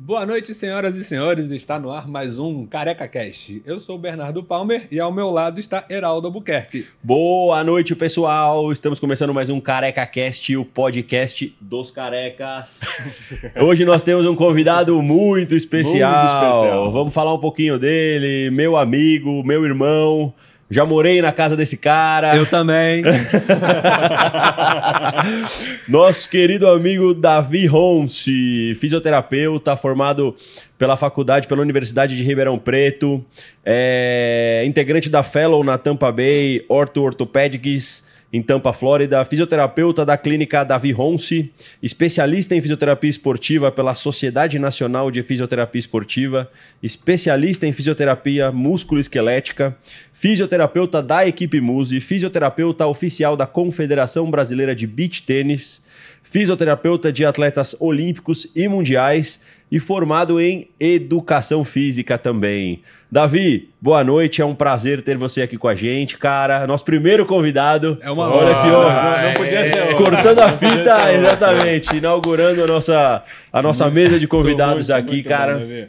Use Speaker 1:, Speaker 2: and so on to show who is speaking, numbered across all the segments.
Speaker 1: Boa noite, senhoras e senhores. Está no ar mais um Careca Cast. Eu sou o Bernardo Palmer e ao meu lado está Heraldo Albuquerque.
Speaker 2: Boa noite, pessoal. Estamos começando mais um Careca Cast, o podcast dos carecas. Hoje nós temos um convidado muito especial.
Speaker 1: Muito especial.
Speaker 2: Vamos falar um pouquinho dele, meu amigo, meu irmão. Já morei na casa desse cara.
Speaker 1: Eu também.
Speaker 2: Nosso querido amigo Davi Ronce, fisioterapeuta, formado pela faculdade, pela Universidade de Ribeirão Preto, é, integrante da Fellow na Tampa Bay Ortho Orthopedics, em Tampa, Flórida, fisioterapeuta da clínica Davi Ronce, especialista em fisioterapia esportiva pela Sociedade Nacional de Fisioterapia Esportiva, especialista em fisioterapia músculo-esquelética, fisioterapeuta da equipe Muse, fisioterapeuta oficial da Confederação Brasileira de Beach Tênis, fisioterapeuta de atletas olímpicos e mundiais e formado em educação física também. Davi, boa noite, é um prazer ter você aqui com a gente, cara. Nosso primeiro convidado.
Speaker 1: É uma
Speaker 2: Olha
Speaker 1: honra.
Speaker 2: que honra.
Speaker 1: Não, não podia ser outro.
Speaker 2: Cortando a
Speaker 1: ser
Speaker 2: fita, exatamente, inaugurando a nossa, a nossa mesa de convidados
Speaker 1: Muito,
Speaker 2: aqui,
Speaker 1: muito
Speaker 2: cara.
Speaker 1: bom, Davi.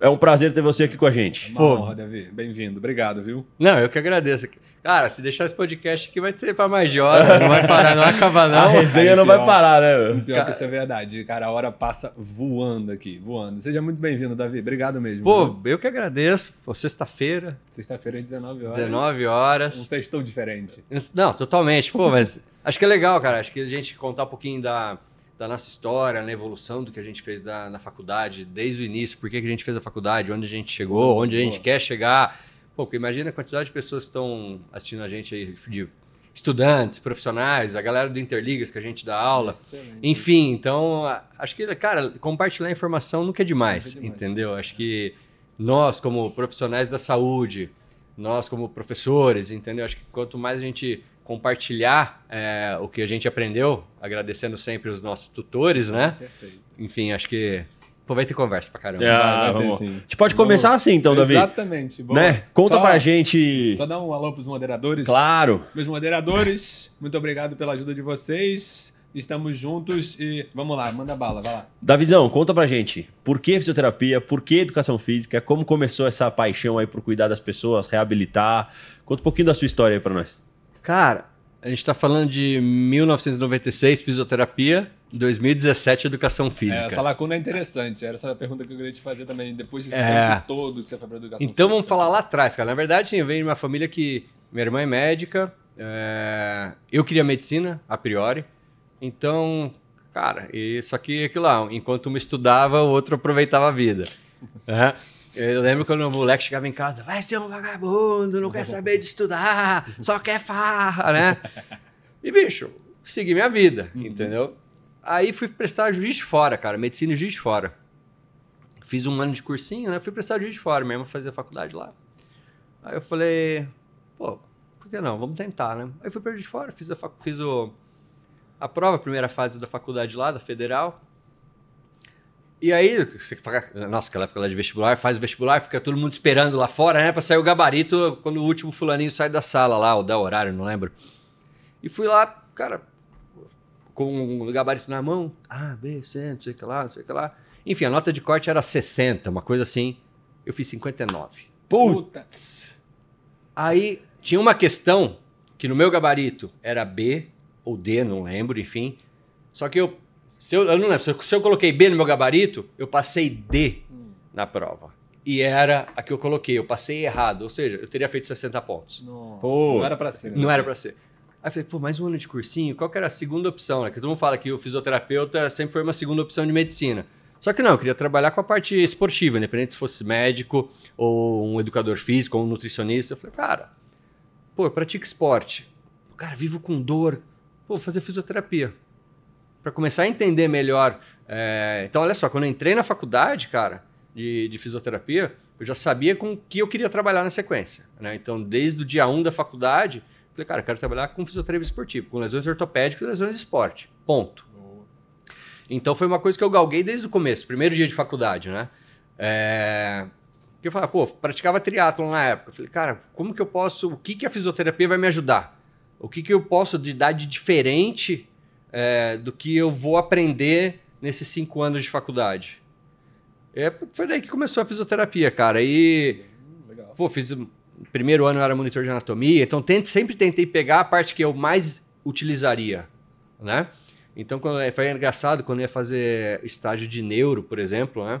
Speaker 2: É um prazer ter você aqui com a gente.
Speaker 1: Uma
Speaker 3: Pô.
Speaker 1: honra, Davi. Bem-vindo. Obrigado, viu?
Speaker 3: Não, eu que agradeço. Cara, se deixar esse podcast aqui vai ser pra mais de hora, não vai parar, não vai acabar
Speaker 2: A
Speaker 3: não.
Speaker 2: resenha
Speaker 1: Aí,
Speaker 2: não vai
Speaker 1: pior.
Speaker 2: parar, né?
Speaker 1: Pior
Speaker 3: Cara-
Speaker 1: que isso é verdade. Cara, a hora passa voando aqui, voando. Seja muito bem-vindo, Davi. Obrigado mesmo.
Speaker 3: Pô,
Speaker 1: viu?
Speaker 3: eu que agradeço. Pô, sexta-feira,
Speaker 1: Sexta-feira, às 19 horas.
Speaker 3: 19
Speaker 1: Um
Speaker 3: horas.
Speaker 1: sextou diferente.
Speaker 3: Não, totalmente. Pô, mas acho que é legal, cara. Acho que a gente contar um pouquinho da, da nossa história, na evolução do que a gente fez da, na faculdade, desde o início, por que que a gente fez a faculdade, onde a gente chegou, onde a gente
Speaker 1: Boa.
Speaker 3: quer chegar. Pô, porque imagina a quantidade de pessoas que estão assistindo a gente aí, de estudantes, profissionais, a galera do Interligas que a gente dá aula.
Speaker 1: Excelente.
Speaker 3: Enfim, então, acho que, cara, compartilhar informação nunca é demais,
Speaker 1: Nunca é demais.
Speaker 3: entendeu? Acho que nós, como profissionais da saúde, nós, como professores, entendeu? Acho que quanto mais a gente compartilhar é, o que a gente aprendeu, agradecendo sempre os nossos tutores, né?
Speaker 1: Perfeito.
Speaker 3: Enfim, acho que pô, vai ter conversa pra caramba.
Speaker 2: Ah,
Speaker 1: Vai, vai ter
Speaker 2: vamos.
Speaker 1: sim.
Speaker 2: A gente pode começar assim então, Davi.
Speaker 1: Exatamente. Boa.
Speaker 2: Né? Conta
Speaker 1: Só-
Speaker 2: pra gente.
Speaker 1: Só dar um alô pros moderadores.
Speaker 2: Claro.
Speaker 1: Meus moderadores, muito obrigado pela ajuda de vocês. Estamos juntos e vamos lá, manda bala, vai lá.
Speaker 2: Davizão, conta pra gente. Por que fisioterapia? Por que educação física? Como começou essa paixão aí por cuidar das pessoas, reabilitar? Conta um pouquinho da sua história aí pra nós.
Speaker 3: Cara, a gente tá falando de 1996, fisioterapia, 2017, educação
Speaker 1: É,
Speaker 3: física.
Speaker 1: essa lacuna é interessante. Era essa a pergunta que eu queria te fazer também, depois desse
Speaker 3: É.
Speaker 1: tempo todo que você foi pra educação
Speaker 3: Então vamos
Speaker 1: física.
Speaker 3: falar lá atrás, cara. Na verdade, sim, eu venho de uma família que. Minha irmã é médica, é, eu queria medicina, a priori. Então, cara, e, só que aquilo lá, enquanto um estudava, o outro aproveitava a vida. É. Eu lembro quando o moleque chegava em casa, vai ser um vagabundo, não quer saber de estudar, só quer farra, né? E, bicho, segui minha vida, entendeu? Aí fui prestar juiz de fora, cara, medicina e juiz de fora. Fiz um ano de cursinho, né? Fui prestar juiz de fora mesmo, fazer faculdade lá. Aí eu falei, pô, por que não? Vamos tentar, né? Aí fui para juiz de fora, fiz, a, fiz o, a prova, a primeira fase da faculdade lá, da federal. E aí, você fala, nossa, aquela época lá de vestibular, faz o vestibular, fica todo mundo esperando lá fora, né? Pra sair o gabarito quando o último fulaninho sai da sala lá, ou da horário, não lembro. E fui lá, cara, com o gabarito na mão, A, B, C, não sei o que lá, não sei o que lá. Enfim, a nota de corte era 60, uma coisa assim. Eu fiz 59.
Speaker 1: Putz.
Speaker 3: Aí tinha uma questão que no meu gabarito era B ou D, não lembro, enfim. Só que eu, se eu, eu não lembro, se eu, se eu coloquei B no meu gabarito, eu passei D na prova. E era a que eu coloquei, eu passei errado, ou seja, eu teria feito 60 pontos.
Speaker 1: Não,
Speaker 2: Pô.
Speaker 1: não era pra ser. né?
Speaker 3: Não era pra ser. Aí eu falei, pô, mais um ano de cursinho, qual que era a segunda opção, né? Porque todo mundo fala que o fisioterapeuta sempre foi uma segunda opção de medicina. Só que não, eu queria trabalhar com a parte esportiva, independente se fosse médico, ou um educador físico, ou um nutricionista. Eu falei, cara, pô, eu pratico esporte. Cara, vivo com dor. Pô, vou fazer fisioterapia. Pra começar a entender melhor. é, Então, olha só, quando eu entrei na faculdade, cara, de, de fisioterapia, eu já sabia com que eu queria trabalhar na sequência. Né? Então, desde o dia 1 da faculdade, falei, cara, eu quero trabalhar com fisioterapia esportiva, com lesões ortopédicas e lesões de esporte. Ponto. Então foi uma coisa que eu galguei desde o começo, primeiro dia de faculdade, né? É... Eu falava, pô, praticava triatlon na época. Eu falei, cara, como que eu posso. O que, que a fisioterapia vai me ajudar? O que, que eu posso de dar de diferente é, do que eu vou aprender nesses cinco anos de faculdade? É, foi daí que começou a fisioterapia, cara. E,
Speaker 1: Legal.
Speaker 3: pô, fiz. Primeiro ano eu era monitor de anatomia, então tente, sempre tentei pegar a parte que eu mais utilizaria, né? Então, quando, foi engraçado quando eu ia fazer estágio de neuro, por exemplo, né?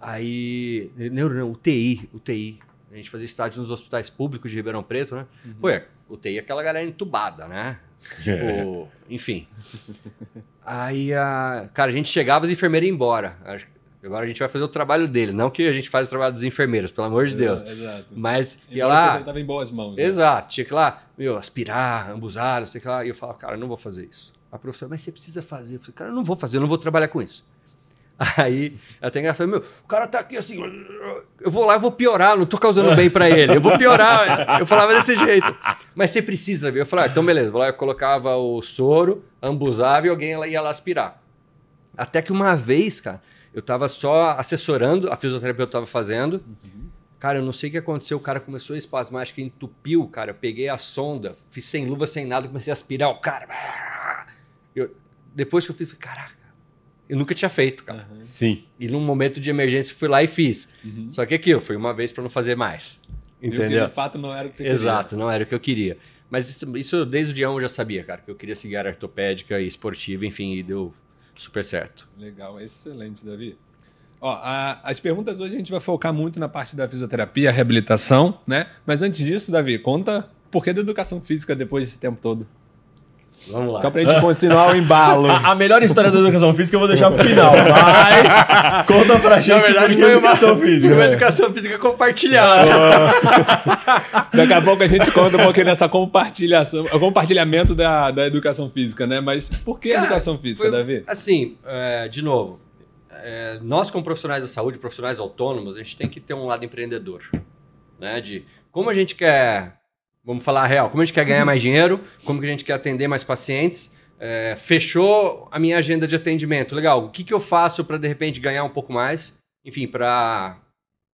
Speaker 3: Aí. Neuro não, UTI, UTI. A gente fazia estágio nos hospitais públicos de Ribeirão Preto, né? Pô, é, UTI é aquela galera entubada, né? Tipo, enfim. Aí, a, cara, a gente chegava e as enfermeiras iam embora. Agora a gente vai fazer o trabalho dele, não que a gente faz o trabalho dos enfermeiros, pelo amor de Deus.
Speaker 1: É, exato.
Speaker 3: Mas ia lá,
Speaker 1: estava em boas mãos. né?
Speaker 3: Exato, tinha que ir lá, meu, aspirar, ambusar, não sei o que lá. E eu falava, cara, eu não vou fazer isso. A professora, mas você precisa fazer. Eu falei, cara, eu não vou fazer, eu não vou trabalhar com isso. Aí, até engraçado, meu, o cara tá aqui assim, eu vou lá, eu vou piorar, não tô causando bem pra ele, eu vou piorar. Eu falava desse jeito. Mas você precisa, viu? Eu falava, ah, então beleza, vou lá, eu colocava o soro, ambusava e alguém ia lá aspirar. Até que uma vez, cara, eu tava só assessorando, a fisioterapia eu tava fazendo. Cara, eu não sei o que aconteceu, o cara começou a espasmar, acho que entupiu, cara. Eu peguei a sonda, fiz sem luva, sem nada, comecei a aspirar o cara. Eu- depois que eu fiz, caraca, eu nunca tinha feito, cara.
Speaker 1: Aham.
Speaker 2: Sim.
Speaker 3: E num momento de emergência fui lá e fiz.
Speaker 1: Uhum.
Speaker 3: Só que aquilo, foi uma vez pra não fazer mais. Entendeu?
Speaker 1: de fato não era o que você
Speaker 3: Exato, não era o que eu queria. Mas isso, isso desde o dia 1 eu já sabia, cara, que eu queria seguir a área ortopédica e esportiva, enfim, e deu super certo.
Speaker 1: queria. Legal, excelente, Davi. Ó, a- as perguntas hoje a gente vai focar muito na parte da fisioterapia, reabilitação, né? Mas antes disso, Davi, conta por que da educação física depois desse tempo todo?
Speaker 3: Vamos lá.
Speaker 1: Só pra gente continuar o embalo.
Speaker 2: A, a melhor história da educação física eu vou deixar pro final, mas conta pra gente
Speaker 3: Na verdade, foi uma,
Speaker 2: educação física.
Speaker 3: foi uma educação física compartilhada.
Speaker 1: Daqui a pouco a gente conta um pouquinho dessa compartilhação, compartilhamento da, da educação física, né? Mas por que
Speaker 3: Cara,
Speaker 1: educação física,
Speaker 3: Foi-
Speaker 1: Davi?
Speaker 3: Assim, é, de novo, é, nós como profissionais da saúde, profissionais autônomos, a gente tem que ter um lado empreendedor, né? De como a gente quer, vamos falar a real, como a gente quer ganhar mais dinheiro, como que a gente quer atender mais pacientes. é, fechou a minha agenda de atendimento, legal. O que, que eu faço para de repente ganhar um pouco mais? Enfim, para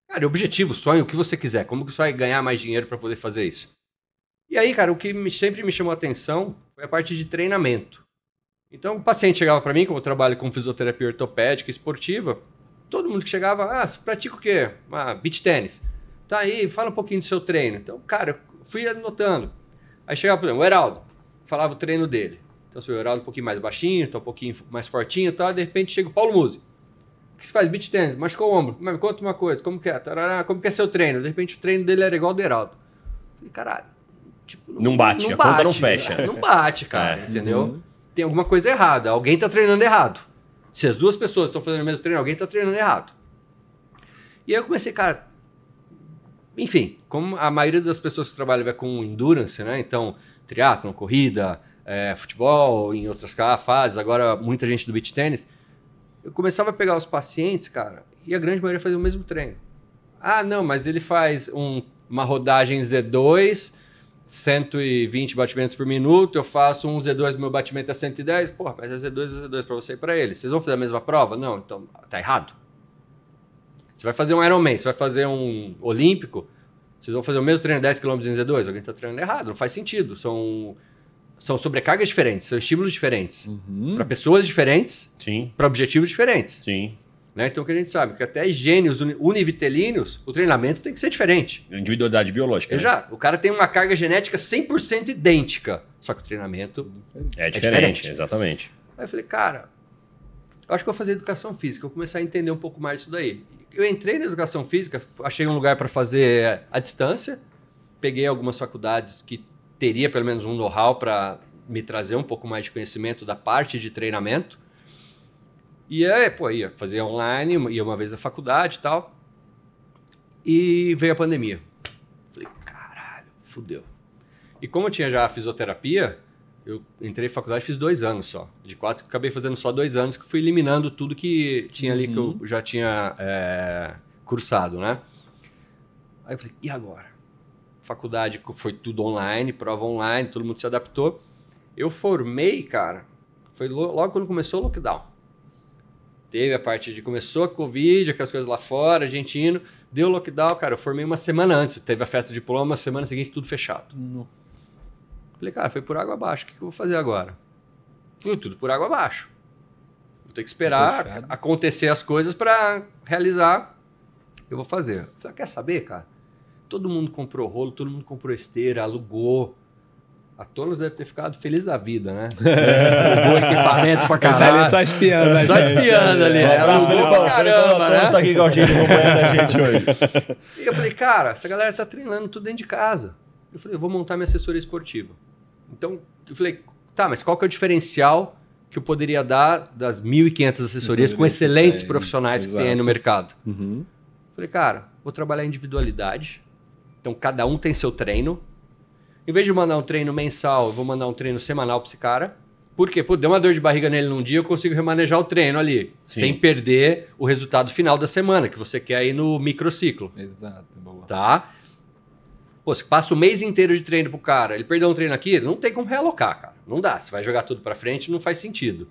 Speaker 3: cara, objetivo, sonho, o que você quiser. Como que você vai ganhar mais dinheiro para poder fazer isso? E aí, cara, o que me- sempre me chamou a atenção foi a parte de treinamento. Então, o paciente chegava para mim, como eu trabalho com fisioterapia ortopédica e esportiva, todo mundo que chegava, ah, você pratica o quê? Ah, beach tênis. Tá aí, fala um pouquinho do seu treino. Então, cara, fui anotando. Aí chegava, por exemplo, o Heraldo, falava o treino dele. Então, se o Heraldo um pouquinho mais baixinho, tá um pouquinho mais fortinho e tal, de repente chega o Paulo Musi. O que você faz? Beach tênis, machucou o ombro. Mas me conta uma coisa, como que é? Tarará, como que é seu treino? De repente o treino dele era igual ao do Heraldo. Falei, caralho, tipo,
Speaker 2: Não bate, a conta não fecha.
Speaker 3: Não bate, cara,
Speaker 2: É.
Speaker 3: entendeu?
Speaker 1: Uhum.
Speaker 3: Tem alguma coisa errada. Alguém tá treinando errado. Se as duas pessoas estão fazendo o mesmo treino, alguém tá treinando errado. E aí eu comecei, cara. Enfim, como a maioria das pessoas que trabalham é com endurance, né? Então, triatlon, corrida, é, futebol, em outras fases, agora muita gente do beach tênis. Eu começava a pegar os pacientes, cara, e a grande maioria fazia o mesmo treino. Ah, não, mas ele faz um- uma rodagem Z2, 120 batimentos por minuto, eu faço um Z2, meu batimento é 110. Porra, mas é Z2, é Z2 pra você e pra ele. Vocês vão fazer a mesma prova? Não, então tá errado. Você vai fazer um Ironman, você vai fazer um Olímpico, vocês vão fazer o mesmo treino 10 km em Z2? Alguém tá treinando errado, não faz sentido. São, são sobrecargas diferentes, são estímulos diferentes.
Speaker 1: Uhum.
Speaker 3: Pra pessoas diferentes,
Speaker 2: Sim,
Speaker 3: pra objetivos diferentes.
Speaker 2: sim.
Speaker 3: Né? Então, o que a gente sabe? Que até gênios uni- univitelíneos, o treinamento tem que ser diferente.
Speaker 2: Individualidade biológica. né?
Speaker 3: Já, o cara tem uma carga genética 100% idêntica, só que o treinamento...
Speaker 2: É diferente,
Speaker 3: diferente.
Speaker 2: exatamente.
Speaker 3: Aí eu falei, cara, eu acho que eu vou fazer educação física, eu vou começar a entender um pouco mais isso daí. Eu entrei na educação física, achei um lugar para fazer à distância, peguei algumas faculdades que teria pelo menos um know-how para me trazer um pouco mais de conhecimento da parte de treinamento. E aí, pô, ia fazer online, ia uma vez na faculdade e tal. E veio a pandemia. Falei, caralho, fudeu. E como eu tinha já a fisioterapia, eu entrei em faculdade fiz dois anos só. De quatro, acabei fazendo só dois anos, que fui eliminando tudo que tinha ali que eu já tinha é, cursado, né? Aí eu falei, e agora? Faculdade foi tudo online, prova online, todo mundo se adaptou. Eu formei, cara, foi lo- logo quando começou o lockdown. Teve a parte de começou a Covid, aquelas coisas lá fora, argentino, deu lockdown, cara, eu formei uma semana antes. Teve a festa de diploma, semana seguinte tudo fechado.
Speaker 1: No-
Speaker 3: Falei, cara, foi por água abaixo, o que que eu vou fazer agora? Foi tudo por água abaixo. Vou ter que esperar
Speaker 1: Fechado.
Speaker 3: acontecer as coisas para realizar, eu vou fazer. Falei, quer saber, cara? Todo mundo comprou rolo, todo mundo comprou esteira, alugou. A Tonos deve ter ficado feliz da vida, né? Alugou equipamento pra
Speaker 1: Tá
Speaker 3: caralho.
Speaker 1: só espiando. né,
Speaker 3: Só espiando ali. Ela pra
Speaker 2: Felipão
Speaker 3: caramba, né?
Speaker 2: tá aqui com a gente, acompanhando a gente hoje.
Speaker 3: E eu falei, cara, essa galera tá treinando tudo dentro de casa. Eu falei, eu vou montar minha assessoria esportiva. Então, eu falei, tá, mas qual que é o diferencial que eu poderia dar das 1.500 assessorias
Speaker 1: Assessorias
Speaker 3: com excelentes
Speaker 1: tem,
Speaker 3: profissionais que tem aí no mercado?
Speaker 1: Uhum.
Speaker 3: Falei, cara, vou trabalhar individualidade. Então, cada um tem seu treino. Em vez de mandar um treino mensal, eu vou mandar um treino semanal para esse cara. Por quê? Pô, deu uma dor de barriga nele num dia, eu consigo remanejar o treino ali,
Speaker 2: Sim.
Speaker 3: sem perder o resultado final da semana, que você quer ir no microciclo,
Speaker 1: Exato, boa.
Speaker 3: tá? Pô, você passa o mês inteiro de treino pro cara, ele perdeu um treino aqui, não tem como realocar, cara. Não dá, você vai jogar tudo para frente, não faz sentido.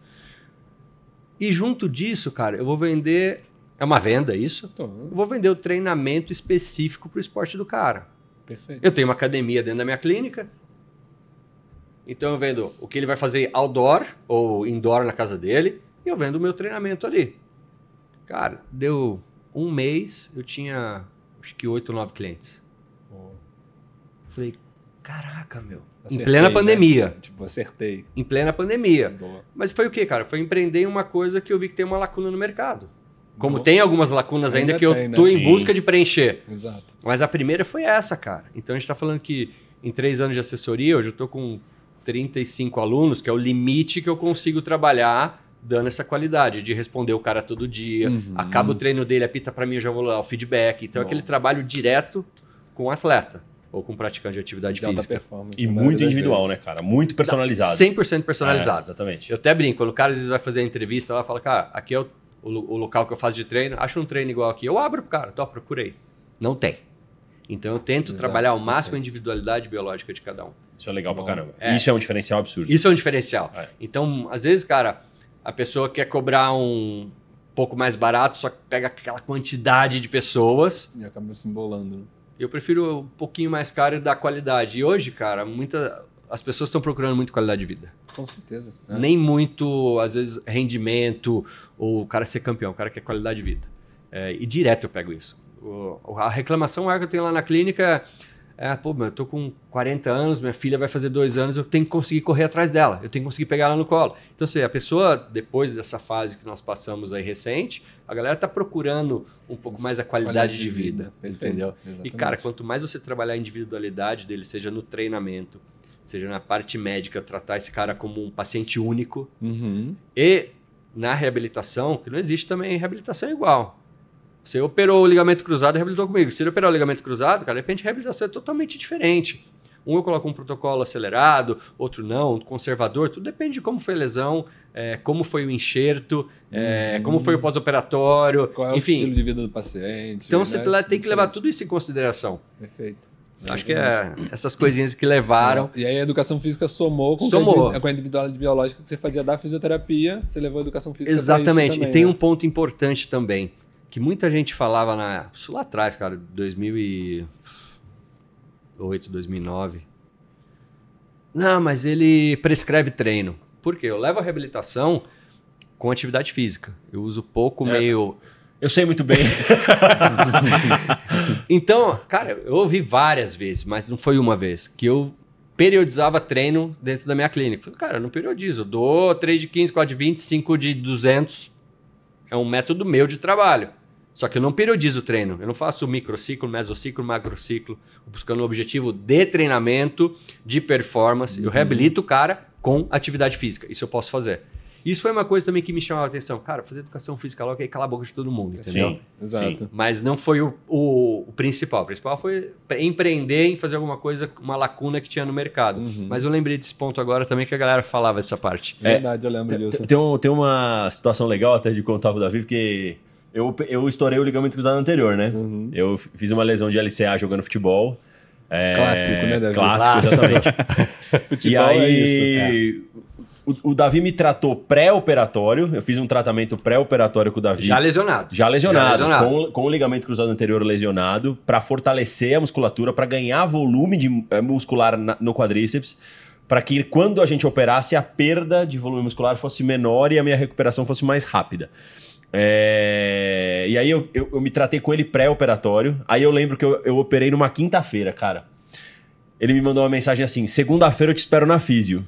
Speaker 3: E junto disso, cara, eu vou vender, é uma venda isso, eu vou vender o treinamento específico para o esporte do cara.
Speaker 1: perfeito.
Speaker 3: Eu tenho uma academia dentro da minha clínica. Então eu vendo o que ele vai fazer outdoor ou indoor na casa dele. E eu vendo o meu treinamento ali. Cara, deu um mês, eu tinha acho que oito ou nove clientes. Falei, caraca, meu. em
Speaker 1: Acertei,
Speaker 3: plena
Speaker 1: né?
Speaker 3: pandemia.
Speaker 1: Tipo, acertei.
Speaker 3: Em plena pandemia.
Speaker 1: Boa.
Speaker 3: Mas foi o que, cara? Foi empreender em uma coisa que eu vi que tem uma lacuna no mercado. Como
Speaker 1: Boa.
Speaker 3: tem algumas lacunas ainda,
Speaker 1: Ainda
Speaker 3: que eu
Speaker 1: tem, né?
Speaker 3: tô em busca de preencher.
Speaker 1: Exato.
Speaker 3: Mas a primeira foi essa, cara. Então a gente está falando que em três anos de assessoria, hoje eu estou com 35 alunos, que é o limite que eu consigo trabalhar dando essa qualidade de responder o cara todo dia.
Speaker 1: Uhum.
Speaker 3: Acaba o treino dele, apita para mim, eu já vou lá o feedback. Então é
Speaker 1: Bom.
Speaker 3: aquele trabalho direto com o atleta ou com praticante de atividade
Speaker 1: De
Speaker 3: física.
Speaker 2: E
Speaker 1: na
Speaker 2: muito individual,
Speaker 1: vezes.
Speaker 2: né, cara? Muito personalizado.
Speaker 3: 100%
Speaker 2: É,
Speaker 3: personalizado.
Speaker 2: exatamente.
Speaker 3: Eu até brinco, quando o cara às vezes vai fazer a entrevista lá, fala, cara, aqui é o, o o local que eu faço de treino, acha um treino igual aqui. Eu abro pro cara, tô, procurei. Não tem. Então eu tento
Speaker 1: Exato,
Speaker 3: trabalhar ao máximo a individualidade biológica de cada um.
Speaker 2: Isso é legal pra
Speaker 1: Bom.
Speaker 2: caramba.
Speaker 3: É.
Speaker 2: Isso é um diferencial absurdo.
Speaker 3: Isso é um diferencial.
Speaker 2: É.
Speaker 3: Então, às vezes, cara, a pessoa quer cobrar um pouco mais barato, só que pega aquela quantidade de pessoas.
Speaker 1: E acaba se embolando. né?
Speaker 3: Eu prefiro um pouquinho mais caro e dar qualidade. E hoje, cara, muita, as pessoas estão procurando muito qualidade de vida.
Speaker 1: Com certeza. né?
Speaker 3: Nem muito, às vezes, rendimento ou o cara ser campeão. O cara quer qualidade de vida. É, e direto eu pego isso. O- a reclamação maior que eu tenho lá na clínica é, pô, mas eu tô com 40 anos, minha filha vai fazer dois anos, eu tenho que conseguir correr atrás dela, eu tenho que conseguir pegar ela no colo. Então, assim, a pessoa, depois dessa fase que nós passamos aí recente, a galera tá procurando um pouco mais a qualidade, de vida,
Speaker 1: Perfeito,
Speaker 3: entendeu? E,
Speaker 1: exatamente.
Speaker 3: cara, quanto mais você trabalhar a individualidade dele, seja no treinamento, seja na parte médica, tratar esse cara como um paciente único,
Speaker 1: Uhum.
Speaker 3: e na reabilitação, que não existe também reabilitação igual. Você operou o ligamento cruzado e reabilitou comigo. Se ele operar o ligamento cruzado, cara, de repente a reabilitação é totalmente diferente. Um eu coloco um protocolo acelerado, outro não, conservador, tudo depende de como foi a lesão, é, como foi o enxerto, é,
Speaker 1: Uhum.
Speaker 3: como foi o pós-operatório,
Speaker 1: Qual é o
Speaker 3: enfim.
Speaker 1: estilo de vida do paciente?
Speaker 3: Então
Speaker 1: né?
Speaker 3: você tem que levar tudo isso em consideração.
Speaker 1: Perfeito.
Speaker 3: Acho que é essas coisinhas que levaram.
Speaker 1: E aí a educação física somou com,
Speaker 3: Somou.
Speaker 1: Com a individualidade biológica que você fazia da fisioterapia, você levou a educação física
Speaker 3: Exatamente.
Speaker 1: também,
Speaker 3: e tem
Speaker 1: né?
Speaker 3: um ponto importante também, que muita gente falava na, isso lá atrás, cara, 2008, 2009. Não, mas ele prescreve treino. Por quê? Eu levo a reabilitação com atividade física. Eu uso pouco,
Speaker 2: É.
Speaker 3: meio.
Speaker 2: Eu sei muito bem.
Speaker 3: Então, cara, eu ouvi várias vezes, mas não foi uma vez, que eu periodizava treino dentro da minha clínica. Falei, cara, eu não periodizo. Eu dou 3 de 15, 4 de 20, 5 de 200. É um método meu de trabalho. Só que eu não periodizo o treino. Eu não faço microciclo, mesociclo, macrociclo, buscando o objetivo de treinamento, de performance. Eu reabilito o cara com atividade física. Isso eu posso fazer. Isso foi uma coisa também que me chamava a atenção. Cara, fazer educação física logo aí cala a boca de todo mundo, entendeu?
Speaker 2: Sim.
Speaker 1: Exato.
Speaker 3: Mas não foi o, o- o principal. O principal foi empreender em fazer alguma coisa, uma lacuna que tinha no mercado.
Speaker 1: Uhum.
Speaker 3: Mas eu lembrei desse ponto agora também que a galera falava dessa parte.
Speaker 2: É.
Speaker 1: Verdade, eu lembro disso.
Speaker 2: Tem, um- tem uma situação legal até de contar pro Davi, porque eu, eu estourei o ligamento cruzado anterior, né?
Speaker 1: Uhum.
Speaker 2: Eu fiz uma lesão de LCA jogando futebol. É,
Speaker 1: Clássico, né, Davi?
Speaker 2: Clássico, exatamente.
Speaker 1: Futebol
Speaker 2: e aí,
Speaker 1: é isso.
Speaker 2: O, o Davi me tratou pré-operatório. Eu fiz um tratamento pré-operatório com o Davi.
Speaker 3: Já lesionado.
Speaker 2: Já lesionado,
Speaker 3: Já lesionado.
Speaker 2: Com, com o ligamento cruzado anterior lesionado, para fortalecer a musculatura, para ganhar volume de, eh, muscular na- no quadríceps, para que quando a gente operasse, a perda de volume muscular fosse menor e a minha recuperação fosse mais rápida. É, E aí eu, eu, eu me tratei com ele pré-operatório. Aí eu lembro que eu, eu operei numa quinta-feira, cara. Ele me mandou uma mensagem assim: segunda-feira eu te espero na físio.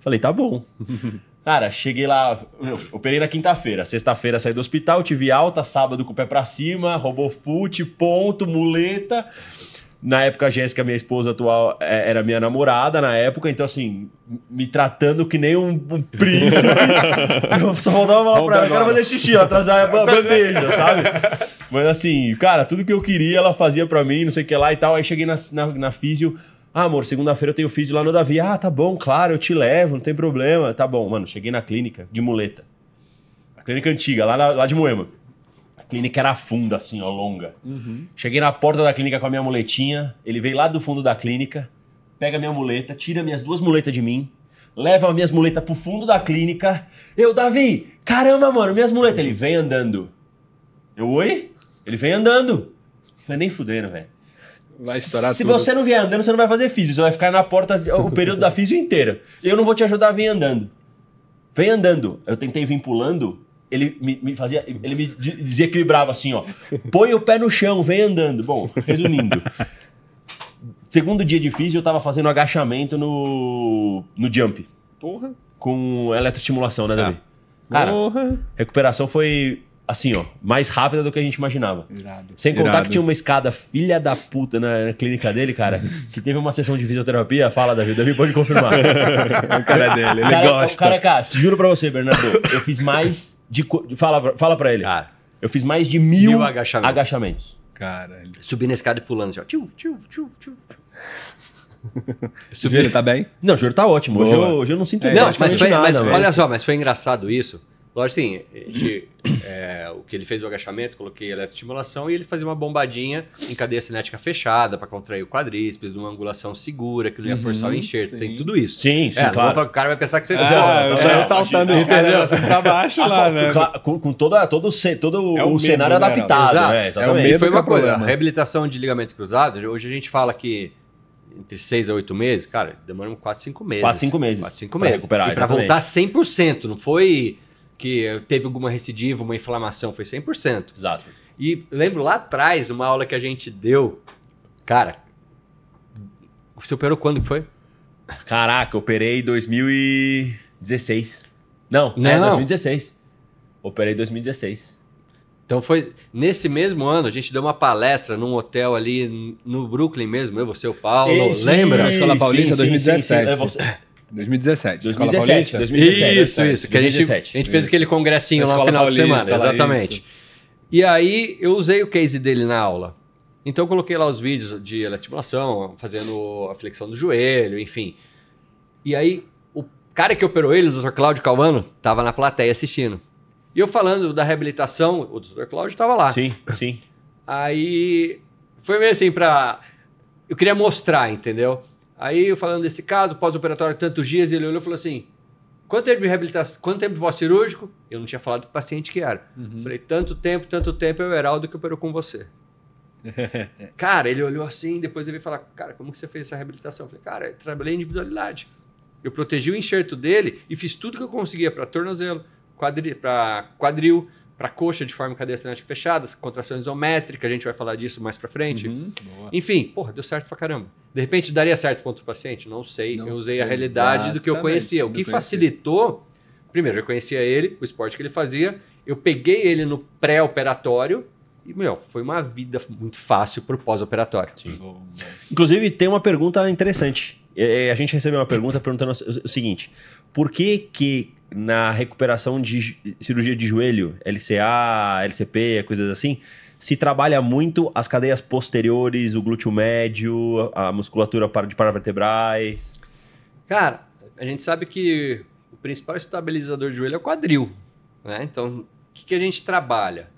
Speaker 2: Falei, tá bom. Cara, cheguei lá, eu operei na quinta-feira. Sexta-feira saí do hospital, tive alta, sábado com o pé pra cima, robofute, ponto, muleta. Na época, a Jéssica, minha esposa atual, é- era minha namorada na época, então assim, me tratando que nem um, um príncipe. eu só faltava falar pra ela, quero fazer xixi, ela a ba- bandeja, sabe? Mas assim, cara, tudo que eu queria ela fazia pra mim, não sei o que lá e tal. Aí cheguei na, na, na físio, ah, amor, segunda-feira eu tenho físio lá no Davi. Ah, tá bom, claro, eu te levo, não tem problema. Tá bom, mano, cheguei na clínica de muleta. A clínica antiga, lá, na- lá de Moema. Clínica era funda, assim, ó, longa. Cheguei na porta da clínica com a minha muletinha. Ele veio lá do fundo da clínica, pega minha muleta, tira minhas duas muletas de mim, leva as minhas muletas pro fundo da clínica. Eu, Davi, caramba, mano, minhas muletas. Ele vem andando. Eu, oi? Ele vem andando. Falei, nem fudendo, velho.
Speaker 1: Vai estourar
Speaker 2: Se
Speaker 1: tudo.
Speaker 2: você não vier andando, você não vai fazer físio. Você vai ficar na porta o período da físio inteiro. Eu não vou te ajudar a vir andando. Vem andando. Eu tentei vir pulando. Ele me, me fazia. Ele me de- desequilibrava assim, ó. Põe o pé no chão, vem andando. Bom, resumindo. Segundo dia de físio, eu tava fazendo agachamento no, no jump.
Speaker 1: Porra.
Speaker 2: Com eletroestimulação, né, Davi? Cara,
Speaker 1: Porra.
Speaker 2: recuperação foi assim, ó, mais rápida do que a gente imaginava.
Speaker 1: Irado.
Speaker 2: Sem contar
Speaker 1: Irado.
Speaker 2: que tinha uma escada filha da puta na, na clínica dele, cara, que teve uma sessão de fisioterapia. Fala, Davi. Davi pode confirmar.
Speaker 1: A cara dele, ele
Speaker 2: cara,
Speaker 1: gosta.
Speaker 2: Cara, cara, juro pra você, Bernardo, eu fiz mais de. Fala, pra- fala pra ele.
Speaker 3: Cara,
Speaker 2: Eu fiz mais de mil,
Speaker 3: Mil agachamentos.
Speaker 2: agachamentos.
Speaker 1: Caralho.
Speaker 3: subi na escada e pulando, já. Tchiu, tchiu, tchiu, tchiu.
Speaker 1: O joelho tá bem?
Speaker 2: Não, o joelho tá ótimo. Hoje eu, hoje eu não sinto
Speaker 1: É,
Speaker 3: Não, mas, foi,
Speaker 2: nada,
Speaker 3: mas olha só, mas foi engraçado isso. Lógico assim, a gente, é, o que ele fez o agachamento, coloquei eletroestimulação e ele fazia uma bombadinha em cadeia cinética fechada para contrair o quadríceps, numa angulação segura, que não ia forçar o
Speaker 1: Uhum,
Speaker 3: enxerto.
Speaker 1: sim.
Speaker 3: Tem tudo isso.
Speaker 2: Sim, sim,
Speaker 3: É,
Speaker 2: claro.
Speaker 3: falar que o cara vai pensar que você
Speaker 1: Ah, eu
Speaker 2: é,
Speaker 1: saio
Speaker 2: é,
Speaker 1: saltando os caras assim pra baixo
Speaker 2: Ah,
Speaker 1: lá,
Speaker 2: com-
Speaker 1: né?
Speaker 2: com, com, com toda, todo, o todo
Speaker 1: É o
Speaker 2: o,
Speaker 1: medo,
Speaker 2: cenário
Speaker 1: né,
Speaker 2: adaptado,
Speaker 3: Exato.
Speaker 2: né?
Speaker 1: É o
Speaker 2: Exatamente.
Speaker 3: E foi
Speaker 1: que é
Speaker 3: uma
Speaker 1: o
Speaker 3: coisa,
Speaker 1: problema.
Speaker 3: a reabilitação de ligamento cruzado, hoje a gente fala que entre 6 a 8 meses, cara, demoramos 4, 5 meses.
Speaker 2: Quatro, cinco meses
Speaker 3: 4, 5
Speaker 2: pra
Speaker 3: meses.
Speaker 2: recuperar,
Speaker 3: e pra
Speaker 2: exatamente.
Speaker 3: voltar 100%, não foi que teve alguma recidiva, uma inflamação, foi 100%.
Speaker 2: Exato.
Speaker 3: E lembro lá atrás, uma aula que a gente deu, cara, você operou quando que foi?
Speaker 2: Caraca, operei em 2016. Não,
Speaker 3: Não.
Speaker 2: é 2016. Operei em 2016.
Speaker 3: Então foi nesse mesmo ano, a gente deu uma palestra num hotel ali no Brooklyn mesmo, eu, você, o Paulo, lembra?
Speaker 1: A Escola Paulista,
Speaker 2: sim, sim, sim,
Speaker 1: 2017.
Speaker 2: sim. É você-
Speaker 1: 2017. Escola
Speaker 2: 2017,
Speaker 1: Paulista?
Speaker 2: 2017.
Speaker 3: Isso, isso. Que a gente,
Speaker 2: 2017.
Speaker 3: a gente fez
Speaker 1: Isso.
Speaker 3: aquele congressinho lá no final de
Speaker 1: Paulista,
Speaker 3: semana.
Speaker 1: lá,
Speaker 3: Exatamente.
Speaker 1: isso.
Speaker 3: E aí eu usei o case dele na aula. Então eu coloquei lá os vídeos de eletroestimulação, fazendo a flexão do joelho, enfim. E aí o cara que operou ele, o Dr. Cláudio Calvano, estava na plateia assistindo. E eu falando da reabilitação, o Dr. Cláudio estava lá.
Speaker 2: Sim, sim.
Speaker 3: Aí foi meio assim pra. Eu queria mostrar, entendeu? Aí eu falando desse caso, pós-operatório, tantos dias, ele olhou e falou assim: quanto tempo de reabilitação, quanto tempo de pós-cirúrgico? Eu não tinha falado que paciente que era. Falei, tanto tempo, tanto tempo é o Heraldo que operou com você. cara, ele olhou assim, depois ele veio falar, cara, como que você fez essa reabilitação? Eu falei, cara, eu trabalhei em individualidade. Eu protegi o enxerto dele e fiz tudo que eu conseguia para tornozelo, quadri, para quadril, para coxa de forma cadeia cinética fechada, contração isométrica, a gente vai falar disso mais para frente.
Speaker 1: Uhum.
Speaker 3: Enfim, porra, deu certo pra caramba. De repente daria certo para outro paciente? Não sei.
Speaker 1: Não
Speaker 3: eu usei
Speaker 1: sei,
Speaker 3: a realidade do que eu conhecia. O que
Speaker 1: conhecia.
Speaker 3: facilitou, primeiro, eu conhecia ele, o esporte que ele fazia, eu peguei ele no pré-operatório e, meu, foi uma vida muito fácil pro pós-operatório.
Speaker 1: Boa, boa.
Speaker 2: Inclusive, tem uma pergunta interessante. É, A gente recebeu uma pergunta perguntando o seguinte: por que que na recuperação de cirurgia de joelho, LCA, LCP, coisas assim, se trabalha muito as cadeias posteriores, o glúteo médio, a musculatura para- de paravertebrais?
Speaker 3: Cara, a gente sabe que o principal estabilizador de joelho é o quadril. Né? Então, o que, que a gente trabalha?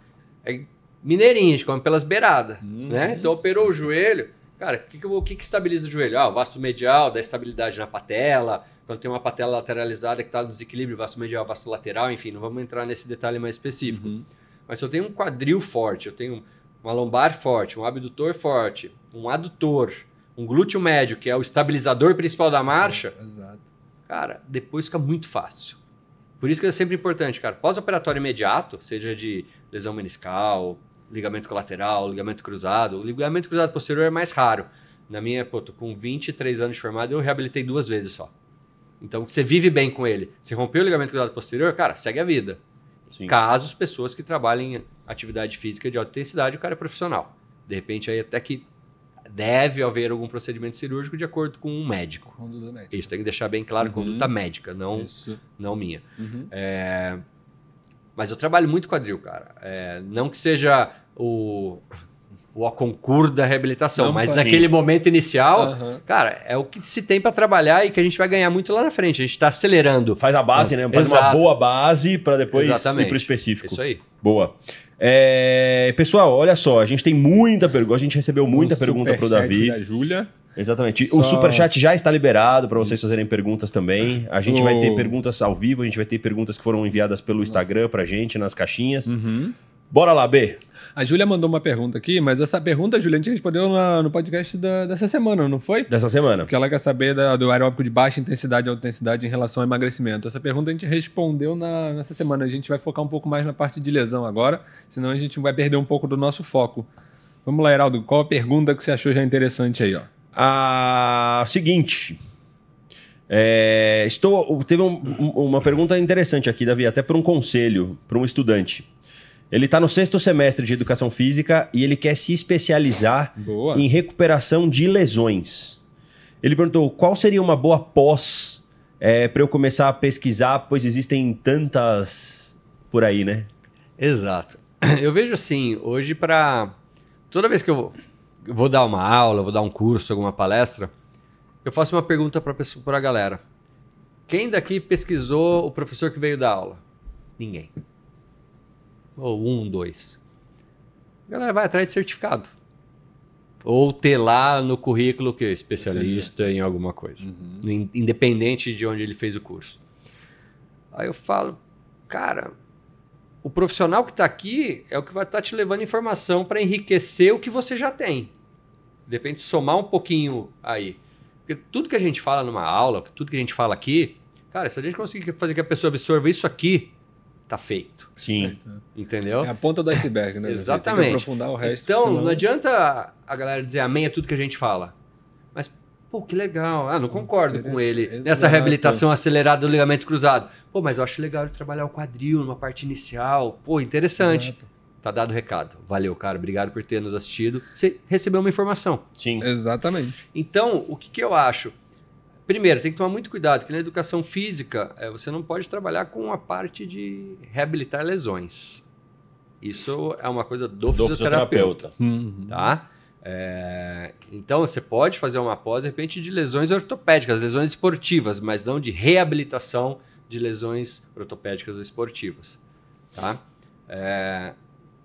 Speaker 3: É mineirinho, a gente come pelas beiradas.
Speaker 1: Uhum.
Speaker 3: Né? Então, operou o joelho. Cara, o que, que, eu que, que estabiliza o joelho? Ah, o vasto medial, dá estabilidade na patela. Quando tem uma patela lateralizada que está no desequilíbrio, vasto medial, vasto lateral, enfim, não vamos entrar nesse detalhe mais específico.
Speaker 1: Uhum.
Speaker 3: Mas se eu tenho um quadril forte, eu tenho uma lombar forte, um abdutor forte, um adutor, um glúteo médio, que é o estabilizador principal da marcha,
Speaker 1: Exato.
Speaker 3: cara, depois fica muito fácil. Por isso que é sempre importante, cara. Pós-operatório imediato, seja de lesão meniscal, ligamento colateral, ligamento cruzado. O ligamento cruzado posterior é mais raro. Na minha, pô, tô com 23 anos de formado, eu reabilitei duas vezes só. Então, você vive bem com ele. Se rompeu o ligamento cruzado posterior, cara, segue a vida.
Speaker 2: Sim.
Speaker 3: Casos, pessoas que trabalhem em atividade física de alta intensidade, o cara é profissional. De repente, aí até que deve haver algum procedimento cirúrgico de acordo com um médico.
Speaker 1: Conduta médica.
Speaker 3: Isso tem que deixar bem claro,
Speaker 1: Uhum.
Speaker 3: conduta médica, não,
Speaker 1: Isso.
Speaker 3: não minha.
Speaker 1: Uhum.
Speaker 3: É, Mas eu trabalho muito quadril, cara. É, Não que seja o, o concurso da reabilitação,
Speaker 1: Não,
Speaker 3: mas
Speaker 1: sim.
Speaker 3: naquele momento inicial,
Speaker 1: Aham.
Speaker 3: cara, é o que se tem para trabalhar e que a gente vai ganhar muito lá na frente. A gente está acelerando.
Speaker 2: Faz a base, né? Faz uma
Speaker 3: Exato.
Speaker 2: boa base para depois
Speaker 3: Exatamente.
Speaker 2: ir pro específico.
Speaker 3: Isso aí.
Speaker 2: Boa. É, pessoal, olha só, a gente tem muita pergunta, a gente recebeu muita
Speaker 1: Um
Speaker 2: pergunta pro
Speaker 1: superchat
Speaker 2: Davi.
Speaker 1: Da Júlia.
Speaker 2: Exatamente.
Speaker 1: Só-
Speaker 2: O superchat já está liberado para vocês fazerem perguntas também. A gente vai ter
Speaker 1: O-
Speaker 2: perguntas ao vivo, a gente vai ter perguntas que foram enviadas pelo Instagram pra gente nas caixinhas.
Speaker 1: Uhum.
Speaker 2: Bora lá, B.
Speaker 1: A Júlia mandou uma pergunta aqui, mas essa pergunta, Júlia, a gente respondeu na- no podcast da- dessa semana, não foi?
Speaker 2: Dessa semana.
Speaker 1: Porque ela quer saber da- do aeróbico de baixa intensidade e alta intensidade em relação ao emagrecimento. Essa pergunta a gente respondeu na- nessa semana. A gente vai focar um pouco mais na parte de lesão agora, senão a gente vai perder um pouco do nosso foco. Vamos lá, Heraldo, qual a pergunta que você achou já interessante aí, ó?
Speaker 2: A seguinte. É, estou, teve um- um- uma pergunta interessante aqui, Davi, até por um conselho para um estudante. Ele está no sexto semestre de educação física e ele quer se especializar
Speaker 1: Boa.
Speaker 2: em recuperação de lesões. Ele perguntou qual seria uma boa pós para eu começar a pesquisar, pois existem tantas por aí, né?
Speaker 3: Exato. Eu vejo assim, hoje para toda vez que eu vou, eu vou dar uma aula, vou dar um curso, alguma palestra, eu faço uma pergunta para a galera. Quem daqui pesquisou o professor que veio dar aula? Ninguém. Ou um, dois. A galera vai atrás de certificado. Ou ter lá no currículo que especialista em alguma coisa. In- Independente de onde ele fez o curso. Aí eu falo, cara, o profissional que está aqui é o que vai estar te levando informação para enriquecer o que você já tem. De repente, somar um pouquinho aí. Porque tudo que a gente fala numa aula, tudo que a gente fala aqui, cara, se a gente conseguir fazer que a pessoa absorva isso aqui, tá feito.
Speaker 2: Sim.
Speaker 3: Entendeu?
Speaker 1: É a ponta do iceberg, né? Davi? Tem
Speaker 3: Exatamente.
Speaker 1: que aprofundar o resto.
Speaker 3: Então,
Speaker 1: senão-
Speaker 3: não adianta a galera dizer amém a tudo que a gente fala. Mas, pô, que legal. Ah, não concordo com ele
Speaker 1: Interessante.
Speaker 3: nessa
Speaker 1: Exato.
Speaker 3: reabilitação acelerada do ligamento cruzado. Pô, mas eu acho legal ele trabalhar o quadril numa parte inicial. Pô, interessante.
Speaker 1: Exato.
Speaker 3: Tá dado o recado. Valeu, cara. Obrigado por ter nos assistido. Você recebeu uma informação.
Speaker 2: Sim.
Speaker 1: Exatamente.
Speaker 3: Então, o que, que eu acho? Primeiro, tem que tomar muito cuidado, que na educação física eh, você não pode trabalhar com a parte de reabilitar lesões. Isso é uma coisa do,
Speaker 2: Do
Speaker 3: fisioterapeuta.
Speaker 2: fisioterapeuta.
Speaker 1: Uhum.
Speaker 3: Tá? É, então você pode fazer uma pós, de repente, de lesões ortopédicas, lesões esportivas, mas não de reabilitação de lesões ortopédicas ou esportivas. Tá? É,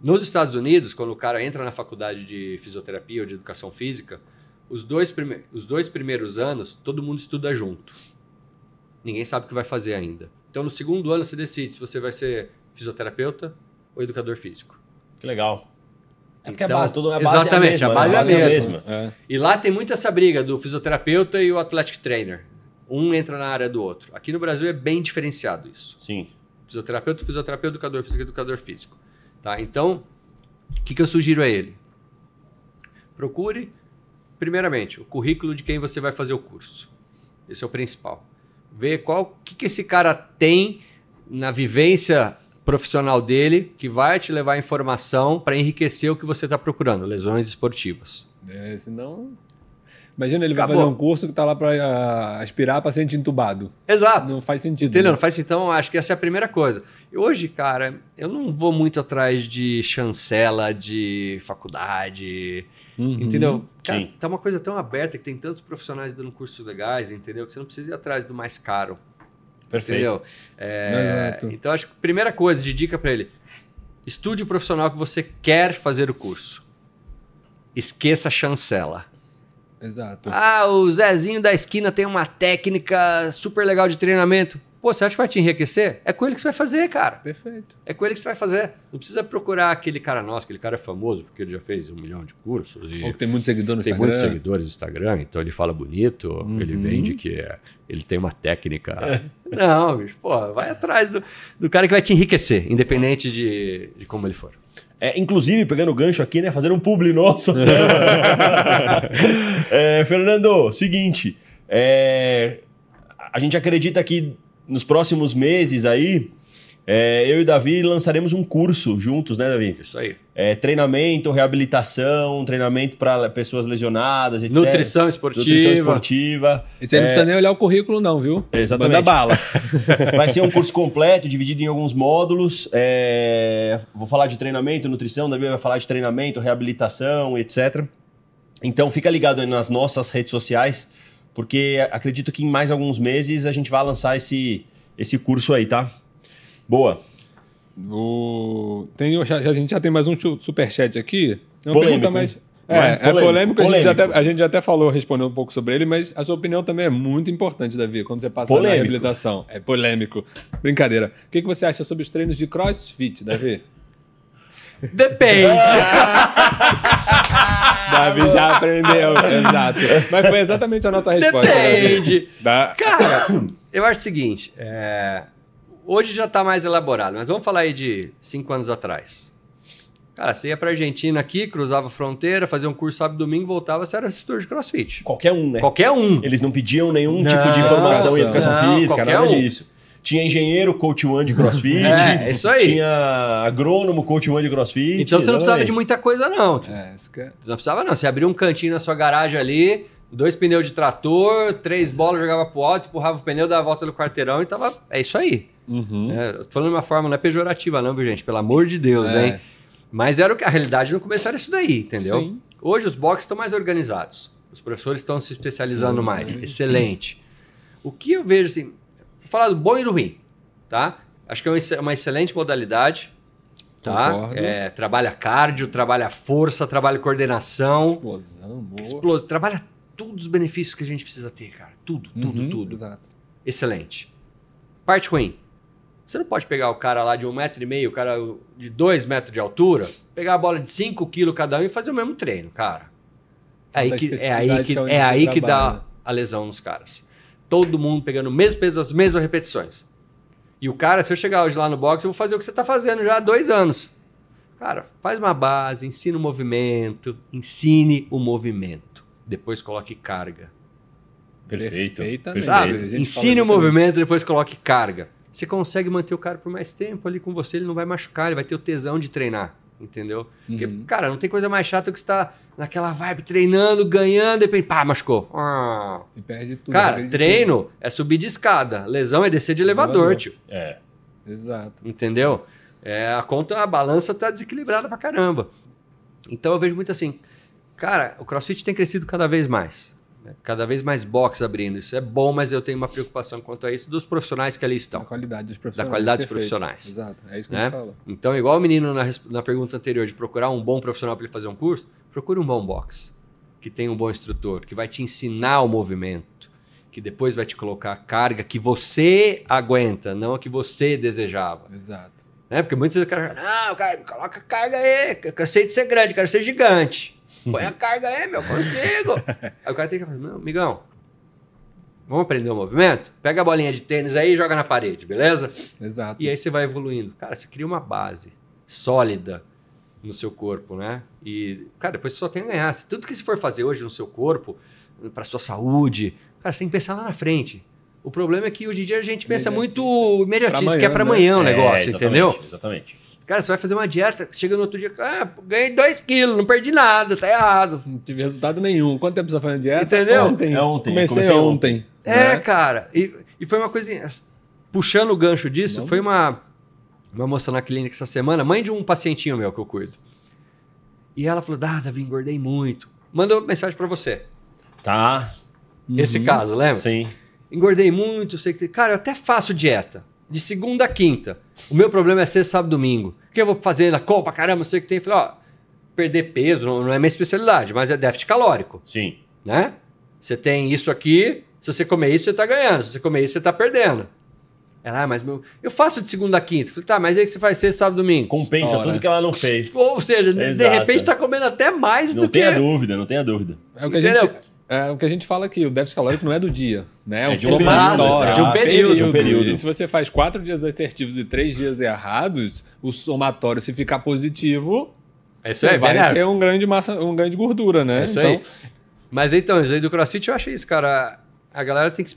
Speaker 3: nos Estados Unidos, quando o cara entra na faculdade de fisioterapia ou de educação física, os dois, prime- os dois primeiros anos, todo mundo estuda junto. Ninguém sabe o que vai fazer ainda. Então, no segundo ano, você decide se você vai ser fisioterapeuta ou educador físico.
Speaker 2: Que legal. É porque
Speaker 3: Então,
Speaker 2: a base, toda a base
Speaker 3: exatamente,
Speaker 2: é a mesma.
Speaker 3: a base
Speaker 2: né?
Speaker 3: é a
Speaker 2: mesma.
Speaker 1: É.
Speaker 3: E lá tem muito essa briga do fisioterapeuta e o athletic trainer. Um entra na área do outro. Aqui no Brasil é bem diferenciado isso.
Speaker 2: Sim.
Speaker 3: Fisioterapeuta, fisioterapeuta, educador físico, educador físico. Tá? Então, o que, que eu sugiro a ele? Procure, primeiramente, o currículo de quem você vai fazer o curso. Esse é o principal. Ver qual o que, que esse cara tem na vivência profissional dele que vai te levar informação para enriquecer o que você está procurando, lesões esportivas.
Speaker 1: É, senão. Imagina, ele vai
Speaker 3: Acabou.
Speaker 1: fazer um curso que tá lá para aspirar paciente entubado.
Speaker 3: Exato.
Speaker 1: Não faz sentido.
Speaker 3: Entendeu?
Speaker 1: né?
Speaker 3: Não faz então, acho que essa é a primeira coisa. E hoje, cara, eu não vou muito atrás de chancela de faculdade,
Speaker 1: Uhum.
Speaker 3: entendeu? Cara,
Speaker 2: sim.
Speaker 3: tá uma coisa tão aberta que tem tantos profissionais dando cursos legais, entendeu? Que você não precisa ir atrás do mais caro,
Speaker 2: Perfeito.
Speaker 3: entendeu? É, então, acho que a primeira coisa de dica para ele, estude o profissional que você quer fazer o curso. Esqueça a chancela.
Speaker 1: Exato.
Speaker 3: Ah, o Zezinho da esquina tem uma técnica super legal de treinamento. Pô, você acha que vai te enriquecer? É com ele que você vai fazer, cara.
Speaker 1: Perfeito.
Speaker 3: É com ele que você vai fazer. Não precisa procurar aquele cara nosso, aquele cara é famoso, porque ele já fez um milhão de cursos. E
Speaker 1: Ou que tem muito seguidor no
Speaker 3: tem
Speaker 1: Instagram.
Speaker 3: muitos seguidores no Instagram, então ele fala bonito, ele vende que é- ele tem uma técnica. Não, bicho, pô, vai atrás do, do cara que vai te enriquecer, independente de, de como ele for.
Speaker 2: É, inclusive, pegando o gancho aqui, né? Fazendo um publi nosso. É, Fernando, seguinte. é, a gente acredita que nos próximos meses aí, é, eu e o Davi lançaremos um curso juntos, né, Davi?
Speaker 3: Isso aí.
Speaker 2: É, treinamento, reabilitação, treinamento para pessoas lesionadas, etc.
Speaker 3: Nutrição esportiva.
Speaker 2: Nutrição esportiva.
Speaker 1: E você não precisa nem olhar o currículo, não, viu?
Speaker 2: Exatamente.
Speaker 1: Manda bala.
Speaker 2: Vai ser um curso completo, dividido em alguns módulos. É, Vou falar de treinamento, nutrição, Davi vai falar de treinamento, reabilitação, etc. Então fica ligado aí nas nossas redes sociais, porque acredito que em mais alguns meses a gente vai lançar esse, esse curso aí, tá? Boa.
Speaker 1: O... Tem, já- a gente já tem mais um superchat aqui. É uma
Speaker 2: Polêmico,
Speaker 1: pergunta mais.
Speaker 2: hein?
Speaker 1: É,
Speaker 2: Não é?
Speaker 1: é polêmico,
Speaker 2: Polêmico,
Speaker 1: a, gente já
Speaker 2: polêmico.
Speaker 1: até, a gente já até falou, respondeu um pouco sobre ele, mas a sua opinião também é muito importante, Davi, quando você passa na
Speaker 2: Polêmico.
Speaker 1: reabilitação. É polêmico. Brincadeira. O que, que você acha sobre os treinos de crossfit, Davi?
Speaker 3: Depende.
Speaker 1: Davi já aprendeu, exato. Mas foi exatamente a nossa resposta.
Speaker 3: Depende.
Speaker 1: Da...
Speaker 3: Cara, eu acho o seguinte: é, hoje já está mais elaborado, mas vamos falar aí de cinco anos atrás. Cara, você ia pra Argentina aqui, cruzava a fronteira, fazia um curso sábado e domingo, voltava, você era instrutor de crossfit.
Speaker 2: Qualquer um, né?
Speaker 3: Qualquer um.
Speaker 2: Eles não pediam nenhum
Speaker 3: Não,
Speaker 2: tipo de formação em educação
Speaker 3: não,
Speaker 2: física, nada
Speaker 3: um.
Speaker 2: disso. Tinha engenheiro, coach one de crossfit.
Speaker 3: É, é isso aí.
Speaker 2: Tinha agrônomo, coach one de crossfit.
Speaker 3: Então você não precisava de muita coisa, não.
Speaker 1: É, que é-
Speaker 3: Não precisava, não. Você abria um cantinho na sua garagem ali, dois pneus de trator, três bolas, jogava pro alto, empurrava o pneu, dava a volta no quarteirão e tava. É isso aí.
Speaker 1: Uhum.
Speaker 3: É, falando de uma forma, não é pejorativa, não, viu, gente? Pelo amor de Deus,
Speaker 1: É.
Speaker 3: hein? Mas era o que a realidade no começo era isso daí, entendeu?
Speaker 1: Sim.
Speaker 3: Hoje os boxes estão mais organizados. Os professores estão se especializando
Speaker 1: Sim.
Speaker 3: mais. Excelente. O que eu vejo assim, falar do bom e do ruim, tá? Acho que é uma ex- uma excelente modalidade. Tá? É, trabalha cardio, trabalha força, trabalha coordenação,
Speaker 1: Explosão, boa.
Speaker 3: explos- trabalha todos os benefícios que a gente precisa ter, cara. Tudo, tudo,
Speaker 1: Uhum,
Speaker 3: tudo.
Speaker 1: Exato.
Speaker 3: Excelente. Parte ruim. Você não pode pegar o cara lá de um metro e meio, o cara de dois metros de altura, pegar a bola de 5 quilos cada um e fazer o mesmo treino, cara. É aí que, é aí que,
Speaker 1: que é onde
Speaker 3: é
Speaker 1: você
Speaker 3: aí que dá a lesão nos caras. Todo mundo pegando o mesmo peso, as mesmas repetições. E o cara, se eu chegar hoje lá no boxe, eu vou fazer o que você está fazendo já há dois anos. Cara, faz uma base, ensina o movimento, ensine o movimento. Depois coloque carga.
Speaker 2: Perfeito.
Speaker 1: Perfeitamente.
Speaker 3: Sabe?
Speaker 1: Gente
Speaker 3: Ensine o movimento, depois coloque carga. Você consegue manter o cara por mais tempo ali com você, ele não vai machucar, ele vai ter o tesão de treinar. Entendeu? Porque,
Speaker 1: Uhum.
Speaker 3: cara, não tem coisa mais chata que você tá naquela vibe treinando, ganhando, e depois, pá, machucou. Ah.
Speaker 1: E perde tudo.
Speaker 3: Cara,
Speaker 1: perde
Speaker 3: treino é subir de escada. Lesão é descer de elevador,
Speaker 1: Elevador.
Speaker 3: tio.
Speaker 2: É.
Speaker 1: tudo. Exato.
Speaker 3: Entendeu? É, a conta, a balança tá desequilibrada pra caramba. Então eu vejo muito assim, cara, o CrossFit tem crescido cada vez mais. Né? Cada vez mais box abrindo. Isso é bom, mas eu tenho uma preocupação quanto a isso dos profissionais que ali
Speaker 1: Da
Speaker 3: estão.
Speaker 1: qualidade dos profissionais.
Speaker 3: qualidade dos profissionais.
Speaker 1: Exato. É isso que
Speaker 3: Né?
Speaker 1: a fala.
Speaker 3: Então, igual o menino na, na pergunta anterior de procurar um bom profissional para ele fazer um curso, procure um bom box, que tem um bom instrutor, que vai te ensinar o movimento, que depois vai te colocar a carga que você aguenta, não a que você desejava.
Speaker 1: Exato.
Speaker 3: Né? Porque muitas vezes o cara não, cara, coloca a carga aí, eu cansei de ser grande, quero ser gigante. Põe a carga aí, meu, consigo. aí o cara tem que falar, não, amigão, vamos aprender o movimento? Pega a bolinha de tênis aí e joga na parede, beleza?
Speaker 1: Exato.
Speaker 3: E aí você vai evoluindo. Cara, você cria uma base sólida no seu corpo, né? E, cara, depois você só tem a ganhar. Se Tudo que você for fazer hoje no seu corpo, para sua saúde, cara, você tem que pensar lá na frente. O problema é que hoje em dia a gente pensa muito imediatista, que é para
Speaker 1: amanhã,
Speaker 3: amanhã o
Speaker 2: É,
Speaker 3: negócio,
Speaker 2: exatamente,
Speaker 3: entendeu?
Speaker 2: Exatamente.
Speaker 3: Cara, você vai fazer uma dieta, chega no outro dia, ah, ganhei 2 quilos, não perdi nada, tá errado.
Speaker 1: Não tive resultado nenhum. Quanto tempo você tá fazendo dieta?
Speaker 3: Entendeu?
Speaker 1: Ontem.
Speaker 2: É ontem,
Speaker 1: Comecei,
Speaker 2: comecei
Speaker 1: ontem.
Speaker 3: É,
Speaker 1: né?
Speaker 3: cara. E, e foi uma coisa. assim, Puxando o gancho disso,
Speaker 1: Não.
Speaker 3: foi uma, uma moça na clínica essa semana, mãe de um pacientinho meu que eu cuido. E ela falou: Ah, Davi, engordei muito. Mandou mensagem pra você.
Speaker 2: Tá.
Speaker 3: Esse
Speaker 1: Uhum.
Speaker 3: caso, lembra?
Speaker 2: Sim.
Speaker 3: Engordei muito, sei que. Cara, eu até faço dieta. De segunda a quinta. O meu problema é sexta, sábado domingo. O que eu vou fazer na copa, caramba, sei que tem. Eu falei, ó, perder peso não, não é minha especialidade, mas é déficit calórico.
Speaker 2: Sim.
Speaker 3: né? Você tem isso aqui, se você comer isso, você está ganhando. Se você comer isso, você está perdendo. Ela, ah, mas meu, eu faço de segunda a quinta. Eu Falei, tá, mas aí que você faz sexta, sábado, domingo.
Speaker 2: Compensa
Speaker 1: Ora.
Speaker 2: tudo que ela não fez.
Speaker 3: Ou seja, de
Speaker 2: Exato.
Speaker 3: repente tá comendo até mais
Speaker 2: Não
Speaker 3: do
Speaker 2: tenha
Speaker 3: que...
Speaker 2: dúvida, não tenha dúvida.
Speaker 1: É o que a
Speaker 3: Entendeu?
Speaker 1: gente. É o que a gente fala aqui, o déficit calórico não é do dia, né?
Speaker 2: É
Speaker 1: um
Speaker 2: de um
Speaker 1: somatório,
Speaker 2: período,
Speaker 1: é de um período.
Speaker 2: De um período.
Speaker 1: E se você faz quatro dias assertivos e três dias errados, o somatório, se ficar positivo,
Speaker 3: É isso
Speaker 1: você
Speaker 3: aí,
Speaker 1: vai ter um grande massa, um grande gordura, né?
Speaker 3: É isso
Speaker 1: então,
Speaker 3: aí. Mas então, isso aí do CrossFit eu acho isso, cara. A galera tem que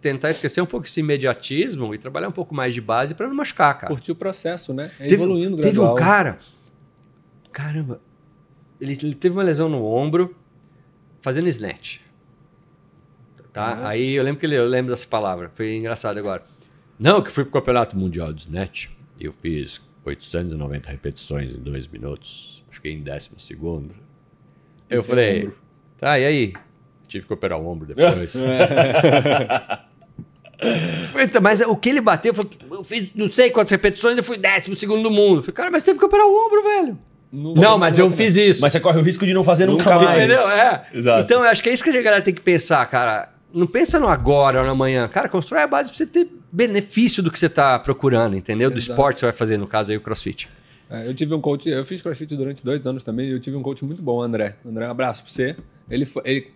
Speaker 3: tentar esquecer um pouco esse imediatismo e trabalhar um pouco mais de base pra não machucar, cara.
Speaker 1: curtir o processo, né? É
Speaker 3: Teve,
Speaker 1: evoluindo
Speaker 3: teve
Speaker 1: gradual.
Speaker 3: um cara. Caramba. Ele, ele teve uma lesão no ombro fazendo snatch. Tá?
Speaker 1: Ah.
Speaker 3: Aí eu lembro que ele, eu lembro dessa palavra. Foi engraçado agora. Não, que fui pro campeonato mundial de snatch. e Eu fiz 890 repetições em dois minutos. Fiquei em décimo segundo. Eu
Speaker 1: Esse é
Speaker 3: falei,
Speaker 1: ombro.
Speaker 3: tá, e aí? Tive que operar o ombro depois. Então, mas o que ele bateu, eu, falei, eu fiz não sei quantas repetições, eu fui décimo segundo do mundo. Eu falei, cara, mas teve que operar o ombro, velho.
Speaker 1: No-
Speaker 3: Não, mas eu fiz isso.
Speaker 2: Mas você corre o risco de não fazer nunca,
Speaker 1: Nunca
Speaker 2: mais.
Speaker 3: Entendeu? É.
Speaker 2: Exato.
Speaker 3: Então, eu acho que é isso que a galera tem que pensar, cara. Não pensa no agora ou no amanhã. Cara, constrói a base pra você ter benefício do que você tá procurando, entendeu? Do
Speaker 1: Exato.
Speaker 3: esporte que você vai fazer, no caso aí, o crossfit.
Speaker 1: É, eu tive um coach, eu fiz crossfit durante dois anos também, e eu tive um coach muito bom, André. André, um abraço pra você. Ele, foi- ele,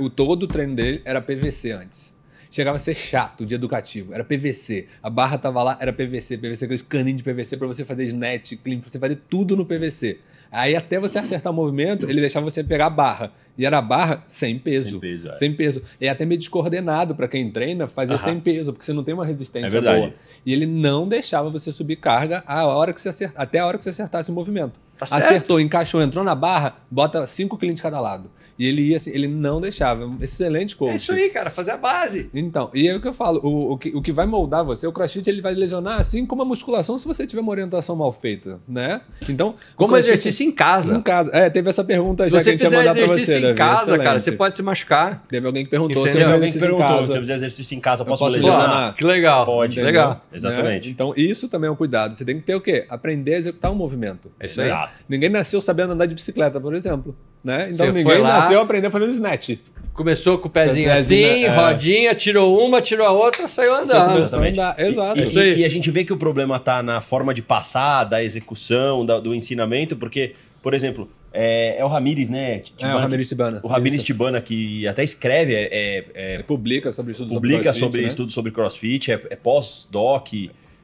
Speaker 1: o todo o treino dele era PVC antes. Chegava a ser chato de educativo, era PVC. A barra tava lá, era PVC, PVC, aqueles caninhos de PVC pra você fazer snatch, clean, pra você fazer tudo no PVC. Aí até você acertar o movimento, ele deixava você pegar a barra. E era a barra sem peso.
Speaker 2: Sem peso, é.
Speaker 1: Sem peso. E é até meio descoordenado pra quem treina fazer
Speaker 2: Aham.
Speaker 1: sem peso, porque você não tem uma resistência
Speaker 2: É verdade.
Speaker 1: boa. E ele não deixava você subir carga a hora que você acer- até a hora que você acertasse o movimento.
Speaker 3: Tá certo.
Speaker 1: Acertou, encaixou, entrou na barra, bota cinco clientes de cada lado. E ele ia assim, ele não deixava. Excelente coach.
Speaker 3: É isso aí, cara, fazer a base.
Speaker 1: Então, e é o que eu falo, o, o, que, o que vai moldar você, o crossfit ele vai lesionar assim como a musculação se você tiver uma orientação mal feita, né? Então,
Speaker 3: Como
Speaker 1: crossfit-
Speaker 3: exercício em casa.
Speaker 1: Em casa. É, teve essa pergunta
Speaker 3: Se
Speaker 1: já que a gente ia mandar pra
Speaker 3: exercício
Speaker 1: você,
Speaker 3: em
Speaker 1: Davi.
Speaker 3: casa, cara,
Speaker 1: Excelente.
Speaker 3: você pode se machucar.
Speaker 1: Teve alguém que perguntou
Speaker 3: Entendeu?
Speaker 1: se eu fizer
Speaker 2: alguém que
Speaker 1: exercício em
Speaker 2: perguntou,
Speaker 1: casa.
Speaker 2: se eu fizer exercício em casa,
Speaker 1: Eu
Speaker 2: posso,
Speaker 1: posso
Speaker 2: lesionar?
Speaker 3: Que legal.
Speaker 2: Pode.
Speaker 3: Legal.
Speaker 1: Né?
Speaker 2: Exatamente.
Speaker 1: Então, isso também é um cuidado. Você tem que ter o quê? Aprender a executar um movimento.
Speaker 3: É isso aí.
Speaker 2: Exato.
Speaker 1: Ninguém nasceu sabendo andar de bicicleta, por exemplo. Né? Então
Speaker 3: Você
Speaker 1: ninguém
Speaker 3: foi lá-
Speaker 1: nasceu aprendendo fazendo snatch.
Speaker 3: Começou com o pezinho assim,
Speaker 1: é.
Speaker 3: rodinha, tirou uma, tirou a outra, saiu andando.
Speaker 1: a
Speaker 2: exatamente.
Speaker 1: andar. Exato.
Speaker 2: E,
Speaker 3: Isso aí.
Speaker 2: e- e a gente vê que o problema tá na forma de passar, da execução, da- do ensinamento, porque, por exemplo, é, é o Ramires, né?
Speaker 1: É,
Speaker 2: Tibana,
Speaker 1: o Ramires Tibana.
Speaker 2: O Ramires
Speaker 1: Isso.
Speaker 2: Tibana, que até escreve, é- é- é
Speaker 1: publica sobre estudos
Speaker 2: publica
Speaker 1: crossfit,
Speaker 2: sobre
Speaker 1: né?
Speaker 2: estudos sobre crossfit, é, é pós-doc,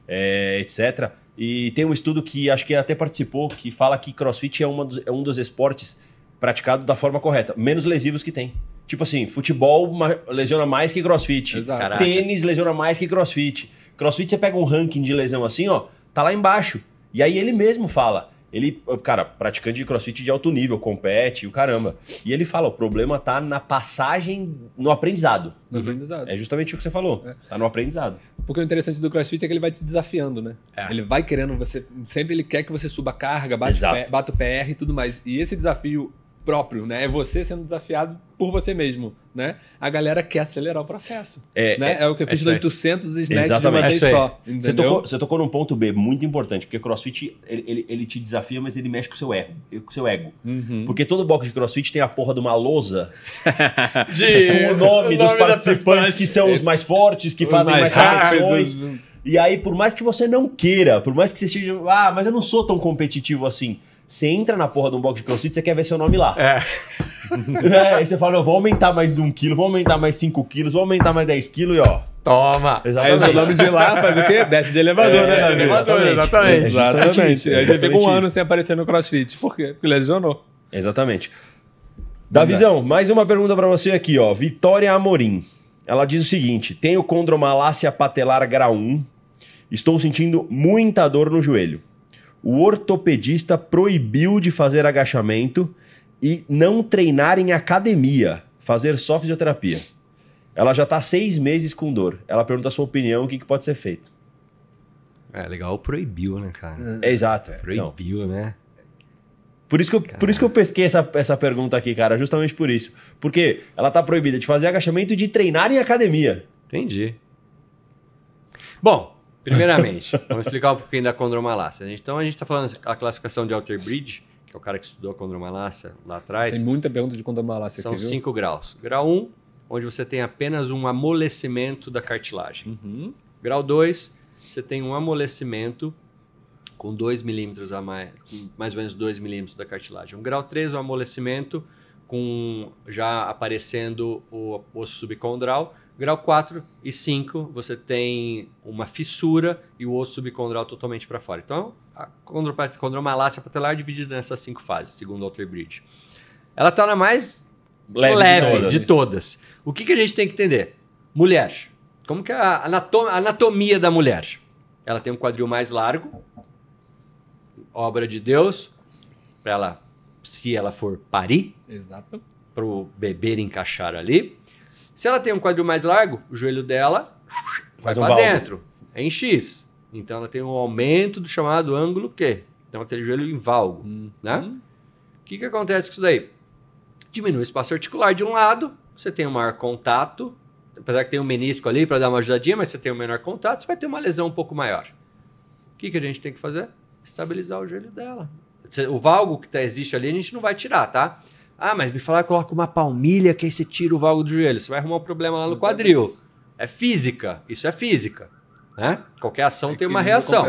Speaker 2: é, etc. E tem um estudo que acho que ele até participou, que fala que crossfit é, uma dos- é um dos esportes praticado da forma correta, menos lesivos que tem. Tipo assim, futebol lesiona mais que crossfit.
Speaker 1: Exato.
Speaker 2: Tênis lesiona mais que crossfit. Crossfit, você pega um ranking de lesão assim, ó, tá lá embaixo. E aí ele mesmo fala. Ele, cara, praticante de crossfit de alto nível, compete, o caramba. E ele fala: o problema tá na passagem, no aprendizado.
Speaker 1: No aprendizado.
Speaker 2: É justamente o que você falou. Tá no aprendizado.
Speaker 1: Porque o interessante do CrossFit é que ele vai te desafiando, né?
Speaker 3: É.
Speaker 1: Ele vai querendo você. Sempre ele quer que você suba a carga, bate,
Speaker 2: Exato.
Speaker 1: bata o PR e tudo mais. E esse desafio próprio, né? É você sendo desafiado por você mesmo, né? A galera quer acelerar o processo.
Speaker 2: É,
Speaker 1: né? é, o que eu
Speaker 3: é
Speaker 1: fiz
Speaker 3: isso aí.
Speaker 1: 800 snatches de uma
Speaker 2: Exatamente.
Speaker 3: É
Speaker 1: vez
Speaker 3: aí.
Speaker 1: só.
Speaker 2: Você tocou, você tocou num ponto B muito importante, porque crossfit ele, ele, ele te desafia, mas ele mexe com o seu ego. Com o seu ego.
Speaker 1: Uhum.
Speaker 2: Porque todo box de crossfit tem a porra de uma lousa
Speaker 3: De-
Speaker 2: com o nome dos participantes
Speaker 3: participante.
Speaker 2: que são os mais fortes, que fazem mais, repetições. E aí, por mais que você não queira, por mais que você esteja. Ah, mas eu não sou tão competitivo assim. Você entra na porra de um box de crossfit, você quer ver seu nome lá.
Speaker 3: É.
Speaker 2: Né? Aí você fala, não, vou aumentar mais um quilo, vou aumentar mais 5 quilos, vou aumentar mais 10 quilos e ó.
Speaker 3: Toma.
Speaker 1: Aí o seu nome de lá faz o quê? Desce de elevador,
Speaker 2: É,
Speaker 1: né, Davi?
Speaker 3: elevador,
Speaker 2: exatamente.
Speaker 3: exatamente.
Speaker 2: É
Speaker 1: Exatamente.
Speaker 2: é
Speaker 1: Aí você fica um ano sem aparecer no CrossFit. Por quê? Porque lesionou.
Speaker 2: Exatamente. Davizão, mais uma pergunta pra você aqui, ó. Vitória Amorim. Ela diz o seguinte: tenho condromalácia patelar grau 1. Estou sentindo muita dor no joelho. O ortopedista proibiu de fazer agachamento e não treinar em academia, fazer só fisioterapia. Ela já tá seis meses com dor. Ela pergunta a sua opinião, o que, que pode ser feito.
Speaker 3: É legal, proibiu, né, cara?
Speaker 2: É exato. Então,
Speaker 3: Proibiu, né?
Speaker 2: Por isso que eu, por isso que eu pesquei essa, essa pergunta aqui, cara, justamente por isso. Porque ela tá proibida de fazer agachamento e de treinar em academia.
Speaker 3: Entendi. Bom, primeiramente, vamos explicar um pouquinho da condromalácia. Então, a gente está falando a classificação de Alter Bridge, que é o cara que estudou a condromalácia lá atrás.
Speaker 1: Tem muita pergunta de condomalácia
Speaker 3: São
Speaker 1: aqui, viu?
Speaker 3: cinco graus. Grau 1, onde você tem apenas um amolecimento da cartilagem.
Speaker 1: Uhum.
Speaker 3: Grau 2, você tem um amolecimento com 2 milímetros a mais, mais ou menos 2 milímetros da cartilagem. Um grau 3, um amolecimento com já aparecendo o osso subcondral. Grau 4 e 5, você tem uma fissura e o osso subcondral totalmente para fora. Então, a condromalácia patelar é dividida nessas cinco fases, segundo o Alter Bridge. Ela está na mais leve, leve de, todas. de, todas. O que, que a gente tem que entender? Mulher. Como que é a anatomia da mulher? Ela tem um quadril mais largo, obra de Deus, para ela, se ela for parir,
Speaker 1: Exato.
Speaker 3: para o bebê encaixar ali. Se ela tem um quadril mais largo, o joelho dela vai um para dentro, é em X. Então ela tem um aumento do chamado ângulo Q. Então aquele joelho em valgo, hum. né? O que, que acontece com isso daí? Diminui o espaço articular de um lado, você tem um maior contato, apesar que tem um menisco ali para dar uma ajudadinha, mas você tem um menor contato, você vai ter uma lesão um pouco maior. O que, que a gente tem que fazer? Estabilizar o joelho dela. O valgo que tá, existe ali a gente não vai tirar, tá? Ah, mas me falaram que coloca uma palmilha que aí você tira o valgo do joelho. Você vai arrumar um problema lá no quadril. É física. Isso é física. Né? Qualquer ação é tem uma reação.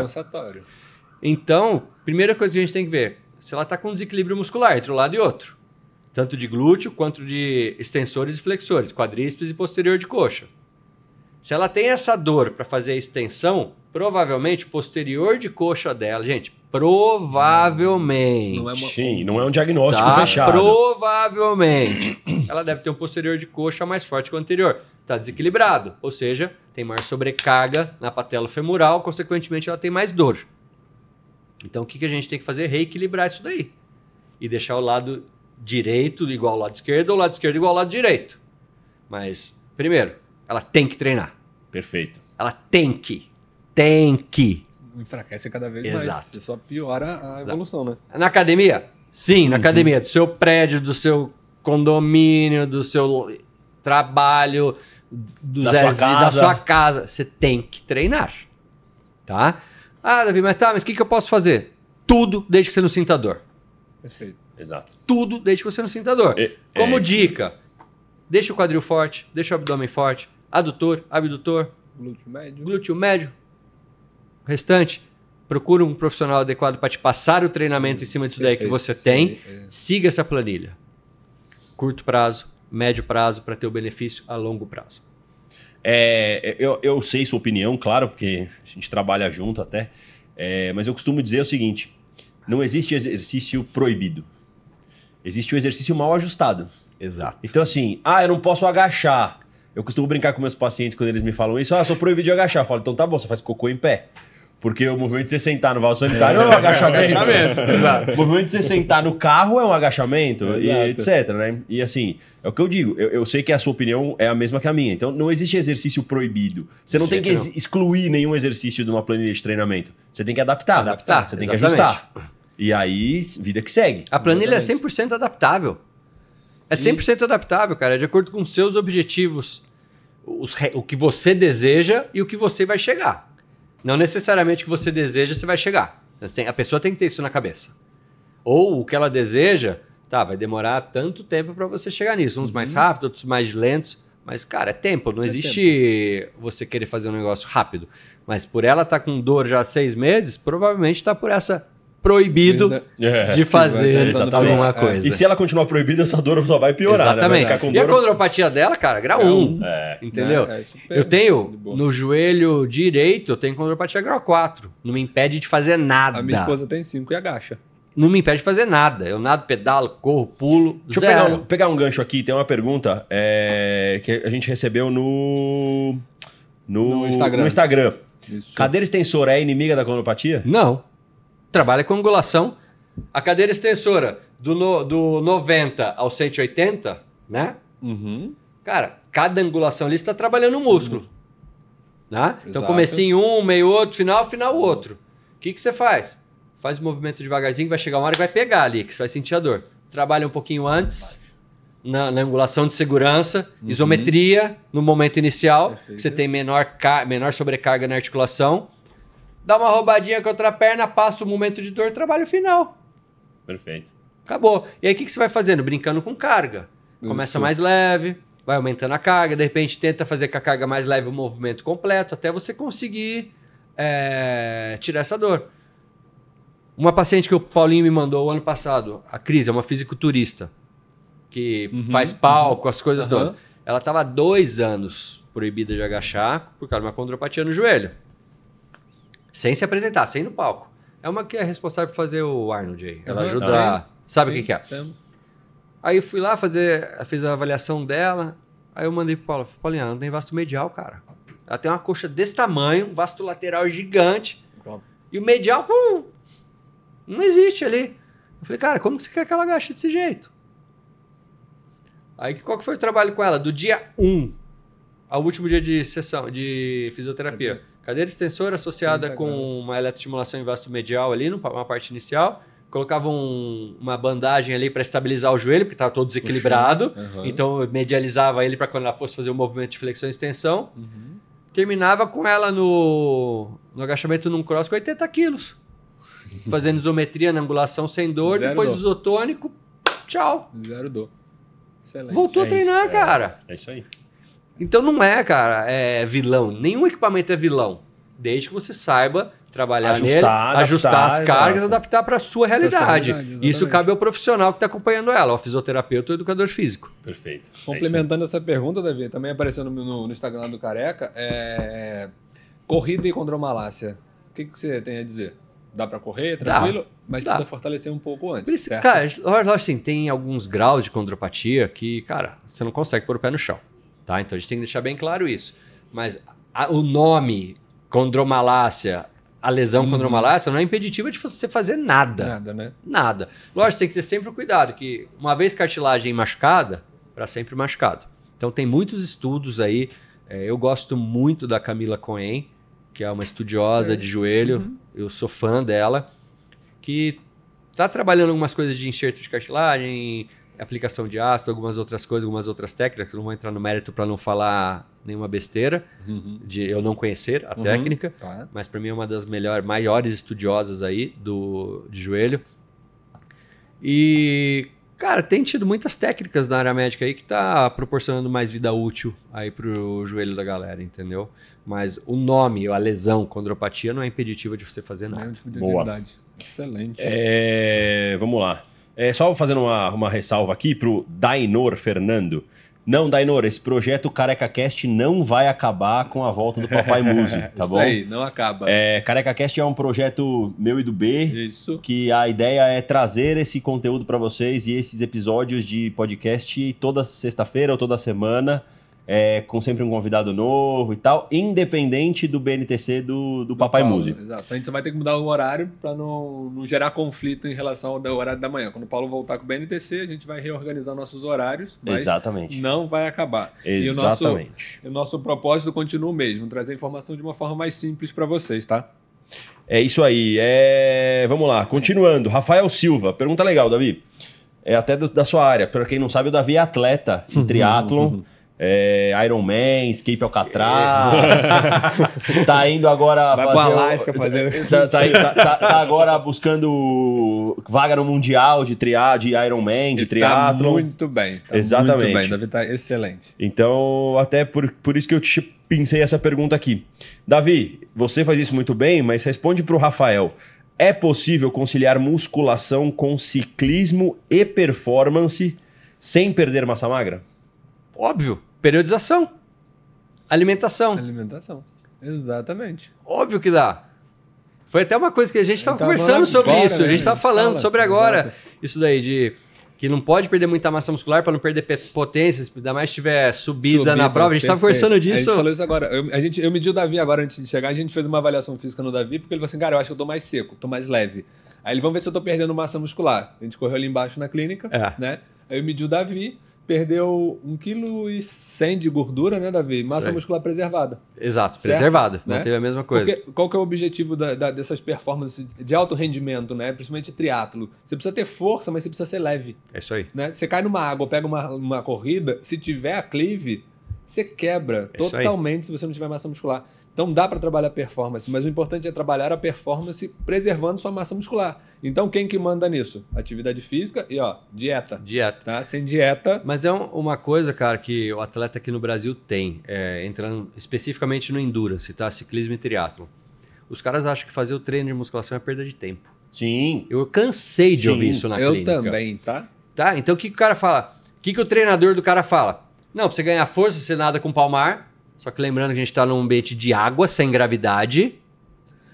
Speaker 3: Então, primeira coisa que a gente tem que ver, se ela está com desequilíbrio muscular entre um lado e outro. Tanto de glúteo quanto de extensores e flexores, quadríceps e posterior de coxa. Se ela tem essa dor para fazer a extensão, provavelmente posterior de coxa dela, gente, Provavelmente.
Speaker 2: Não é uma... Sim, não é um diagnóstico tá? fechado.
Speaker 3: Provavelmente. ela deve ter um posterior de coxa mais forte que o anterior. Está desequilibrado. Ou seja, tem maior sobrecarga na patela femoral, consequentemente ela tem mais dor. Então o que, que a gente tem que fazer? Reequilibrar isso daí. E deixar o lado direito igual ao lado esquerdo ou o lado esquerdo igual ao lado direito. Mas, primeiro, ela tem que treinar.
Speaker 2: Perfeito.
Speaker 3: Ela tem que. Tem que
Speaker 1: enfraquece cada vez Exato. mais. Você só piora a evolução, né?
Speaker 3: Na academia? Sim, na uhum. academia. Do seu prédio, do seu condomínio, do seu trabalho, do da, sua casa. da sua casa. Você tem que treinar. Tá? Ah, Davi, mas tá, mas o que, que eu posso fazer? Tudo desde que você não sinta dor.
Speaker 1: Perfeito.
Speaker 2: Exato.
Speaker 3: Tudo desde que você não sinta dor. É, Como é... dica, deixa o quadril forte, deixa o abdômen forte, adutor, abdutor,
Speaker 1: glúteo médio.
Speaker 3: Glúteo médio, o restante, procura um profissional adequado para te passar o treinamento em cima disso daí que você tem. É. Siga essa planilha. Curto prazo, médio prazo, para ter o benefício a longo prazo.
Speaker 2: É, eu, eu sei sua opinião, claro, porque a gente trabalha junto até. É, mas eu costumo dizer o seguinte: não existe exercício proibido. Existe o exercício mal ajustado.
Speaker 3: Exato.
Speaker 2: Então, assim, ah, eu não posso agachar. Eu costumo brincar com meus pacientes quando eles me falam isso. Ah, sou proibido de agachar. Eu falo, então tá bom, você faz cocô em pé. Porque o movimento de você sentar no vaso sanitário é um agachamento. agachamento. o movimento de você sentar no carro é um agachamento, e etc. Né? E assim, é o que eu digo. Eu, eu, sei que a sua opinião é a mesma que a minha. Então não existe exercício proibido. Você não tem que não. excluir nenhum exercício de uma planilha de treinamento. Você tem que adaptar.
Speaker 3: Adaptar.
Speaker 2: Você tem que ajustar. E aí, vida que segue.
Speaker 3: A planilha exatamente. é 100% adaptável. É 100% e... adaptável, cara. É de acordo com seus objetivos. Os, o que você deseja e o que você vai chegar. Não necessariamente o que você deseja, você vai chegar. A pessoa tem que ter isso na cabeça. Ou o que ela deseja, tá, vai demorar tanto tempo para você chegar nisso. Uns uhum. mais rápidos, outros mais lentos. Mas, cara, é tempo. Não é existe tempo. você querer fazer um negócio rápido. Mas por ela estar tá com dor já há seis meses, provavelmente está por essa proibido é, de fazer alguma coisa.
Speaker 2: E se ela continuar proibida, essa dor só vai piorar.
Speaker 3: Exatamente. Né? Vai e a condropatia dela, cara, grau 1. Um, é. Entendeu? É, eu tenho no joelho direito, eu tenho condropatia grau 4. Não me impede de fazer nada.
Speaker 1: A minha esposa tem 5 e agacha.
Speaker 3: Não me impede de fazer nada. Eu nado, pedalo, corro, pulo.
Speaker 2: Deixa zero. eu pegar um, pegar um gancho aqui. Tem uma pergunta é, que a gente recebeu no. No, no Instagram. No Instagram. Cadeira extensora é inimiga da condropatia?
Speaker 3: Não trabalha com angulação. A cadeira extensora do, no, do 90 ao 180, né?
Speaker 1: Uhum.
Speaker 3: Cara, cada angulação ali está trabalhando o músculo. Uhum. Né? Então comecei em um, meio outro, final, final outro. O que, que você faz? Faz o movimento devagarzinho, vai chegar uma hora e vai pegar ali, que você vai sentir a dor. Trabalha um pouquinho antes, na, na angulação de segurança, uhum. isometria no momento inicial, Perfeito. que você tem menor, menor sobrecarga na articulação dá uma roubadinha com a outra perna, passa o momento de dor, trabalho final.
Speaker 2: Perfeito.
Speaker 3: Acabou. E aí o que, que você vai fazendo? Brincando com carga. Começa mais leve, vai aumentando a carga, de repente tenta fazer com a carga mais leve o movimento completo, até você conseguir é, tirar essa dor. Uma paciente que o Paulinho me mandou o ano passado, a Cris, é uma fisiculturista, que
Speaker 1: Uhum,
Speaker 3: faz palco, as coisas
Speaker 1: Aham.
Speaker 3: todas. Ela estava há dois anos proibida de agachar por causa de uma condropatia no joelho. Sem se apresentar, sem ir no palco. É uma que é responsável por fazer o Arnold aí. Ela
Speaker 1: Aham,
Speaker 3: ajuda.
Speaker 1: tá.
Speaker 3: Sabe o
Speaker 1: Sim,
Speaker 3: que, que é?
Speaker 1: sabemos.
Speaker 3: Aí eu fui lá fazer, fiz a avaliação dela. Aí eu mandei pro Paulo, falei, Paulinha, não tem vasto medial, cara. Ela tem uma coxa desse tamanho, um vasto lateral gigante.
Speaker 1: Pronto.
Speaker 3: E o medial, hum, não existe ali. Eu falei, cara, como que você quer que ela agache desse jeito? Aí qual que foi o trabalho com ela? Do dia 1 ao último dia de sessão, de fisioterapia. Cadeira extensora associada
Speaker 1: 30
Speaker 3: com
Speaker 1: graus.
Speaker 3: uma eletroestimulação em vasto medial ali, numa parte inicial. Colocava um- uma bandagem ali para estabilizar o joelho, porque estava todo desequilibrado.
Speaker 1: Aham.
Speaker 3: Então eu medializava ele para quando ela fosse fazer o movimento de flexão e extensão.
Speaker 1: Uhum.
Speaker 3: Terminava com ela no, no agachamento num cross com 80 quilos. Fazendo isometria na angulação sem dor,
Speaker 1: Zero
Speaker 3: depois
Speaker 1: dor.
Speaker 3: isotônico, tchau.
Speaker 1: Zero dor. Excelente.
Speaker 3: Voltou a
Speaker 2: É
Speaker 3: treinar,
Speaker 2: isso, é.
Speaker 3: cara.
Speaker 2: É isso aí.
Speaker 3: Então não é, cara, é vilão. Nenhum equipamento é vilão. Desde que você saiba trabalhar
Speaker 2: Ajustar,
Speaker 3: nele,
Speaker 2: adaptar,
Speaker 3: ajustar as cargas,
Speaker 2: exato.
Speaker 3: adaptar para a sua realidade.
Speaker 1: realidade.
Speaker 3: Isso cabe ao profissional que está acompanhando ela, o fisioterapeuta ou educador físico.
Speaker 2: Perfeito. É
Speaker 1: Complementando essa pergunta, Davi, também apareceu no, no- no Instagram do Careca, é... corrida e condromalácia. O que, que você tem a dizer? Dá pra correr,
Speaker 3: Dá.
Speaker 1: tranquilo? Mas
Speaker 3: Dá.
Speaker 1: precisa fortalecer um pouco antes,
Speaker 3: Por isso,
Speaker 1: certo?
Speaker 3: cara, lógico assim, tem alguns graus de condropatia que, cara, você não consegue pôr o pé no chão, tá? Então a gente tem que deixar bem claro isso. Mas a- o nome condromalácia, a lesão
Speaker 1: Uhum.
Speaker 3: condromalácia não é impeditiva de você fazer nada.
Speaker 1: Nada, né?
Speaker 3: Nada. Lógico, tem que ter sempre o cuidado, que uma vez cartilagem machucada, para sempre machucado. Então tem muitos estudos aí. é, eu gosto muito da Camila Cohen, que é uma estudiosa de joelho.
Speaker 1: Uhum.
Speaker 3: Eu sou fã dela. Que está trabalhando algumas coisas de enxerto de cartilagem, aplicação de ácido, algumas outras coisas, algumas outras técnicas. Não vou entrar no mérito para não falar nenhuma besteira,
Speaker 1: Uhum.
Speaker 3: de eu não conhecer a
Speaker 1: Uhum.
Speaker 3: técnica
Speaker 1: Tá.
Speaker 3: mas para mim é uma das melhor, maiores estudiosas aí do de joelho. E cara, tem tido muitas técnicas na área médica aí que tá proporcionando mais vida útil aí pro joelho da galera, entendeu? Mas o nome, a lesão, condropatia não é impeditiva de você fazer nada.
Speaker 1: tipo de
Speaker 2: Boa.
Speaker 1: Excelente.
Speaker 2: É, vamos lá. É, só fazendo uma, uma ressalva aqui pro Dainor Fernando. Não, Dainor, esse projeto Careca Cast não vai acabar com a volta do Papai Muse, tá
Speaker 1: Isso
Speaker 2: bom?
Speaker 1: aí, não acaba.
Speaker 2: É, Careca Cast é um projeto meu e do B,
Speaker 1: Isso.
Speaker 2: que a ideia é trazer esse conteúdo para vocês e esses episódios de podcast toda sexta-feira ou toda semana, é, com sempre um convidado novo e tal, independente do BNTC do, do Papai
Speaker 1: Paulo,
Speaker 2: Muse.
Speaker 1: Exato. A gente vai ter que mudar o horário para não, não gerar conflito em relação ao da- horário da manhã. Quando o Paulo voltar com o BNTC, a gente vai reorganizar nossos horários, mas
Speaker 2: Exatamente.
Speaker 1: não vai acabar. E o nosso,
Speaker 2: Exatamente.
Speaker 1: o nosso propósito continua o mesmo, trazer informação de uma forma mais simples para vocês, tá?
Speaker 2: É isso aí. É... Vamos lá, continuando. Rafael Silva, pergunta legal, Davi. É até do- da sua área. Para quem não sabe, o Davi é atleta em triatlon. É, Ironman, escape Alcatraz. tá indo agora
Speaker 1: Vai
Speaker 2: fazer.
Speaker 1: pro
Speaker 2: o-
Speaker 1: Alasca fazer-
Speaker 2: Tá, tá- tá- tá- tá agora buscando vaga no Mundial de, tria, de Ironman, de
Speaker 1: Ele
Speaker 2: triatlon.
Speaker 1: Tá muito bem. Tá
Speaker 2: Exatamente.
Speaker 1: Muito bem, Davi tá excelente.
Speaker 2: Então, até por, por isso que eu te pensei essa pergunta aqui. Davi, você faz isso muito bem, mas responde para o Rafael. É possível conciliar musculação com ciclismo e performance sem perder massa magra?
Speaker 3: Óbvio, periodização, alimentação,
Speaker 1: Alimentação. Exatamente.
Speaker 3: óbvio que dá. Foi até uma coisa que a gente estava
Speaker 1: tava
Speaker 3: conversando sobre
Speaker 1: agora,
Speaker 3: isso, a
Speaker 1: né?
Speaker 3: gente estava falando
Speaker 1: fala,
Speaker 3: sobre agora.
Speaker 1: exato.
Speaker 3: Isso daí de que não pode perder muita massa muscular para não perder pe- potência, ainda mais se tiver subida, na prova. A gente estava conversando
Speaker 1: A
Speaker 3: disso.
Speaker 1: gente falou isso agora. Eu, a gente, eu medi o Davi agora antes de chegar. A gente fez uma avaliação física no Davi, porque ele falou assim: cara, eu acho que eu tô mais seco, tô mais leve. Aí ele, vamos ver se eu tô perdendo massa muscular. A gente correu ali embaixo na clínica,
Speaker 3: É.
Speaker 1: né? Aí eu medi o Davi, perdeu 1,1 kg de gordura, né, Davi? Massa muscular preservada.
Speaker 3: Exato,
Speaker 1: Certo,
Speaker 3: preservado.
Speaker 1: né?
Speaker 3: Não teve a mesma coisa.
Speaker 1: Porque qual que é o objetivo da- da- dessas performances de alto rendimento, né? Principalmente triatlo. Você precisa ter força, mas você precisa ser leve.
Speaker 3: É isso aí.
Speaker 1: né? Você cai numa água, pega uma, uma corrida, se tiver aclive, você quebra
Speaker 3: É
Speaker 1: totalmente se você não tiver massa muscular. Então dá para trabalhar performance, mas o importante é trabalhar a performance preservando sua massa muscular. Então quem que manda nisso? Atividade física e ó, dieta.
Speaker 3: Dieta.
Speaker 1: Tá? Sem dieta,
Speaker 3: Mas é um- uma coisa, cara, que o atleta aqui no Brasil tem, é, entrando especificamente no endurance, tá? Ciclismo e triatlo. Os caras acham que fazer o treino de musculação é perda de tempo.
Speaker 2: Sim.
Speaker 3: Eu cansei de
Speaker 2: Sim,
Speaker 3: ouvir isso na
Speaker 1: eu
Speaker 3: clínica.
Speaker 1: também, tá?
Speaker 3: Tá? Então o que, que o cara fala? O que, que o treinador do cara fala? Não, pra você ganhar força, você nada com palmar. Só que lembrando que a gente tá num ambiente de água, sem gravidade.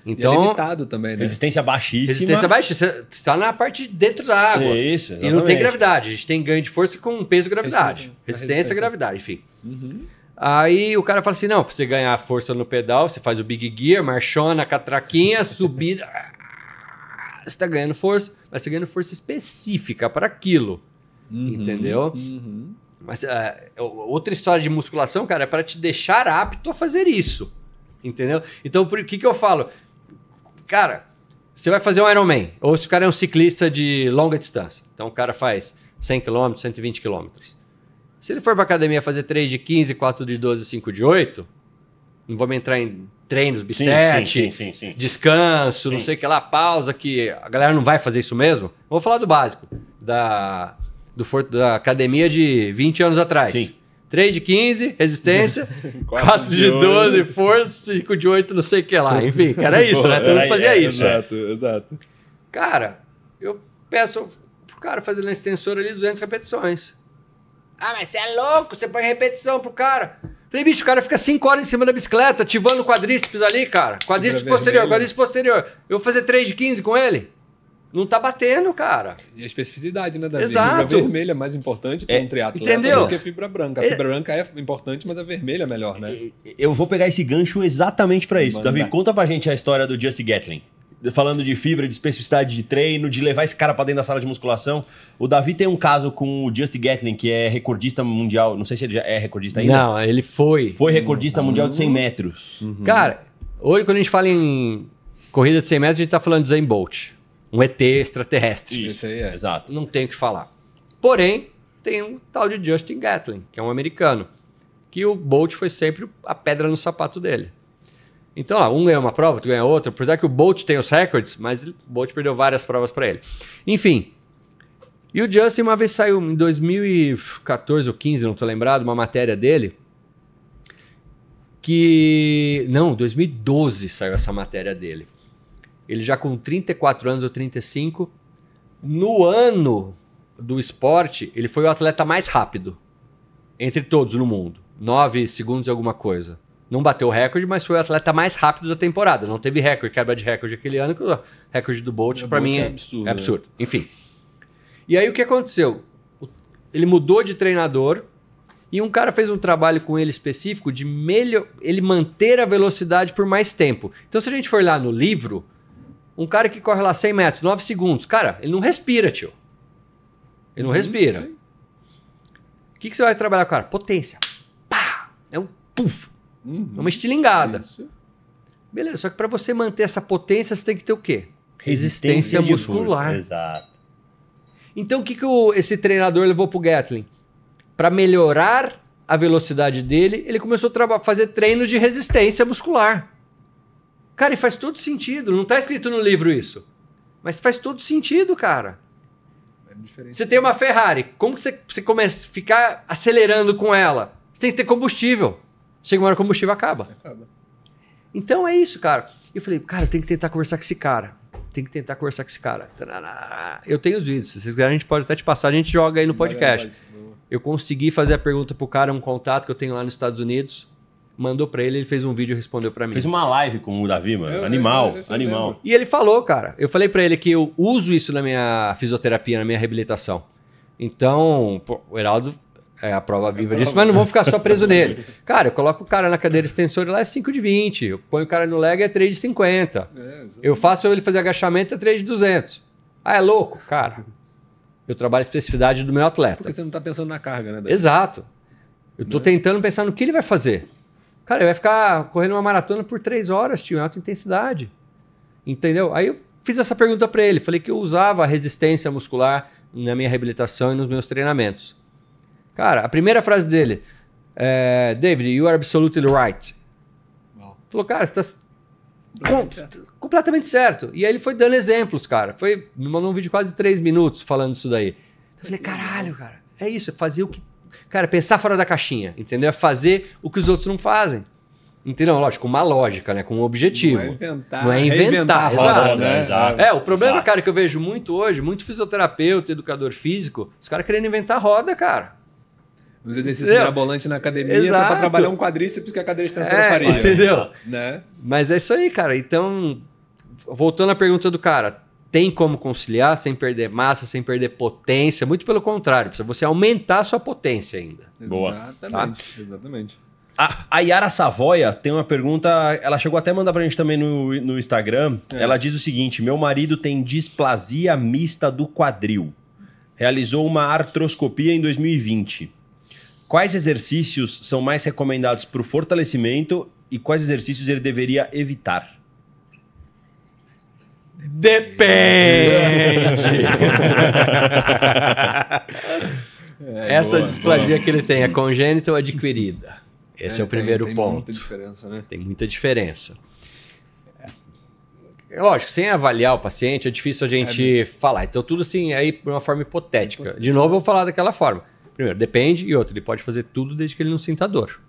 Speaker 1: E é
Speaker 3: Então,
Speaker 1: limitado também, né?
Speaker 2: Resistência baixíssima.
Speaker 3: resistência baixa. Você está na parte de dentro da água.
Speaker 2: Isso,
Speaker 3: E não tem
Speaker 2: exatamente.
Speaker 3: gravidade. A gente tem ganho de força com peso e gravidade.
Speaker 1: Resistência.
Speaker 3: Resistência, gravidade, enfim.
Speaker 1: Uhum.
Speaker 3: Aí o cara fala assim: não, pra você ganhar força no pedal, você faz o big gear, marchona, catraquinha, subida. Você tá ganhando força, mas você tá ganhando força específica para aquilo. Entendeu?
Speaker 1: Uhum.
Speaker 3: Mas é, outra história de musculação, cara, é para te deixar apto a fazer isso. Entendeu? Então, por que, que eu falo? Cara, você vai fazer um Ironman, ou se o cara é um ciclista de longa distância. Então, o cara faz 100 km, 120 km. Se ele for para academia fazer 3 de 15, 4 de 12, 5 de 8, não vamos entrar em treinos, bisete,
Speaker 2: sim, sim, sim,
Speaker 3: descanso, não sei o que lá, pausa, que a galera não vai fazer isso mesmo. Vamos falar do básico, da, do for- da academia de 20 anos atrás.
Speaker 2: Sim.
Speaker 3: 3 de 15, resistência,
Speaker 1: Quatro
Speaker 3: 4 de
Speaker 1: de
Speaker 3: 12, força, 5 de 8, não sei o que lá. Enfim, era isso, né? Todo mundo fazia
Speaker 2: é,
Speaker 3: isso.
Speaker 1: Exato, exato.
Speaker 3: Cara, eu peço pro cara fazer na extensora ali 200 repetições. Ah, mas você é louco, você põe repetição pro cara. Falei, bicho, o cara fica 5 horas em cima da bicicleta, ativando o quadríceps ali, cara. Quadríceps posterior, quadríceps posterior. Eu vou fazer 3 de 15 com ele? Não tá batendo, cara.
Speaker 1: E a especificidade, né, Davi?
Speaker 3: Exato.
Speaker 1: Fibra vermelha é mais importante para
Speaker 2: É,
Speaker 1: um triatleta
Speaker 3: entendeu?
Speaker 1: do que a fibra branca. A
Speaker 3: É-
Speaker 1: fibra branca é importante, mas a vermelha é melhor, né?
Speaker 2: Eu vou pegar esse gancho exatamente pra isso.
Speaker 1: Manda.
Speaker 2: Davi, conta pra gente a história do Just Gatling. Falando de fibra, de especificidade de treino, de levar esse cara pra dentro da sala de musculação. O Davi tem um caso com o Just Gatling, que é recordista mundial. Não sei se ele já é recordista ainda.
Speaker 3: Não, ele foi.
Speaker 2: Foi recordista mundial de 100 metros.
Speaker 3: Cara, hoje quando a gente fala em corrida de 100 metros, a gente tá falando de Zen Bolt. Um ET extraterrestre.
Speaker 1: Isso aí é.
Speaker 2: Exato.
Speaker 3: Não tem o que falar. Porém, tem um tal de Justin Gatlin, que é um americano, que o Bolt foi sempre a pedra no sapato dele. Então, ó, um ganha uma prova, outro ganha outra, apesar que o Bolt tem os recordes, mas o Bolt perdeu várias provas para ele. Enfim. E o Justin uma vez saiu em 2014 ou 15, não tô lembrado, uma matéria dele que não, 2012 saiu essa matéria dele. Ele já com 34 anos ou 35, no ano do esporte, ele foi o atleta mais rápido entre todos no mundo. 9 segundos e alguma coisa. Não bateu o recorde, mas foi o atleta mais rápido da temporada. Não teve recorde, quebra de recorde aquele ano, que o recorde do Bolt,
Speaker 1: O
Speaker 3: para mim,
Speaker 1: é
Speaker 3: é
Speaker 1: absurdo,
Speaker 3: é absurdo. Enfim. E aí o que aconteceu? Ele mudou de treinador e um cara fez um trabalho com ele específico de melhor, ele manter a velocidade por mais tempo. Então, se a gente for lá no livro, um cara que corre lá 100 metros, 9 segundos, cara, ele não respira, tio. Ele não respira.
Speaker 1: Sim.
Speaker 3: O que, que você vai trabalhar, cara? Potência. Pá! É um puf!
Speaker 1: Uhum.
Speaker 3: É uma estilingada.
Speaker 1: Isso.
Speaker 3: Beleza, só que para você manter essa potência, você tem que ter o quê? Resistência,
Speaker 2: de
Speaker 3: muscular.
Speaker 2: Exato.
Speaker 3: Então, o que, que o- esse treinador levou pro Gatlin? Para melhorar a velocidade dele, ele começou a fazer treinos de resistência muscular. Cara, e faz todo sentido. Não tá escrito no livro isso. Mas faz todo sentido, cara.
Speaker 1: É diferente.
Speaker 3: Você tem uma Ferrari, como que você, você começa a ficar acelerando com ela? Você tem que ter combustível. Chega uma hora o combustível acaba.
Speaker 1: Acaba.
Speaker 3: Então é isso, cara. Eu falei, cara, eu tenho que tentar conversar com esse cara. Tem que tentar conversar com esse cara. Eu tenho os vídeos. Se vocês quiserem, a gente pode até te passar, a gente joga aí no podcast. Eu consegui fazer a pergunta pro cara, um contato que eu tenho lá nos Estados Unidos. Mandou pra ele, ele fez um vídeo e respondeu pra mim.
Speaker 2: Fez uma live com o Davi, mano.
Speaker 1: Eu-
Speaker 2: animal,
Speaker 1: eu- eu- eu
Speaker 2: animal.
Speaker 1: lembro.
Speaker 3: E ele falou, cara. Eu falei pra ele que eu uso isso na minha fisioterapia, na minha reabilitação. Então, pô, o Heraldo é a prova viva disso, mas não vamos ficar só preso nele. Cara, eu coloco o cara na cadeira extensora lá é 5 de 20. Eu ponho o cara no leg é 3 de 50.
Speaker 1: É.
Speaker 3: Eu faço ele fazer agachamento é 3 de 200. Ah, é louco? Cara, eu trabalho a especificidade do meu atleta.
Speaker 1: Porque você não tá pensando na carga, né? Davi?
Speaker 3: Exato. Eu tô tentando pensar no que ele vai fazer. Cara, ele vai ficar correndo uma maratona por três horas, tio, em alta intensidade. Entendeu? Aí eu fiz essa pergunta pra ele. Falei que eu usava a resistência muscular na minha reabilitação e nos meus treinamentos. Cara, a primeira frase dele é: David, you are absolutely right.
Speaker 1: Uau.
Speaker 3: Falou, cara, você tá com- completamente certo. E aí ele foi dando exemplos, cara. Foi, me mandou um vídeo de quase três minutos falando isso daí. Eu falei, caralho, cara, é isso, é fazer o que. Cara, pensar fora da caixinha, entendeu? É fazer o que os outros não fazem. Entendeu? Lógico, com uma lógica, né? Com um objetivo.
Speaker 1: Não é inventar.
Speaker 3: Não é inventar,
Speaker 1: a roda,
Speaker 3: exato,
Speaker 1: né?
Speaker 2: exato.
Speaker 3: É, o problema,
Speaker 2: Exato.
Speaker 3: cara, que eu vejo muito hoje, muito fisioterapeuta, educador físico, os caras querendo inventar roda, cara.
Speaker 1: Os exercícios
Speaker 3: Entendeu?
Speaker 1: mirabolantes na academia
Speaker 3: Exato.
Speaker 1: pra trabalhar um quadríceps que a cadeira extensora
Speaker 3: É,
Speaker 1: faria.
Speaker 3: entendeu?
Speaker 1: Né?
Speaker 3: Mas é isso aí, cara. Então, voltando à pergunta do cara, tem como conciliar sem perder massa, sem perder potência? Muito pelo contrário, precisa você aumentar a sua potência ainda.
Speaker 2: Boa.
Speaker 1: Exatamente. Exatamente.
Speaker 2: A, a Yara Savoia tem uma pergunta, ela chegou até a mandar pra gente também no, no Instagram.
Speaker 1: É.
Speaker 2: Ela diz o seguinte: Meu marido tem displasia mista do quadril. Realizou uma artroscopia em 2020. Quais exercícios são mais recomendados para o fortalecimento e quais exercícios ele deveria evitar?
Speaker 3: Depende! Essa
Speaker 1: boa,
Speaker 3: displasia que ele tem é congênita ou adquirida? Esse é, o
Speaker 1: tem-
Speaker 3: primeiro
Speaker 1: tem
Speaker 3: ponto.
Speaker 1: muita diferença, né?
Speaker 3: Tem muita diferença. É lógico, sem avaliar o paciente é difícil a gente falar. Então, tudo assim, aí de uma forma hipotética. De novo, eu vou falar daquela forma. Primeiro, depende, e outro, ele pode fazer tudo desde que ele não sinta dor.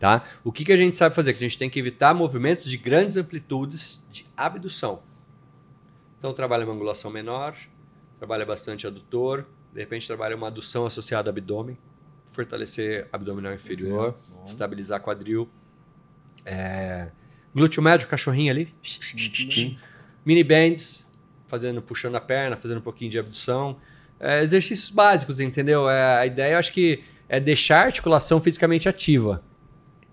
Speaker 3: Tá? O que, que a gente sabe fazer? Que a gente tem que evitar movimentos de grandes amplitudes de abdução. Então, trabalha uma angulação menor, trabalha bastante adutor, de repente trabalha uma adução associada ao abdômen, fortalecer abdominal inferior, estabilizar quadril. É, glúteo médio, cachorrinho ali. Mini bands, fazendo, puxando a perna, fazendo um pouquinho de abdução. É, exercícios básicos, entendeu? É, a ideia, eu acho que é deixar a articulação fisicamente ativa.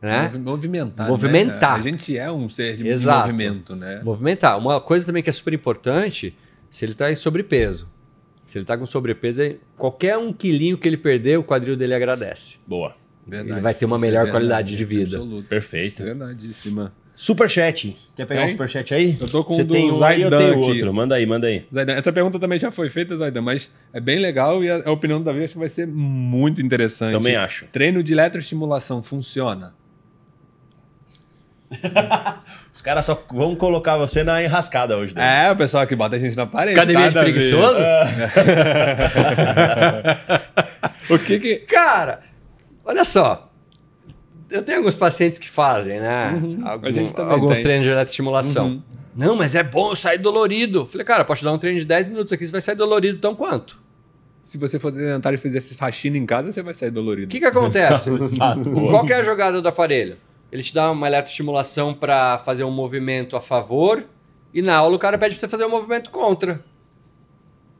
Speaker 3: Né?
Speaker 1: Movi- Movimentar.
Speaker 3: Movimentar.
Speaker 1: né? A gente é um ser de
Speaker 3: Exato.
Speaker 1: movimento, né?
Speaker 3: Movimentar. Uma coisa também que é super importante, se ele está em sobrepeso. Se ele está com sobrepeso, aí qualquer um quilinho que ele perder, o quadril dele agradece.
Speaker 2: Boa.
Speaker 1: Verdade.
Speaker 3: Ele vai ter uma
Speaker 1: é
Speaker 3: melhor
Speaker 1: verdade,
Speaker 3: qualidade de vida.
Speaker 1: Absoluto.
Speaker 2: Perfeito.
Speaker 1: Verdadíssima.
Speaker 2: Superchat. Quer pegar
Speaker 1: Tem?
Speaker 2: um superchat aí?
Speaker 1: Eu tô com
Speaker 2: Você
Speaker 1: o do
Speaker 2: tem um aí, eu
Speaker 1: Zaidan
Speaker 2: tenho
Speaker 1: aqui.
Speaker 2: outro. Manda aí, manda aí.
Speaker 1: Zaidan, essa pergunta também já foi feita, Zaidan, mas é bem legal e a, a opinião do Davi acho que vai ser muito interessante.
Speaker 2: Também acho.
Speaker 1: Treino de eletroestimulação funciona?
Speaker 2: Os caras só vão colocar você na enrascada hoje. Daí.
Speaker 1: É, o pessoal que bota a gente na parede.
Speaker 3: Academia de preguiçoso?
Speaker 1: O que que...
Speaker 3: Cara, olha só. Eu tenho alguns pacientes que fazem, né? Algum-
Speaker 1: A gente também
Speaker 3: alguns
Speaker 1: tem.
Speaker 3: treinos de eletroestimulação.
Speaker 1: Uhum.
Speaker 3: Não, mas é bom eu sair dolorido. Falei, cara, posso te dar um treino de 10 minutos aqui, você vai sair dolorido, então quanto?
Speaker 1: Se você for sedentário e fizer faxina em casa, você vai sair dolorido.
Speaker 3: O que, que acontece?
Speaker 2: Exato.
Speaker 3: Qual que é a jogada do aparelho? Ele te dá uma eletroestimulação para fazer um movimento a favor e na aula o cara pede pra você fazer um movimento contra.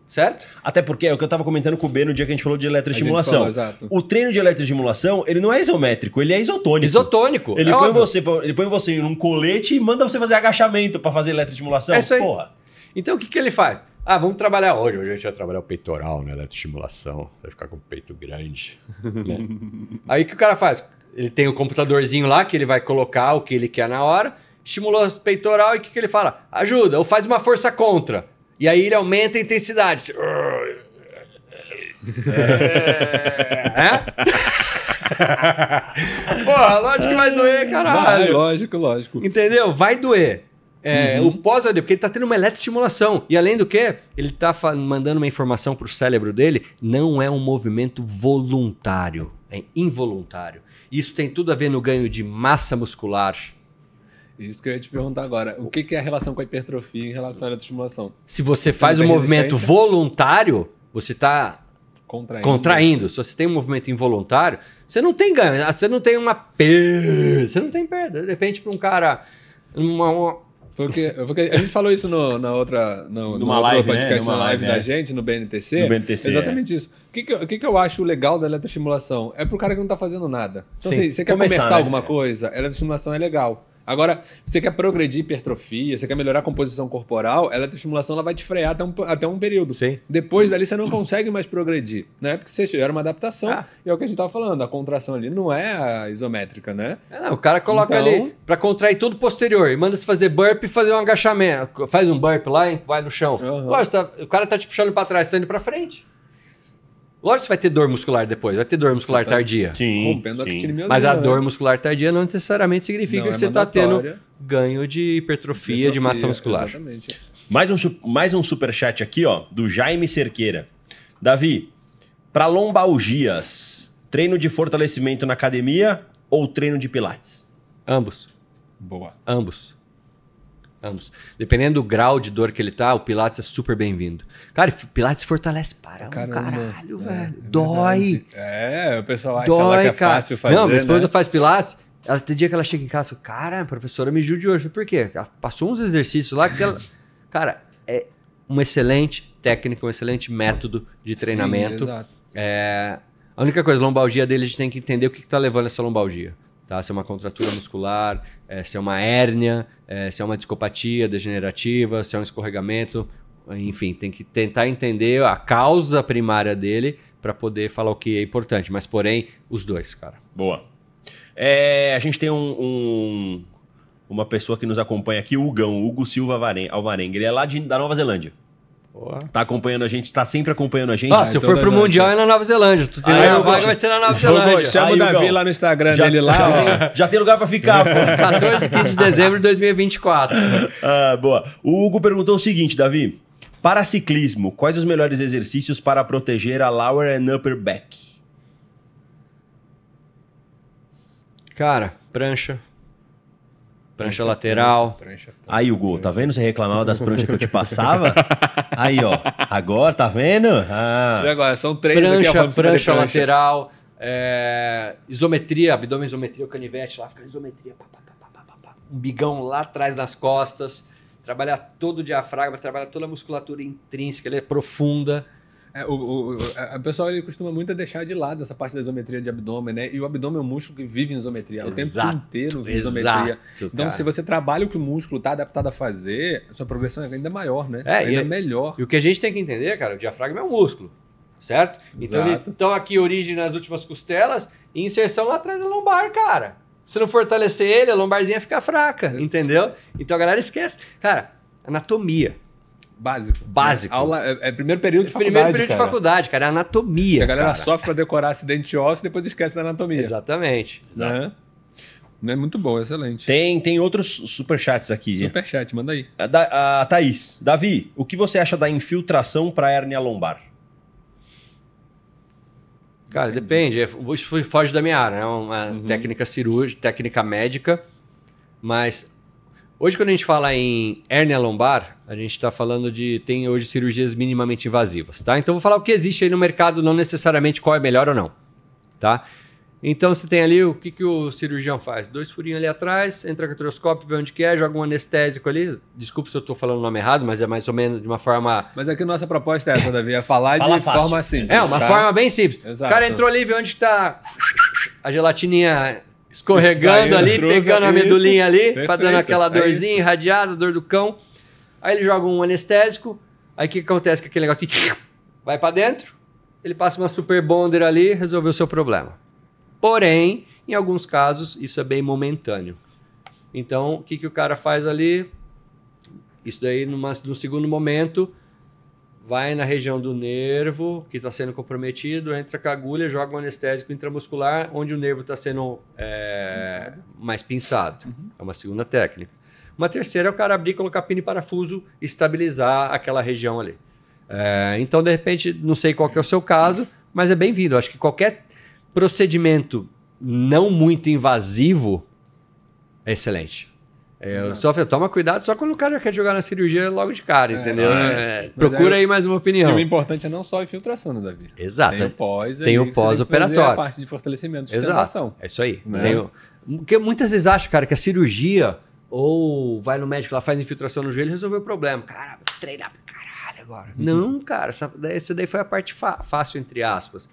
Speaker 3: Certo?
Speaker 2: Até porque é o que eu tava comentando com o B no dia que a gente falou de eletroestimulação.
Speaker 1: Falou.
Speaker 2: O treino de eletroestimulação, ele não é isométrico, ele é isotônico.
Speaker 3: Isotônico.
Speaker 2: Ele,
Speaker 3: é
Speaker 2: põe
Speaker 3: óbvio.
Speaker 2: você, ele põe você num colete e manda você fazer agachamento pra fazer eletroestimulação.
Speaker 3: É isso aí.
Speaker 2: Porra.
Speaker 3: Então o que, que ele faz? Ah, vamos trabalhar hoje. Hoje a gente vai trabalhar o peitoral, né? Eletroestimulação. Vai ficar com o peito grande. né? Aí o que o cara faz? Ele tem o computadorzinho lá que ele vai colocar o que ele quer na hora, estimulou o peitoral e o que, que ele fala? Ajuda, ou faz uma força contra. E aí ele aumenta a intensidade. É? Porra, lógico que vai doer,
Speaker 1: Vai,
Speaker 3: caralho.
Speaker 1: lógico, lógico.
Speaker 3: Entendeu? Vai doer. É, O pós-AD, porque ele tá tendo uma eletroestimulação. E além do que, ele tá mandando uma informação pro cérebro dele, não é um movimento voluntário, é involuntário. Isso tem tudo a ver no ganho de massa muscular.
Speaker 1: Isso que eu ia te perguntar agora. O que que é a relação com a hipertrofia em relação à eletroestimulação?
Speaker 3: Se você faz um movimento voluntário, você tá
Speaker 1: Contraindo.
Speaker 3: contraindo. Se você tem um movimento involuntário, você não tem ganho, você não tem uma perda. Você não tem perda. De repente, para um cara. Uma, uma-
Speaker 1: Porque, porque a gente falou isso no, na outra, no, no
Speaker 2: Numa
Speaker 1: outro
Speaker 2: live, né?
Speaker 1: podcast,
Speaker 2: Numa
Speaker 1: na live
Speaker 2: live,
Speaker 1: da
Speaker 2: é.
Speaker 1: gente, no BNTC.
Speaker 2: No BNTC,
Speaker 1: Exatamente isso. O que, que, que, eu acho legal da eletroestimulação? É pro cara que não tá fazendo nada. Então,
Speaker 2: Sim.
Speaker 1: assim, você quer
Speaker 2: Começar,
Speaker 1: começar
Speaker 2: né?
Speaker 1: alguma coisa, a eletroestimulação é legal. Agora, você quer progredir hipertrofia, você quer melhorar a composição corporal, a eletroestimulação ela vai te frear até um, até um período.
Speaker 3: Sim.
Speaker 1: Depois dali você não consegue mais progredir, né? Porque você gera uma adaptação.
Speaker 3: Ah.
Speaker 1: E é o que a gente tava falando, a contração ali não é a isométrica, né?
Speaker 3: É, não, o cara coloca
Speaker 1: Então-
Speaker 3: ali pra contrair tudo posterior e manda você fazer burp e fazer um agachamento. Faz um burp lá e vai no chão. Lógico, tá- o cara tá te puxando pra trás, tá indo pra frente. Lógico que você vai ter dor muscular depois, vai ter dor muscular
Speaker 1: tá-
Speaker 3: tardia.
Speaker 2: Sim,
Speaker 1: Rompendo a
Speaker 2: sim.
Speaker 1: actinimiosina,
Speaker 3: Mas a
Speaker 1: né?
Speaker 3: dor muscular tardia não necessariamente significa
Speaker 1: Não,
Speaker 3: que
Speaker 1: é
Speaker 3: você está tendo ganho de hipertrofia, de massa muscular.
Speaker 1: Exatamente.
Speaker 2: Mais um, mais um superchat aqui, ó, do Jaime Cerqueira. Davi, para lombalgias, treino de fortalecimento na academia ou treino de pilates?
Speaker 3: Ambos.
Speaker 1: Boa.
Speaker 3: Ambos. Ambos. Dependendo do grau de dor que ele tá, o Pilates é super bem-vindo. Cara, Pilates fortalece para um
Speaker 1: Caramba.
Speaker 3: caralho,
Speaker 1: É,
Speaker 3: velho.
Speaker 1: é
Speaker 3: Dói.
Speaker 1: É, o pessoal acha lá
Speaker 3: Dói,
Speaker 1: que é
Speaker 3: cara.
Speaker 1: fácil fazer,
Speaker 3: Não, minha esposa
Speaker 1: né?
Speaker 3: faz Pilates. Ela, tem dia que ela chega em casa e fala, cara, a professora me judiou. Eu falei, por quê? Ela passou uns exercícios lá que ela... Cara, é uma excelente técnica, um excelente método de treinamento.
Speaker 1: Sim, exato.
Speaker 3: É, a única coisa, lombalgia dele, a gente tem que entender o que está levando essa lombalgia. Tá? Se é uma contratura muscular, é, se é uma hérnia, é, se é uma discopatia degenerativa, se é um escorregamento. Enfim, tem que tentar entender a causa primária dele para poder falar o que é importante. Mas, porém, os dois, cara.
Speaker 2: Boa. É, a gente tem um, um- uma pessoa que nos acompanha aqui, o Hugão, Hugo Silva Varen- Alvarenga. Ele é lá de- da Nova Zelândia. Tá acompanhando a gente, tá sempre acompanhando a gente.
Speaker 3: Ah, se eu
Speaker 1: então
Speaker 3: for pro
Speaker 1: nós vamos-
Speaker 3: Mundial é na Nova Zelândia. Tu tem
Speaker 2: Aí,
Speaker 3: a
Speaker 2: Hugo,
Speaker 3: vaga vai ser na Nova Zelândia.
Speaker 1: chama o Davi lá no Instagram
Speaker 2: já,
Speaker 1: dele lá.
Speaker 2: já
Speaker 1: ó.
Speaker 2: tem, já tem lugar pra ficar, pô.
Speaker 3: 14 e 15 de dezembro de 2024.
Speaker 2: Ah, boa. O Hugo perguntou o seguinte, Davi. Para ciclismo, quais os melhores exercícios para proteger a lower and upper back?
Speaker 3: Cara, prancha. Prancha lateral.
Speaker 1: Prancha, prancha.
Speaker 2: Aí, Hugo, tá vendo? Você reclamava das pranchas que eu te passava? Aí, ó. Agora, tá vendo? Ah.
Speaker 1: E agora, são três aqui,
Speaker 3: Prancha,
Speaker 1: você
Speaker 3: prancha lateral. é, isometria, abdômen isometria, o canivete lá, fica isometria. pá, pá, pá, pá, pá, pá, pá. Um bigão lá atrás nas costas. Trabalhar todo o diafragma, trabalhar toda a musculatura intrínseca, ele é profunda.
Speaker 1: É, o, o, o- pessoal ele costuma muito deixar de lado essa parte da isometria de abdômen, né? E o abdômen é um músculo que vive em isometria, o tempo
Speaker 3: Exato,
Speaker 1: inteiro em isometria.
Speaker 3: Exato,
Speaker 1: Então, se você trabalha o que o músculo está adaptado a fazer, a sua progressão é ainda maior, né?
Speaker 3: É,
Speaker 1: ainda
Speaker 3: e-
Speaker 1: melhor.
Speaker 3: E o que a gente tem que entender, cara, o diafragma é um músculo, certo? Então, ele,
Speaker 1: Exato.
Speaker 3: então aqui origem nas últimas costelas e inserção lá atrás da lombar, cara. Se não fortalecer ele, a lombarzinha fica fraca, entendeu? Então a galera esquece. Cara, anatomia.
Speaker 1: Básico.
Speaker 3: Básico.
Speaker 1: Aula, é, é primeiro período de faculdade,
Speaker 3: Primeiro período de
Speaker 1: cara.
Speaker 3: faculdade, cara, é anatomia.
Speaker 1: A galera
Speaker 3: cara.
Speaker 1: sofre pra decorar acidente ósseo e depois esquece da anatomia.
Speaker 3: Exatamente.
Speaker 1: Né? É muito bom, excelente.
Speaker 2: Tem, tem outros superchats aqui.
Speaker 1: Superchat, manda aí.
Speaker 2: A, da, a Thaís. Davi, o que você acha da infiltração para hérnia lombar?
Speaker 3: Cara, depende. é, Isso foge da minha área, é uma técnica cirúrgica, técnica médica, mas hoje quando a gente fala em hérnia lombar, a gente está falando de tem hoje cirurgias minimamente invasivas, tá? Então vou falar o que existe aí no mercado, não necessariamente qual é melhor ou não, tá? Então você tem ali o que, que o cirurgião faz? Dois furinhos ali atrás, entra com o artroscópio, vê onde que é, joga um anestésico ali. Desculpa se eu estou falando o nome errado, mas é mais ou menos de uma forma
Speaker 1: Mas aqui nossa proposta é essa, Davi, é falar
Speaker 2: Fala
Speaker 1: de
Speaker 2: fácil.
Speaker 1: forma simples.
Speaker 3: é, uma
Speaker 1: tá?
Speaker 3: forma bem simples.
Speaker 1: Exato.
Speaker 3: O cara entrou ali, vê onde tá a gelatininha escorregando ali, pegando a
Speaker 1: isso.
Speaker 3: medulinha ali, pra
Speaker 1: Perfeito,
Speaker 3: dando aquela
Speaker 1: é
Speaker 3: dorzinha, irradiada, dor do cão. Aí ele joga um anestésico, aí o que que acontece com aquele negócio? Vai pra dentro, ele passa uma super bonder ali, resolveu o seu problema. Porém, em alguns casos, isso é bem momentâneo. Então, o que, que o cara faz ali? Isso daí, numa, no segundo momento, vai na região do nervo que está sendo comprometido, entra com a agulha, joga um anestésico intramuscular, onde o nervo está sendo é, mais pinçado. É uma segunda técnica. Uma terceira é o cara abrir, colocar pino e parafuso, estabilizar aquela região ali. É, então, de repente, não sei qual é o seu caso, mas é bem-vindo. Acho que qualquer procedimento não muito invasivo é excelente. É, só toma cuidado só quando o cara quer jogar na cirurgia logo de cara, entendeu?
Speaker 1: é,
Speaker 3: É, procura
Speaker 1: é-
Speaker 3: aí mais uma
Speaker 1: E
Speaker 3: opinião.
Speaker 1: o importante é não só a infiltração, né, Davi?
Speaker 3: Exato.
Speaker 1: Tem o pós,
Speaker 3: Tem o pós-operatório.
Speaker 1: A parte de fortalecimento, sustentação.
Speaker 3: Exato. É isso aí.
Speaker 1: Né?
Speaker 3: Tem Porque muitas vezes acham, cara, que a cirurgia ou vai no médico lá, faz infiltração no joelho e resolveu o problema. Cara, vou treinar pra caralho agora.
Speaker 1: Uhum.
Speaker 3: Não, cara, essa daí, essa daí foi a parte fácil, entre aspas.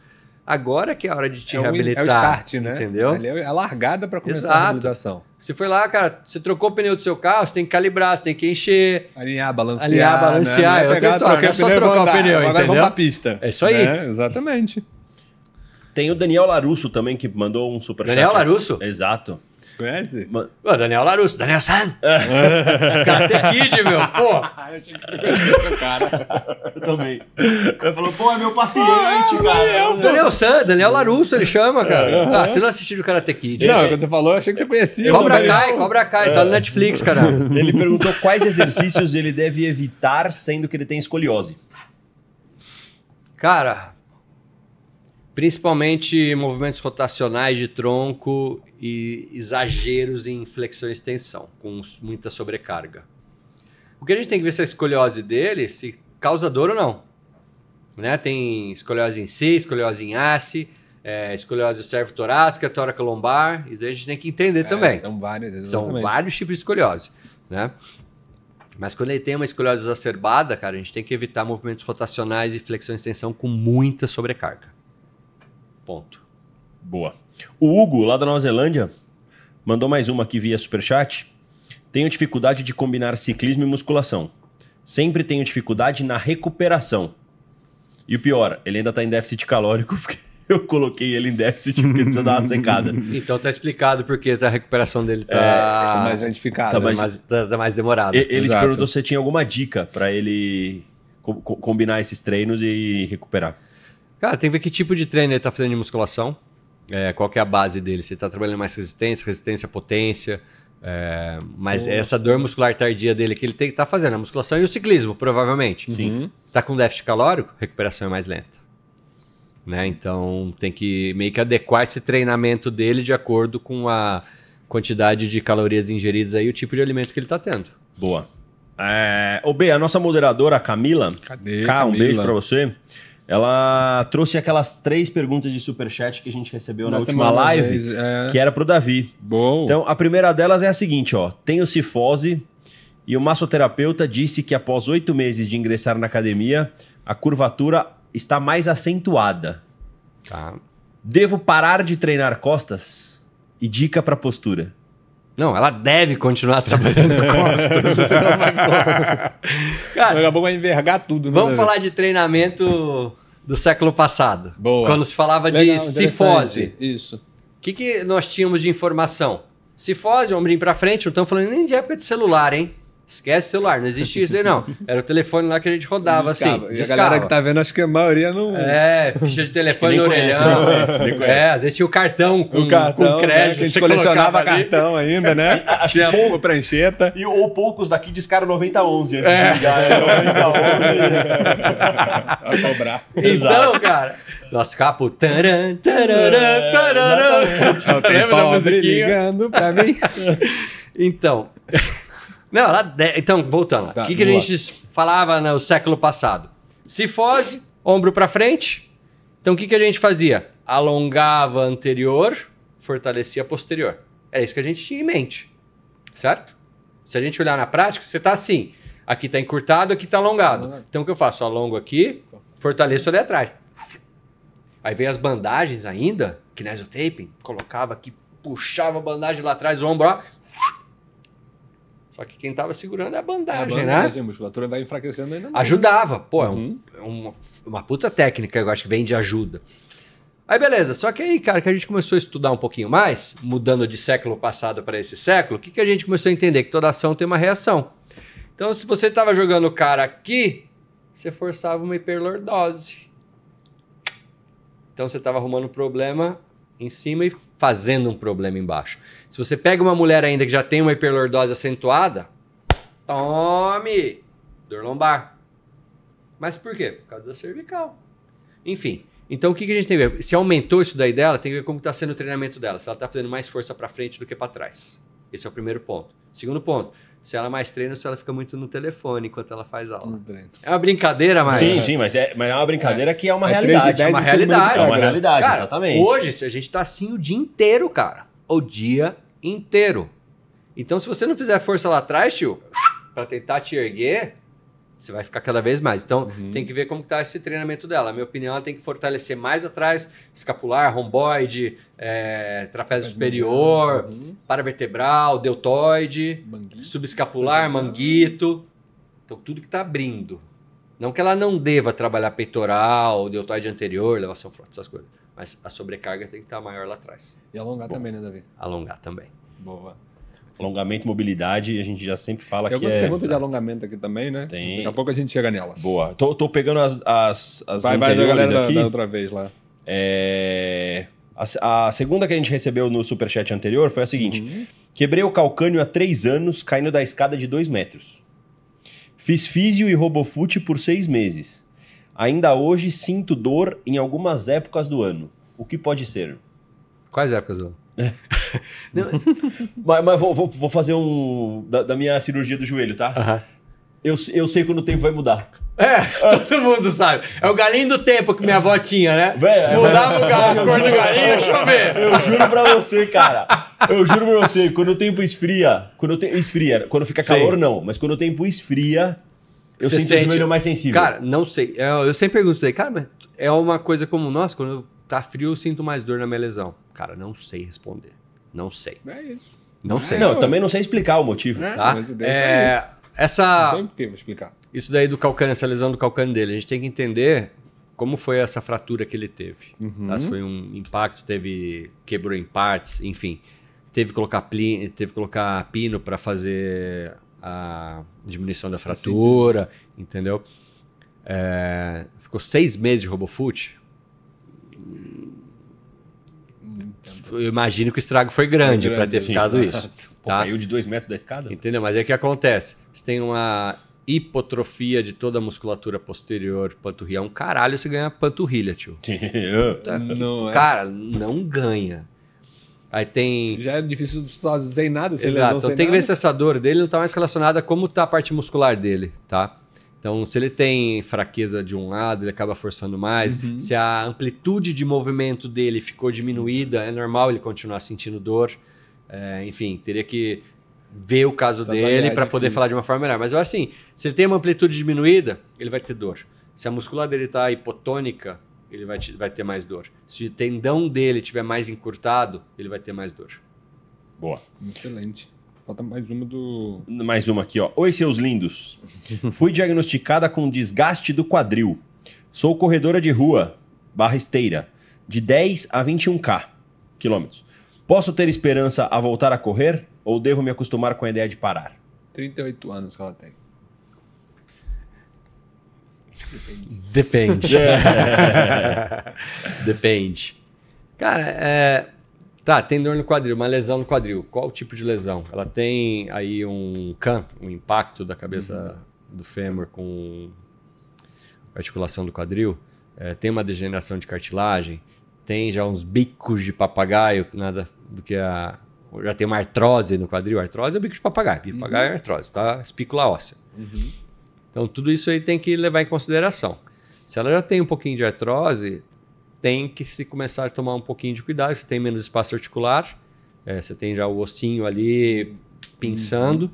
Speaker 3: Agora que é a hora de te
Speaker 1: É o, é
Speaker 3: reabilitar.
Speaker 1: o start, né?
Speaker 3: Entendeu?
Speaker 1: Ali é a largada para começar
Speaker 3: Exato.
Speaker 1: a reabilitação.
Speaker 3: Você foi lá, cara, você trocou o pneu do seu carro, você tem que calibrar, você tem que encher.
Speaker 1: Alinhar, balancear.
Speaker 3: Alinhar, balancear,
Speaker 1: Né?
Speaker 3: É outra
Speaker 1: pegar,
Speaker 3: história,
Speaker 1: trocar
Speaker 3: não é só
Speaker 1: pneu e
Speaker 3: trocar o
Speaker 1: andar.
Speaker 3: pneu,
Speaker 1: Agora
Speaker 3: entendeu?
Speaker 1: vamos pra pista.
Speaker 3: É isso aí.
Speaker 1: Né? Exatamente.
Speaker 2: Tem o Daniel Larusso também, que mandou um superchat.
Speaker 3: Daniel Larusso?
Speaker 2: Exato.
Speaker 1: Conhece?
Speaker 2: Ma-
Speaker 3: Ô, Daniel Larusso, Daniel San. Karate Kid, meu. Pô,
Speaker 1: Ah, eu achei que tu conhecia o cara.
Speaker 2: Eu também. Ele falou, pô, é meu paciente, cara.
Speaker 3: Daniel San, Daniel Larusso ele chama, cara. Ah, você não assistiu o Karate Kid?
Speaker 1: Não, quando você falou, eu achei que você conhecia.
Speaker 3: Cobra. Kai, Cobra Kai, tá no Netflix, cara.
Speaker 2: Ele perguntou quais exercícios ele deve evitar, sendo que ele tem escoliose.
Speaker 3: Cara, principalmente movimentos rotacionais de tronco e exageros em flexão e extensão, com muita sobrecarga. O que a gente tem que ver se a escoliose dele se causa dor ou não. Né? Tem escoliose em C, escoliose em ACE, é, escoliose cervicotorácica, tóraca lombar, isso aí a gente tem que entender
Speaker 1: É,
Speaker 3: também.
Speaker 1: São vários,
Speaker 3: São
Speaker 1: exatamente.
Speaker 3: vários tipos de escoliose, né? Mas quando ele tem uma escoliose exacerbada, cara, a gente tem que evitar movimentos rotacionais e flexão e extensão com muita sobrecarga. Ponto.
Speaker 2: Boa. O Hugo, lá da Nova Zelândia, mandou mais uma aqui via superchat. Tenho dificuldade de combinar ciclismo e musculação. Sempre tenho dificuldade na recuperação. E o pior, ele ainda tá em déficit calórico, porque eu coloquei ele em déficit porque ele precisa dar uma secada.
Speaker 3: Então tá explicado porque a recuperação dele tá,
Speaker 1: Tá mais identificado.
Speaker 2: tá mais-
Speaker 3: mais, tá- tá mais demorada.
Speaker 2: Ele te
Speaker 1: Exato.
Speaker 2: perguntou se você tinha alguma dica pra ele co- combinar esses treinos e recuperar.
Speaker 3: Cara, tem que ver que tipo de treino ele tá fazendo de musculação, é, qual que é a base dele, se ele tá trabalhando mais resistência, resistência, potência, é, mas
Speaker 1: Força.
Speaker 3: essa dor muscular tardia dele que ele tem que estar fazendo, a musculação e o ciclismo, provavelmente.
Speaker 1: Sim.
Speaker 3: Tá com déficit calórico, recuperação é mais lenta. Né? Então tem que meio que adequar esse treinamento dele de acordo com a quantidade de calorias ingeridas aí e o tipo de alimento que ele tá tendo.
Speaker 2: Boa. É... Ô, B, a nossa moderadora, a Camila,
Speaker 1: Cadê?
Speaker 2: Cá, um
Speaker 1: Camila?
Speaker 2: beijo pra você. Ela trouxe aquelas três perguntas de superchat que a gente recebeu na, última
Speaker 1: semana,
Speaker 2: live,
Speaker 1: vez, é...
Speaker 2: que era pro Davi.
Speaker 1: Bom.
Speaker 2: Então, a primeira delas é a seguinte, ó. Tenho cifose e o massoterapeuta disse que após oito meses de ingressar na academia, a curvatura está mais acentuada.
Speaker 3: Tá?
Speaker 2: Devo parar de treinar costas? E dica pra postura.
Speaker 3: Não, ela deve continuar trabalhando costas. Cara,
Speaker 1: Daqui a pouco vai envergar tudo. né,
Speaker 3: vamos falar de treinamento do século passado.
Speaker 1: Boa.
Speaker 3: Quando se falava de
Speaker 1: Legal,
Speaker 3: cifose.
Speaker 1: interessante. Isso.
Speaker 3: O que, que nós tínhamos de informação? Cifose, ombrinho pra frente, não estamos falando nem de época de celular, hein? Esquece celular, não existia isso aí não. Era o telefone lá que a gente rodava
Speaker 1: Discava.
Speaker 3: assim.
Speaker 1: E a galera que tá vendo, acho que a maioria não.
Speaker 3: É, ficha de telefone no orelhão.
Speaker 2: conhece, conhece.
Speaker 3: É, às vezes tinha o cartão com,
Speaker 1: o cartão,
Speaker 3: com
Speaker 1: né,
Speaker 3: crédito.
Speaker 1: que a gente colecionava cartão ainda, né? Tinha uma prancheta.
Speaker 2: E, ou poucos daqui discaram 9011 antes
Speaker 3: É.
Speaker 2: de ligar. É. 9011.
Speaker 1: Vai cobrar.
Speaker 3: Então, cara, nosso capo. Taran, tararam, tararam.
Speaker 1: Tem
Speaker 3: Lembra da
Speaker 1: pobre
Speaker 3: musiquinha?
Speaker 1: ligando pra mim.
Speaker 3: Então. Não, ela de- então, voltando.
Speaker 1: Tá,
Speaker 3: o que, que a gente falava no século passado? Cifose, ombro pra frente. Então, o que, que a gente fazia? Alongava anterior, fortalecia posterior. É isso que a gente tinha em mente. Certo? Se a gente olhar na prática, você tá assim. Aqui tá encurtado, aqui tá alongado. Então, o que eu faço? Eu alongo aqui, fortaleço ali atrás. Aí vem as bandagens ainda, kinesiotaping, colocava aqui, puxava a bandagem lá atrás, o ombro, ó. Só que quem tava segurando é a
Speaker 1: A
Speaker 3: bandagem, né?
Speaker 1: bandagem, a musculatura vai enfraquecendo ainda mais.
Speaker 3: Ajudava. Pô, é, um-
Speaker 1: Uhum.
Speaker 3: é uma, uma puta técnica, eu acho que vem de ajuda. Aí beleza, só que aí, cara, que a gente começou a estudar um pouquinho mais, mudando de século passado para esse século, o que, que a gente começou a entender? Que toda ação tem uma reação. Então, se você tava jogando o cara aqui, você forçava uma hiperlordose. Então, você tava arrumando um problema em cima e fazendo um problema embaixo. Se você pega uma mulher ainda que já tem uma hiperlordose acentuada, tome dor lombar. Mas por quê? Por causa da cervical. Enfim. Então o que, que a gente tem que ver? Se aumentou isso daí dela, tem que ver como está sendo o treinamento dela. Se ela está fazendo mais força para frente do que para trás. Esse é o primeiro ponto. Segundo ponto, se ela mais treina ou se ela fica muito no telefone enquanto ela faz aula. É uma brincadeira, mas.
Speaker 2: Sim, sim, mas é, mas é uma brincadeira que é uma
Speaker 1: É
Speaker 2: realidade.
Speaker 1: 3 de
Speaker 3: É uma
Speaker 1: 10 em cima do
Speaker 3: realidade.
Speaker 2: É uma realidade,
Speaker 3: Cara,
Speaker 2: exatamente.
Speaker 3: Hoje se a gente tá assim o dia inteiro, cara. O dia inteiro. Então, se você não fizer força lá atrás, tio, para tentar te erguer, você vai ficar cada vez mais. Então,
Speaker 1: Uhum.
Speaker 3: tem que ver como que tá esse treinamento dela. Na minha opinião, ela tem que fortalecer mais atrás, escapular, romboide, é, trapézio superior,
Speaker 1: Uhum.
Speaker 3: paravertebral, deltoide,
Speaker 1: Manguinho.
Speaker 3: subescapular, manguito. Então, tudo que tá abrindo. Não que ela não deva trabalhar peitoral, deltoide anterior, elevação frontal, essas coisas. Mas a sobrecarga tem que estar maior lá atrás.
Speaker 1: E alongar também, né, Davi?
Speaker 3: Alongar também.
Speaker 1: Boa.
Speaker 2: Alongamento e mobilidade, a gente já sempre fala
Speaker 1: Tem
Speaker 2: que
Speaker 1: algumas
Speaker 2: é.
Speaker 1: perguntas de alongamento aqui também, né?
Speaker 2: Tem.
Speaker 1: Daqui a pouco a gente chega nelas.
Speaker 2: Boa. Tô, tô pegando as, as, as
Speaker 1: Vai, vai da galera da,
Speaker 2: aqui.
Speaker 1: da outra vez lá.
Speaker 2: É, A, a segunda que a gente recebeu no superchat anterior foi a seguinte:
Speaker 1: Uhum.
Speaker 2: quebrei o calcânio há três anos, caindo da escada de dois metros. Fiz físio e robofute por seis meses. Ainda hoje sinto dor em algumas épocas do ano. O que pode ser?
Speaker 3: Quais épocas, Lu?
Speaker 2: Mas, mas vou, vou- vou fazer um. Da, da minha cirurgia do joelho, tá? Eu, eu sei quando o tempo vai mudar.
Speaker 3: É, todo mundo sabe. É o galinho do tempo que minha avó tinha, né?
Speaker 2: Véi,
Speaker 3: Mudava o galinho, a cor do galinho, deixa eu ver.
Speaker 2: Eu juro pra você, cara. Eu juro pra você, quando o tempo esfria, quando o tempo esfria, quando fica calor não, mas quando o tempo esfria, eu
Speaker 3: Você
Speaker 2: sinto
Speaker 3: sente-
Speaker 2: o joelho mais sensível.
Speaker 3: Cara, não sei. Eu, eu sempre pergunto isso aí, cara, mas é uma coisa como, nossa, quando tá frio eu sinto mais dor na minha lesão. Cara, não sei responder. Não sei.
Speaker 1: É isso.
Speaker 3: Não sei.
Speaker 2: não, eu também não sei explicar o motivo.
Speaker 1: É,
Speaker 3: Tá?
Speaker 1: mas deixa
Speaker 3: É, essa,
Speaker 1: Não tem por que eu vou explicar.
Speaker 3: isso daí do calcânio, essa lesão do calcânio dele, a gente tem que entender como foi essa fratura que ele teve.
Speaker 1: Uhum.
Speaker 3: Tá? Se foi um impacto, teve quebrou em partes, enfim. Teve que colocar, pli, teve que colocar pino para fazer a diminuição da fratura, entendeu? É, ficou seis meses de robofoot. Eu imagino que o estrago foi grande
Speaker 1: Foi
Speaker 3: para
Speaker 1: grande,
Speaker 3: ter ficado isso.
Speaker 2: Pô,
Speaker 3: Tá?
Speaker 2: caiu de dois metros da escada?
Speaker 3: Entendeu? Mas é que acontece. Você tem uma hipotrofia de toda a musculatura posterior, panturrilha. É um caralho você ganha panturrilha, tio. Tá?
Speaker 1: Não é.
Speaker 3: Cara, não ganha. Aí tem.
Speaker 1: Já é difícil só sem nada, sem
Speaker 3: Exato. Então tem que ver
Speaker 1: nada.
Speaker 3: se essa dor dele não está mais relacionada a como está a parte muscular dele, tá? Então, se ele tem fraqueza de um lado, ele acaba forçando mais.
Speaker 1: Uhum.
Speaker 3: Se a amplitude de movimento dele ficou diminuída, é normal ele continuar sentindo dor. É, enfim, teria que ver o caso
Speaker 1: Essa
Speaker 3: dele
Speaker 1: avaliar é
Speaker 3: para poder falar de uma forma melhor. Mas eu acho assim, se ele tem uma amplitude diminuída, ele vai ter dor. Se a muscular dele está hipotônica, ele vai, te- vai ter mais dor. Se o tendão dele tiver mais encurtado, ele vai ter mais dor.
Speaker 2: Boa.
Speaker 1: Excelente. Falta mais uma do.
Speaker 2: Mais uma aqui, ó. Oi, seus lindos. Fui diagnosticada com desgaste do quadril. Sou corredora de rua, barra esteira, de 10 a 21k quilômetros. Posso ter esperança a voltar a correr ou devo me acostumar com a ideia de parar?
Speaker 1: 38 anos que ela tem.
Speaker 3: Depende. Depende. Cara, é... Tá, tem dor no quadril, uma lesão no quadril. Qual o tipo de lesão? Ela tem aí um CAM, um impacto da cabeça do fêmur com a articulação do quadril. É, tem uma degeneração de cartilagem. Tem já uns bicos de papagaio, nada do que a... Já tem uma artrose no quadril. Artrose é o bico de papagaio. Bico de papagaio é artrose, tá? Espícula óssea. Então, tudo isso aí tem que levar em consideração. Se ela já tem um pouquinho de artrose, tem que se começar a tomar um pouquinho de cuidado. Você tem menos espaço articular, é, você tem já o ossinho ali pinçando.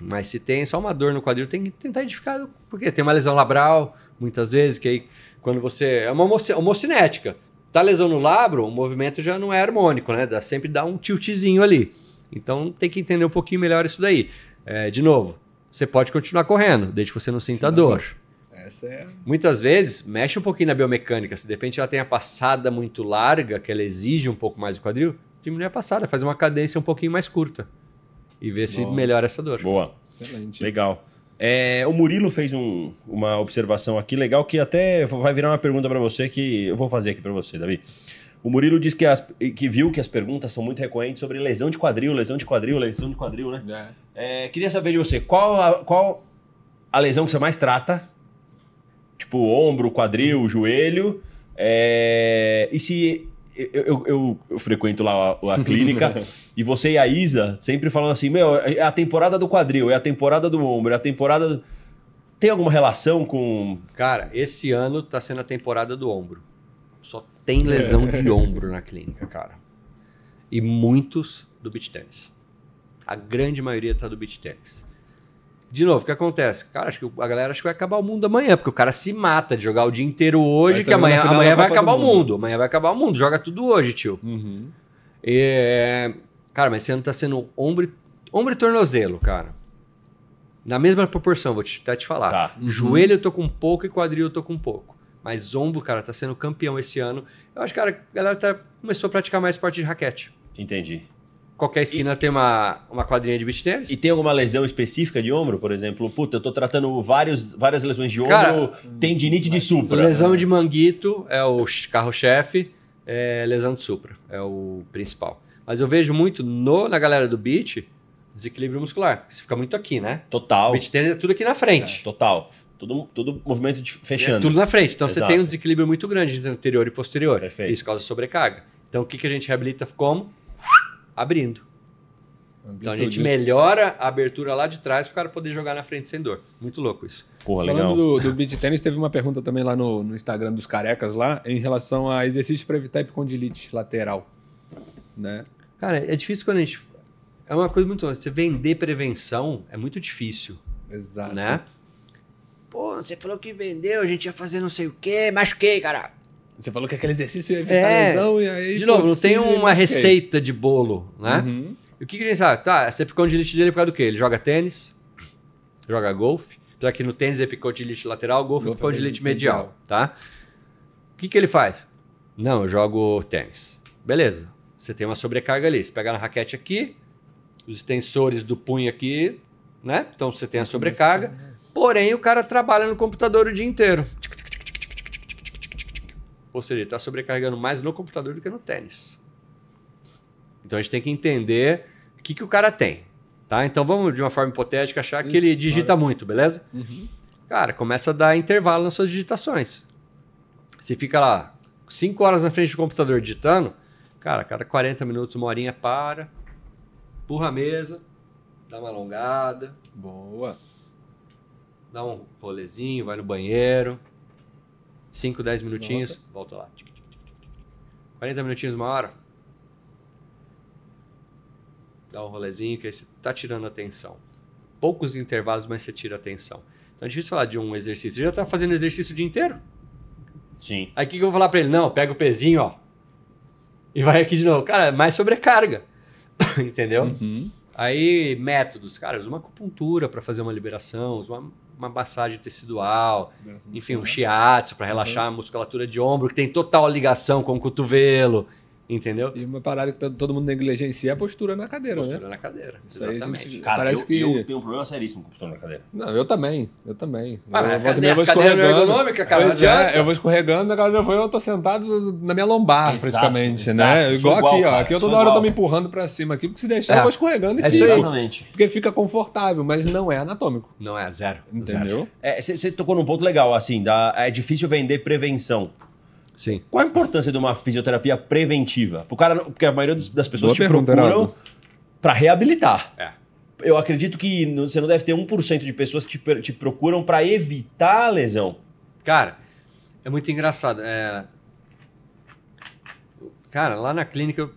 Speaker 3: Mas se tem só uma dor no quadril, tem que tentar identificar. Porque tem uma lesão labral, muitas vezes, que aí, quando você. É uma homoci- homocinética. Tá lesão no labro, o movimento já não é harmônico, né? Dá, sempre dá um tiltzinho ali. Então tem que entender um pouquinho melhor isso daí. É, de novo, você pode continuar correndo, desde que você não sinta
Speaker 1: Sinta
Speaker 3: dor.
Speaker 1: dor. Essa é.
Speaker 3: Muitas vezes, mexe um pouquinho na biomecânica. Se de repente ela tem a passada muito larga, que ela exige um pouco mais do quadril, diminui a passada, faz uma cadência um pouquinho mais curta. E vê se
Speaker 1: Boa.
Speaker 3: melhora essa dor.
Speaker 2: Boa.
Speaker 1: Excelente.
Speaker 2: Legal. É, o Murilo fez um- uma observação aqui legal que até vai virar uma pergunta para você que eu vou fazer aqui para você, Davi. O Murilo disse que, as- que viu que as perguntas são muito recorrentes sobre lesão de quadril, lesão de quadril, lesão de quadril, né?
Speaker 1: É.
Speaker 2: É, queria saber de você, qual a, qual a lesão que você mais trata? Tipo, ombro, quadril, joelho. é, e se. Eu, eu- eu- eu frequento lá a, a clínica e você e a Isa sempre falam assim: Meu, é a temporada do quadril, é a temporada do ombro, é a temporada. do-" Tem alguma relação com.
Speaker 3: Cara, esse ano tá sendo a temporada do ombro. Só tem lesão de ombro na clínica, cara. E muitos do beach tênis. A grande maioria tá do beach tênis. De novo, o que acontece? Cara, acho que a galera acha que vai acabar o mundo amanhã, porque o cara se mata de jogar o dia inteiro hoje,
Speaker 1: Vai
Speaker 3: que amanhã, amanhã vai acabar o
Speaker 1: Mundo.
Speaker 3: mundo. Amanhã vai acabar o mundo. Joga tudo hoje, tio.
Speaker 1: Uhum.
Speaker 3: É, Cara, mas esse ano tá sendo ombro, e- ombro e tornozelo, cara. Na mesma proporção, vou te, até te falar.
Speaker 2: Tá.
Speaker 3: Joelho eu tô com pouco e quadril eu tô com pouco. Mas ombro, cara, tá sendo campeão esse ano. Eu acho que, cara, a galera tá- começou a praticar mais esporte de raquete.
Speaker 2: Entendi.
Speaker 3: Qualquer esquina tem uma, uma quadrinha de beach tennis.
Speaker 2: E tem alguma lesão específica de ombro, por exemplo? Puta, eu tô tratando vários, várias lesões de ombro,
Speaker 3: Cara,
Speaker 2: tendinite de supra.
Speaker 3: Lesão de manguito é o ch- carro-chefe, é lesão de supra, é o principal. Mas eu vejo muito no, na galera do beach desequilíbrio muscular. Você fica muito aqui, né?
Speaker 2: Total.
Speaker 3: Beach tennis é tudo aqui na frente.
Speaker 2: Total. Tudo, tudo movimento de,
Speaker 3: É
Speaker 2: fechando.
Speaker 3: tudo na frente. Então você
Speaker 2: Exato.
Speaker 3: tem um desequilíbrio muito grande entre anterior e posterior.
Speaker 2: Perfeito.
Speaker 3: Isso causa sobrecarga. Então o que, que a gente reabilita como? Abrindo. Então a gente melhora a abertura lá de trás para o cara poder jogar na frente sem dor. Muito louco isso.
Speaker 2: Porra,
Speaker 1: Falando
Speaker 2: legal.
Speaker 1: do, do beat tênis, teve uma pergunta também lá no, no Instagram dos carecas lá, em relação a exercícios para evitar epicondilite lateral. Né?
Speaker 3: Cara, é difícil quando a gente. É uma coisa muito. Você vender prevenção é muito difícil,
Speaker 1: Exato.
Speaker 3: né? Pô, você falou que vendeu, a gente ia fazer não sei o quê, machuquei, cara.
Speaker 1: Você falou que aquele exercício ia evitar
Speaker 3: É.
Speaker 1: lesão e aí.
Speaker 3: De novo, não tem uma receita de bolo, né?
Speaker 1: Uhum.
Speaker 3: E o que, que a gente sabe? Tá, essa epicondilite dele é por causa do quê? Ele joga tênis, joga golfe. Já que no tênis é epicondilite lateral, golfe é
Speaker 1: Golfe é
Speaker 3: epicondilite
Speaker 1: epicondilite
Speaker 3: medial, tá? O que, que ele faz? Não, eu jogo tênis. Beleza. Você tem uma sobrecarga ali. Você pega na raquete aqui, os extensores do punho aqui, né? Então você tem a sobrecarga. Porém, o cara trabalha no computador o dia inteiro. Ou seja, ele está sobrecarregando mais no computador do que no tênis. Então a gente tem que entender o que, que o cara tem. Tá? Então vamos, de uma forma hipotética, achar que
Speaker 1: Isso,
Speaker 3: ele digita muito, beleza?
Speaker 1: Uhum.
Speaker 3: Cara, começa a dar intervalo nas suas digitações. Você fica lá 5 horas na frente do computador digitando, cara, a cada 40 minutos, uma horinha para, empurra a mesa, dá uma alongada,
Speaker 1: Boa.
Speaker 3: dá um rolezinho, vai no banheiro. 5, 10 minutinhos, volta, lá. Tic, tic. 40 minutinhos, uma hora. Dá um rolezinho que aí você tá tirando atenção. Poucos intervalos, mas você tira atenção. Então é difícil falar de um exercício. Você já tá fazendo exercício o dia inteiro?
Speaker 2: Sim.
Speaker 3: Aí o que, que eu vou falar pra ele? Não, pega o pezinho, ó. E vai aqui de novo. Cara, é mais sobrecarga. Entendeu?
Speaker 1: Uhum.
Speaker 3: Aí, métodos. Cara, usa uma acupuntura para fazer uma liberação, usa uma, uma massagem tecidual, enfim, um shiatsu para relaxar a musculatura de ombro, que tem total ligação com o cotovelo, entendeu?
Speaker 1: E uma parada que todo mundo negligencia é a postura na cadeira, né?
Speaker 3: Postura na cadeira.
Speaker 1: Isso
Speaker 3: Exatamente.
Speaker 1: gente-
Speaker 2: Cara,
Speaker 1: Parece
Speaker 2: eu,
Speaker 1: que-
Speaker 2: eu tenho um problema seríssimo com postura na cadeira.
Speaker 1: Não, eu também. Eu também. Eu,
Speaker 3: mas cadeira,
Speaker 1: eu vou
Speaker 3: cadeira não é
Speaker 1: escorregando.
Speaker 3: ergonômica, cara.
Speaker 1: Pois é, eu vou escorregando, a galera foi, eu tô sentado na minha lombar,
Speaker 2: Exato,
Speaker 1: praticamente,
Speaker 2: exato.
Speaker 1: né?
Speaker 2: Sou
Speaker 1: Igual,
Speaker 2: igual,
Speaker 1: aqui, ó.
Speaker 2: cara,
Speaker 1: Aqui eu toda hora eu tô
Speaker 2: igual.
Speaker 1: me empurrando pra cima aqui, porque se deixar
Speaker 3: É.
Speaker 1: eu vou escorregando e
Speaker 3: É aí.
Speaker 2: Exatamente.
Speaker 1: Porque fica confortável, mas não é anatômico.
Speaker 3: Não é zero.
Speaker 1: Entendeu?
Speaker 2: Você tocou num ponto legal, assim, da, é difícil vender prevenção.
Speaker 3: Sim.
Speaker 2: Qual a importância de uma fisioterapia preventiva? Pro cara, porque a maioria dos- das pessoas
Speaker 1: Boa
Speaker 2: te
Speaker 1: pergunta,
Speaker 2: procuram para reabilitar.
Speaker 3: É.
Speaker 2: Eu acredito que você não deve ter 1% de pessoas que te, te procuram para evitar a lesão.
Speaker 3: Cara, é muito engraçado. É... Cara, lá na clínica eu,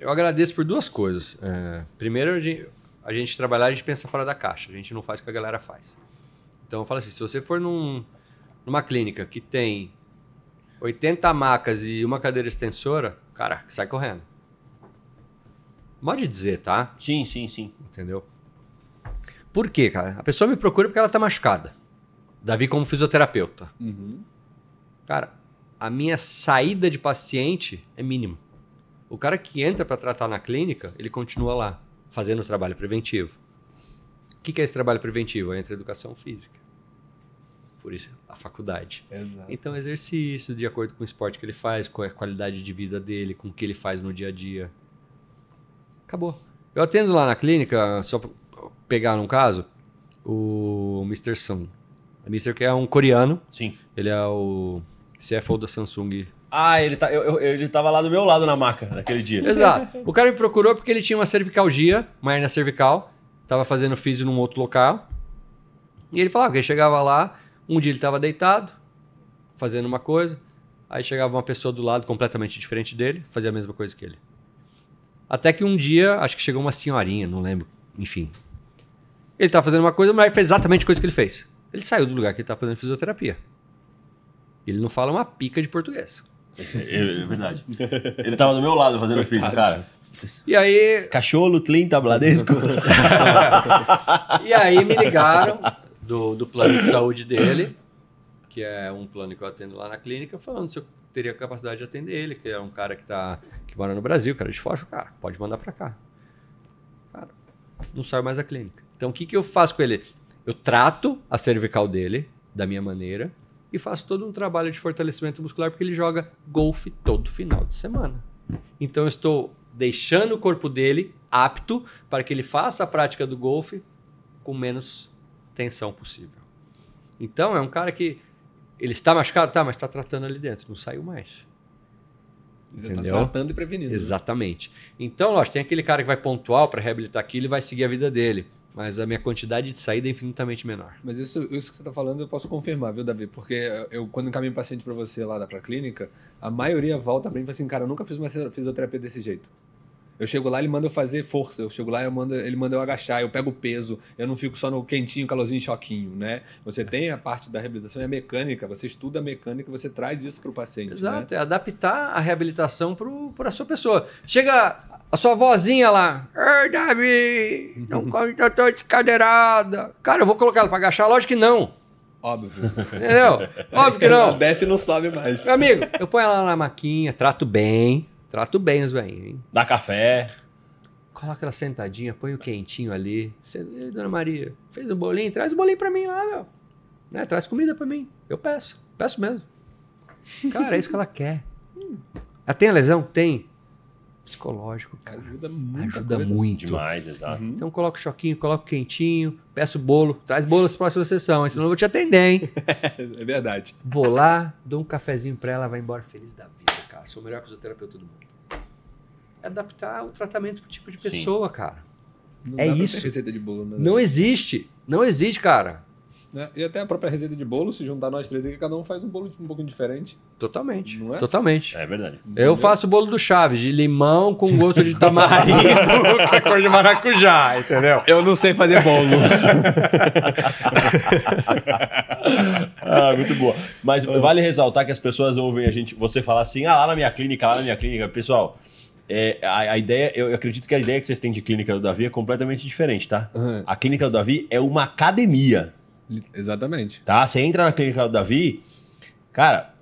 Speaker 3: eu agradeço por duas coisas. É, Primeiro, a gente, a gente trabalhar, a gente pensa fora da caixa. A gente não faz o que a galera faz. Então eu falo assim, se você for num- numa clínica que tem 80 macas e uma cadeira extensora, cara, sai correndo. Pode dizer, tá?
Speaker 2: Sim, sim, sim.
Speaker 3: Entendeu? Por quê, cara? A pessoa me procura porque ela tá machucada. Davi como fisioterapeuta.
Speaker 1: Uhum.
Speaker 3: Cara, a minha saída de paciente é mínima. O cara que entra para tratar na clínica, ele continua lá, fazendo o trabalho preventivo. O que que é esse trabalho preventivo? Entra educação física. Por isso, a faculdade.
Speaker 1: Exato.
Speaker 3: Então, exercício de acordo com o esporte que ele faz, com a qualidade de vida dele, com o que ele faz no dia a dia. Acabou. Eu atendo lá na clínica, só pra pegar um caso, o Mr. Sun. O Mr. que é um coreano,
Speaker 2: Sim.
Speaker 3: ele é o CFO da Samsung.
Speaker 2: Ah, ele, tá, eu- eu- ele tava lá do meu lado na maca naquele dia.
Speaker 3: Exato. O cara me procurou porque ele tinha uma cervicalgia, uma hernia cervical, tava fazendo físio num outro local. E ele falava que ele chegava lá, um dia ele tava deitado, fazendo uma coisa, aí chegava uma pessoa do lado completamente diferente dele, fazia a mesma coisa que ele. Até que um dia, acho que chegou uma senhorinha, não lembro, enfim. Ele tava fazendo uma coisa, mas fez exatamente a coisa que ele fez. Ele saiu do lugar que ele tava fazendo fisioterapia. Ele não fala uma pica de português.
Speaker 2: É, é verdade. Ele tava do meu lado fazendo físico, cara.
Speaker 3: E aí,
Speaker 2: Cacholo, Tlinta, Bladesco.
Speaker 3: E aí me ligaram do, do plano de saúde dele, que é um plano que eu atendo lá na clínica, falando se eu teria capacidade de atender ele, que é um cara que, tá, que mora no Brasil, cara de falei, Cara, pode mandar pra cá. não saio mais da clínica. Então o que, que eu faço com ele? Eu trato a cervical dele da minha maneira e faço todo um trabalho de fortalecimento muscular porque ele joga golfe todo final de semana. Então eu estou deixando o corpo dele apto para que ele faça a prática do golfe com menos tensão possível. Então é um cara que ele está machucado, tá, mas está tratando ali dentro, não saiu mais.
Speaker 1: Você tá
Speaker 3: Entendeu?
Speaker 1: tratando e prevenindo. né?
Speaker 3: Exatamente. Então, lógico, tem aquele cara que vai pontual para reabilitar aquilo e vai seguir a vida dele. Mas a minha quantidade de saída é infinitamente menor.
Speaker 1: Mas isso, isso que você está falando eu posso confirmar, viu, Davi? Porque eu, quando encaminho paciente para você lá pra clínica, a maioria volta para mim e fala assim, cara, eu nunca fiz uma fisioterapia desse jeito. Eu chego lá, ele manda eu fazer força. Eu chego lá, eu mando, ele manda eu agachar, eu pego o peso. Eu não fico só no quentinho, calorzinho, choquinho, né? Você tem a parte da reabilitação e a mecânica. Você estuda a mecânica, você traz isso para o paciente.
Speaker 3: Exato,
Speaker 1: Né?
Speaker 3: é adaptar a reabilitação para a sua pessoa. Chega a sua vozinha lá, Ei, Davi, não come eu tô descadeirada. Cara, eu vou colocar ela para agachar? Lógico que não.
Speaker 1: Óbvio.
Speaker 3: Entendeu? Óbvio que
Speaker 1: Ela
Speaker 3: não.
Speaker 1: desce e não sobe mais.
Speaker 3: Meu amigo, eu ponho ela na maquinha, trato bem, trato bem os velhinhos, hein?
Speaker 2: Dá café.
Speaker 3: Coloca ela sentadinha, põe o quentinho ali. Você, Ei, dona Maria, fez um bolinho? Traz o bolinho pra mim lá, meu. Né? Traz comida pra mim. Eu peço. Peço mesmo. Cara, é isso que ela quer. Ela tem a lesão? Tem. Psicológico, cara.
Speaker 1: Ajuda muito.
Speaker 3: Ajuda muito.
Speaker 2: Demais, exato.
Speaker 1: Uhum.
Speaker 3: Então coloca o choquinho, coloca o quentinho, peço bolo. Traz bolo nas próximas sessões, senão eu vou te atender, hein?
Speaker 1: É verdade.
Speaker 3: Vou lá, dou um cafezinho pra ela, vai embora feliz da vida, cara. Sou o melhor fisioterapeuta do mundo. É adaptar o tratamento pro tipo de
Speaker 2: Sim.
Speaker 3: pessoa, cara.
Speaker 1: Não
Speaker 3: É isso.
Speaker 1: receita de bolo, né?
Speaker 3: Não existe. Não existe, cara.
Speaker 1: Né? E até a própria receita de bolo, se juntar nós três aqui, cada um faz um bolo um pouquinho diferente.
Speaker 3: Totalmente.
Speaker 1: Não é?
Speaker 3: Totalmente.
Speaker 2: É verdade.
Speaker 3: Eu faço o bolo do Chaves, de limão com gosto de tamarindo, com cor de maracujá, entendeu?
Speaker 1: Eu não sei fazer bolo.
Speaker 2: ah, muito boa. Mas vale ressaltar que as pessoas ouvem a gente, você falar assim, ah, lá na minha clínica, lá na minha clínica. Pessoal, é, a, a ideia, eu acredito que a ideia que vocês têm de clínica do Davi é completamente diferente, tá?
Speaker 1: Uhum.
Speaker 2: A clínica do Davi é uma academia,
Speaker 1: Exatamente.
Speaker 2: tá? Você entra na clínica do Davi, cara,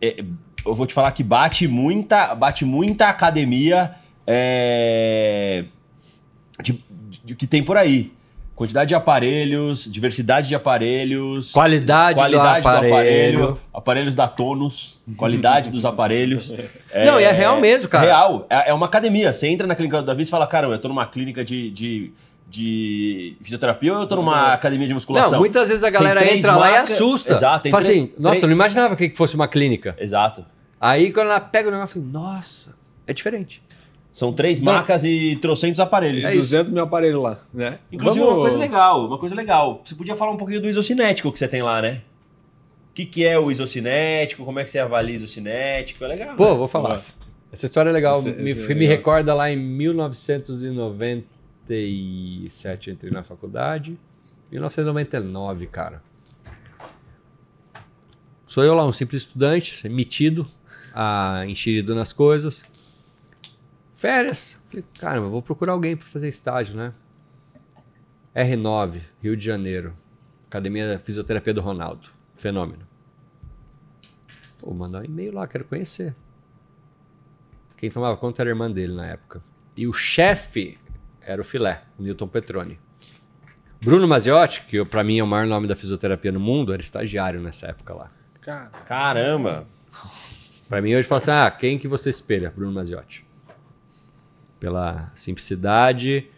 Speaker 2: é, eu vou te falar que bate muita, bate muita academia é, de- de- que tem por aí. Quantidade de aparelhos, diversidade de aparelhos.
Speaker 3: Qualidade,
Speaker 2: qualidade
Speaker 3: do aparelho.
Speaker 2: aparelhos da Tônus, qualidade dos aparelhos.
Speaker 3: Não, e é real mesmo, cara.
Speaker 2: Real, é, é uma academia. Você entra na clínica do Davi e fala, caramba, eu tô numa clínica de, de, de fisioterapia ou eu tô numa academia de musculação?
Speaker 3: Não, muitas vezes a galera entra lá e assusta.
Speaker 2: Exato, tem
Speaker 3: Fala
Speaker 2: três-
Speaker 3: assim, nossa,
Speaker 2: três-
Speaker 3: eu não imaginava que fosse uma clínica.
Speaker 2: Exato.
Speaker 3: Aí quando ela pega o negócio, eu falo, nossa, é diferente.
Speaker 2: São três marcas e trocentos aparelhos.
Speaker 1: E 200 mil aparelhos lá, né?
Speaker 2: Inclusive,
Speaker 1: Vamos-
Speaker 2: uma coisa legal, uma coisa legal. Você podia falar um pouquinho do isocinético que você tem lá, né? O que, que é o isocinético? Como é que você avalia isocinético? É legal.
Speaker 3: Pô,
Speaker 2: né?
Speaker 3: vou falar. Essa história é legal.
Speaker 1: Esse-
Speaker 3: me,
Speaker 1: esse é
Speaker 3: me
Speaker 1: legal.
Speaker 3: recorda lá em 1997, entrei na faculdade. 1999, cara. Sou eu lá, um simples estudante, metido, ah, enxerido nas coisas. Férias. Caramba, vou procurar alguém para fazer estágio, né? R9, Rio de Janeiro. Academia de Fisioterapia do Ronaldo. Fenômeno. Pô, mandar um e-mail lá, quero conhecer. Quem tomava conta era a irmã dele na época. E o chefe era o filé, o Newton Petroni. Bruno Maziotti, que para mim é o maior nome da fisioterapia no mundo, era estagiário nessa época lá.
Speaker 1: Cara,
Speaker 2: Caramba.
Speaker 3: Para mim hoje fala assim: ah, quem que você espelha? Bruno Maziotti. Pela simplicidade,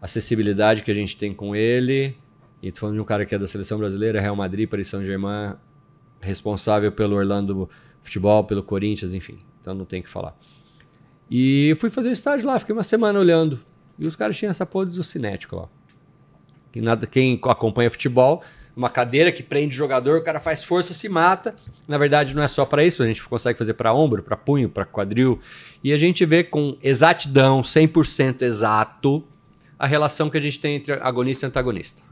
Speaker 3: acessibilidade que a gente tem com ele. E tô falando de um cara que é da seleção brasileira, Real Madrid, Paris Saint-Germain, responsável pelo Orlando Futebol, pelo Corinthians, enfim. Então não tem o que falar. E fui fazer um estágio lá, fiquei uma semana olhando. E os caras tinham essa porra de cinético lá. Que nada, quem acompanha futebol, uma cadeira que prende o jogador, o cara faz força, se mata. Na verdade, não é só para isso, a gente consegue fazer para ombro, para punho, para quadril. E a gente vê com exatidão, 100% exato, a relação que a gente tem entre agonista e antagonista.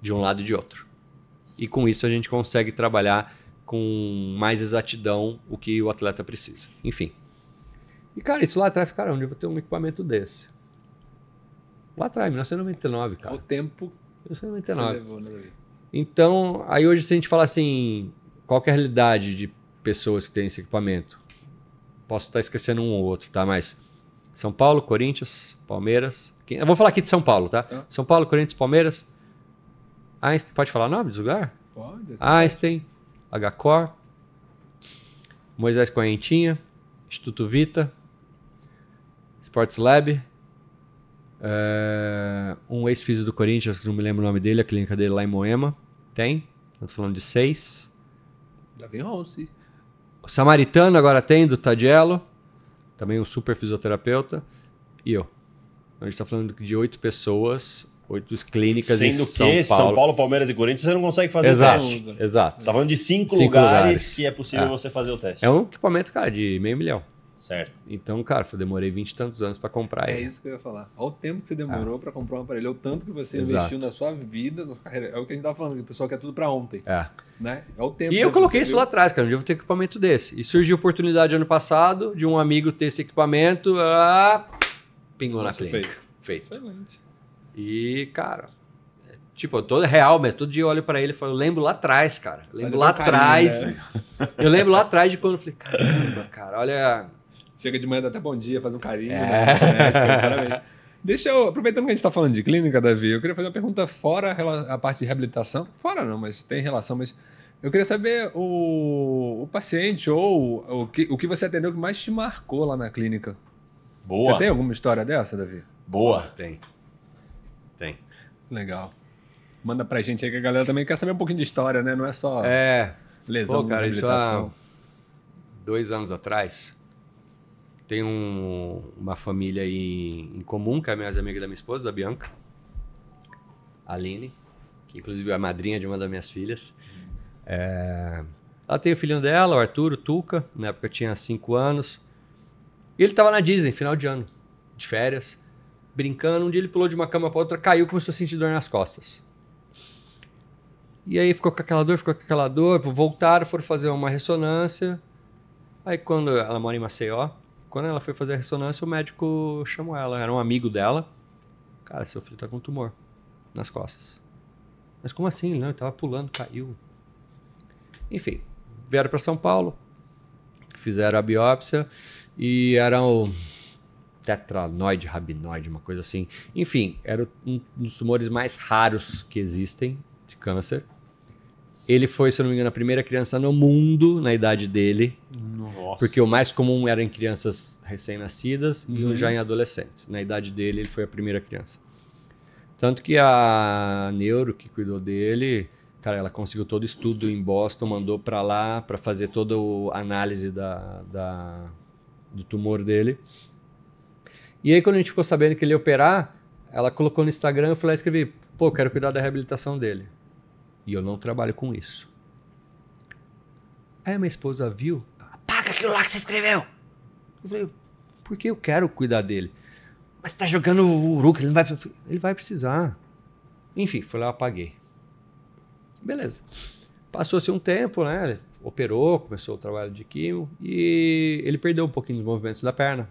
Speaker 3: De um lado e de outro. E com isso a gente consegue trabalhar com mais exatidão o que o atleta precisa. Enfim. E, cara, isso lá atrás, cara, onde eu vou ter um equipamento desse? Lá atrás, 1999, cara.
Speaker 1: o tempo que você
Speaker 3: 1999.
Speaker 1: levou, né?
Speaker 3: Então, aí hoje, se a gente falar assim, qual é a realidade de pessoas que têm esse equipamento? Posso estar esquecendo um ou outro, tá? Mas São Paulo, Corinthians, Palmeiras, Quem- Eu vou falar aqui de São Paulo, tá?
Speaker 1: Tá.
Speaker 3: São Paulo, Corinthians, Palmeiras. Einstein, pode falar nome do lugar?
Speaker 1: Pode. assim.
Speaker 3: Einstein, HCor, Moisés Correntinha, Instituto Vita, Sports Lab, é, um ex-físico do Corinthians, que não me lembro o nome dele, a clínica dele lá em Moema. Tem, estou falando de seis.
Speaker 1: Davi Ronce.
Speaker 3: O Samaritano agora tem, do Tadiello, também um super fisioterapeuta, e eu. Então a gente está falando de oito pessoas, oito clínicas em
Speaker 2: Sendo
Speaker 3: São
Speaker 2: que
Speaker 3: Paulo.
Speaker 2: São Paulo, Palmeiras e Corinthians você não consegue fazer
Speaker 3: Exato,
Speaker 2: o teste.
Speaker 3: exato.
Speaker 2: Você tá falando de cinco,
Speaker 3: Cinco
Speaker 2: lugares,
Speaker 3: lugares.
Speaker 2: que é possível
Speaker 3: É.
Speaker 2: você fazer o teste.
Speaker 3: É um equipamento, cara, de meio milhão.
Speaker 2: Certo.
Speaker 3: Então, cara, eu demorei 20 e tantos anos para comprar
Speaker 1: É
Speaker 3: ele.
Speaker 1: isso que eu ia falar. Olha o tempo que você demorou pra comprar um aparelho, olha o tanto que você
Speaker 3: Exato.
Speaker 1: investiu na sua vida, na sua carreira. É o que a gente tava falando, que o pessoal quer tudo pra ontem,
Speaker 3: É.
Speaker 1: né? É o tempo.
Speaker 3: E eu
Speaker 1: que
Speaker 3: coloquei isso
Speaker 1: viu.
Speaker 3: lá atrás, cara. Um dia eu vou ter equipamento desse. E surgiu a oportunidade ano passado de um amigo ter esse equipamento. Ah, pingou na
Speaker 1: Nossa,
Speaker 3: clínica.
Speaker 1: feito.
Speaker 3: Feito.
Speaker 1: Excelente.
Speaker 3: E, cara, é, tipo, eu tô real, mas todo dia eu olho pra ele e falo, eu lembro lá atrás, cara. Eu lembro lá
Speaker 1: carinho,
Speaker 3: atrás.
Speaker 1: né?
Speaker 3: Eu lembro lá atrás de quando eu falei, caramba, cara, olha.
Speaker 1: Chega de manhã, dá até bom dia, faz um carinho.
Speaker 3: É.
Speaker 1: né? Parabéns. Deixa eu, aproveitando que a gente tá falando de clínica, Davi, eu queria fazer uma pergunta fora a parte de reabilitação. Fora não, mas tem relação, mas eu queria saber o, o paciente ou o que, o que você atendeu que mais te marcou lá na clínica.
Speaker 2: Boa.
Speaker 1: Você tem alguma história dessa, Davi?
Speaker 2: Boa.
Speaker 3: Tem. Tem.
Speaker 1: Legal. Manda pra gente aí que a galera também quer saber um pouquinho de história, né? Não é só
Speaker 3: É,
Speaker 1: lesão,
Speaker 3: Pô, cara, isso
Speaker 1: reabilitação.
Speaker 3: há dois anos atrás. Tem um- uma família aí em comum, que é a minha amiga da minha esposa, da Bianca. Aline, que inclusive é a madrinha de uma das minhas filhas. É, Ela tem o filhinho dela, o Arthur, o Tuca, na época tinha cinco anos. E ele tava na Disney, final de ano, de férias, brincando. Um dia ele pulou de uma cama para outra, caiu começou a sentir dor nas costas. E aí ficou com aquela dor, ficou com aquela dor, voltaram, foram fazer uma ressonância. Aí quando ela mora em Maceió, quando ela foi fazer a ressonância, o médico chamou ela, era um amigo dela. Cara, seu filho tá com tumor nas costas. Mas como assim? Não, ele tava pulando, caiu. Enfim, vieram para São Paulo, fizeram a biópsia e era o tetranoide, rabinoide, uma coisa assim. Enfim, era um dos tumores mais raros que existem de câncer. Ele foi, se eu não me engano, a primeira criança no mundo na idade dele,
Speaker 2: Nossa.
Speaker 3: porque o mais comum era em crianças recém-nascidas e
Speaker 1: Uhum.
Speaker 3: um já em adolescentes. Na idade dele, ele foi a primeira criança. Tanto que a neuro que cuidou dele, cara, ela conseguiu todo o estudo em Boston, mandou para lá para fazer toda a análise da, da- do tumor dele. E aí, quando a gente ficou sabendo que ele ia operar, ela colocou no Instagram, eu fui lá e escrevi, pô, eu quero cuidar da reabilitação dele. E eu não trabalho com isso. Aí a minha esposa viu, apaga aquilo lá que você escreveu. Eu falei, por que eu quero cuidar dele? Mas você tá jogando o Uruk, ele não vai, ele vai precisar. Enfim, foi lá, eu apaguei. Beleza. Passou-se um tempo, né? Ele operou, começou o trabalho de quimo e ele perdeu um pouquinho dos movimentos da perna.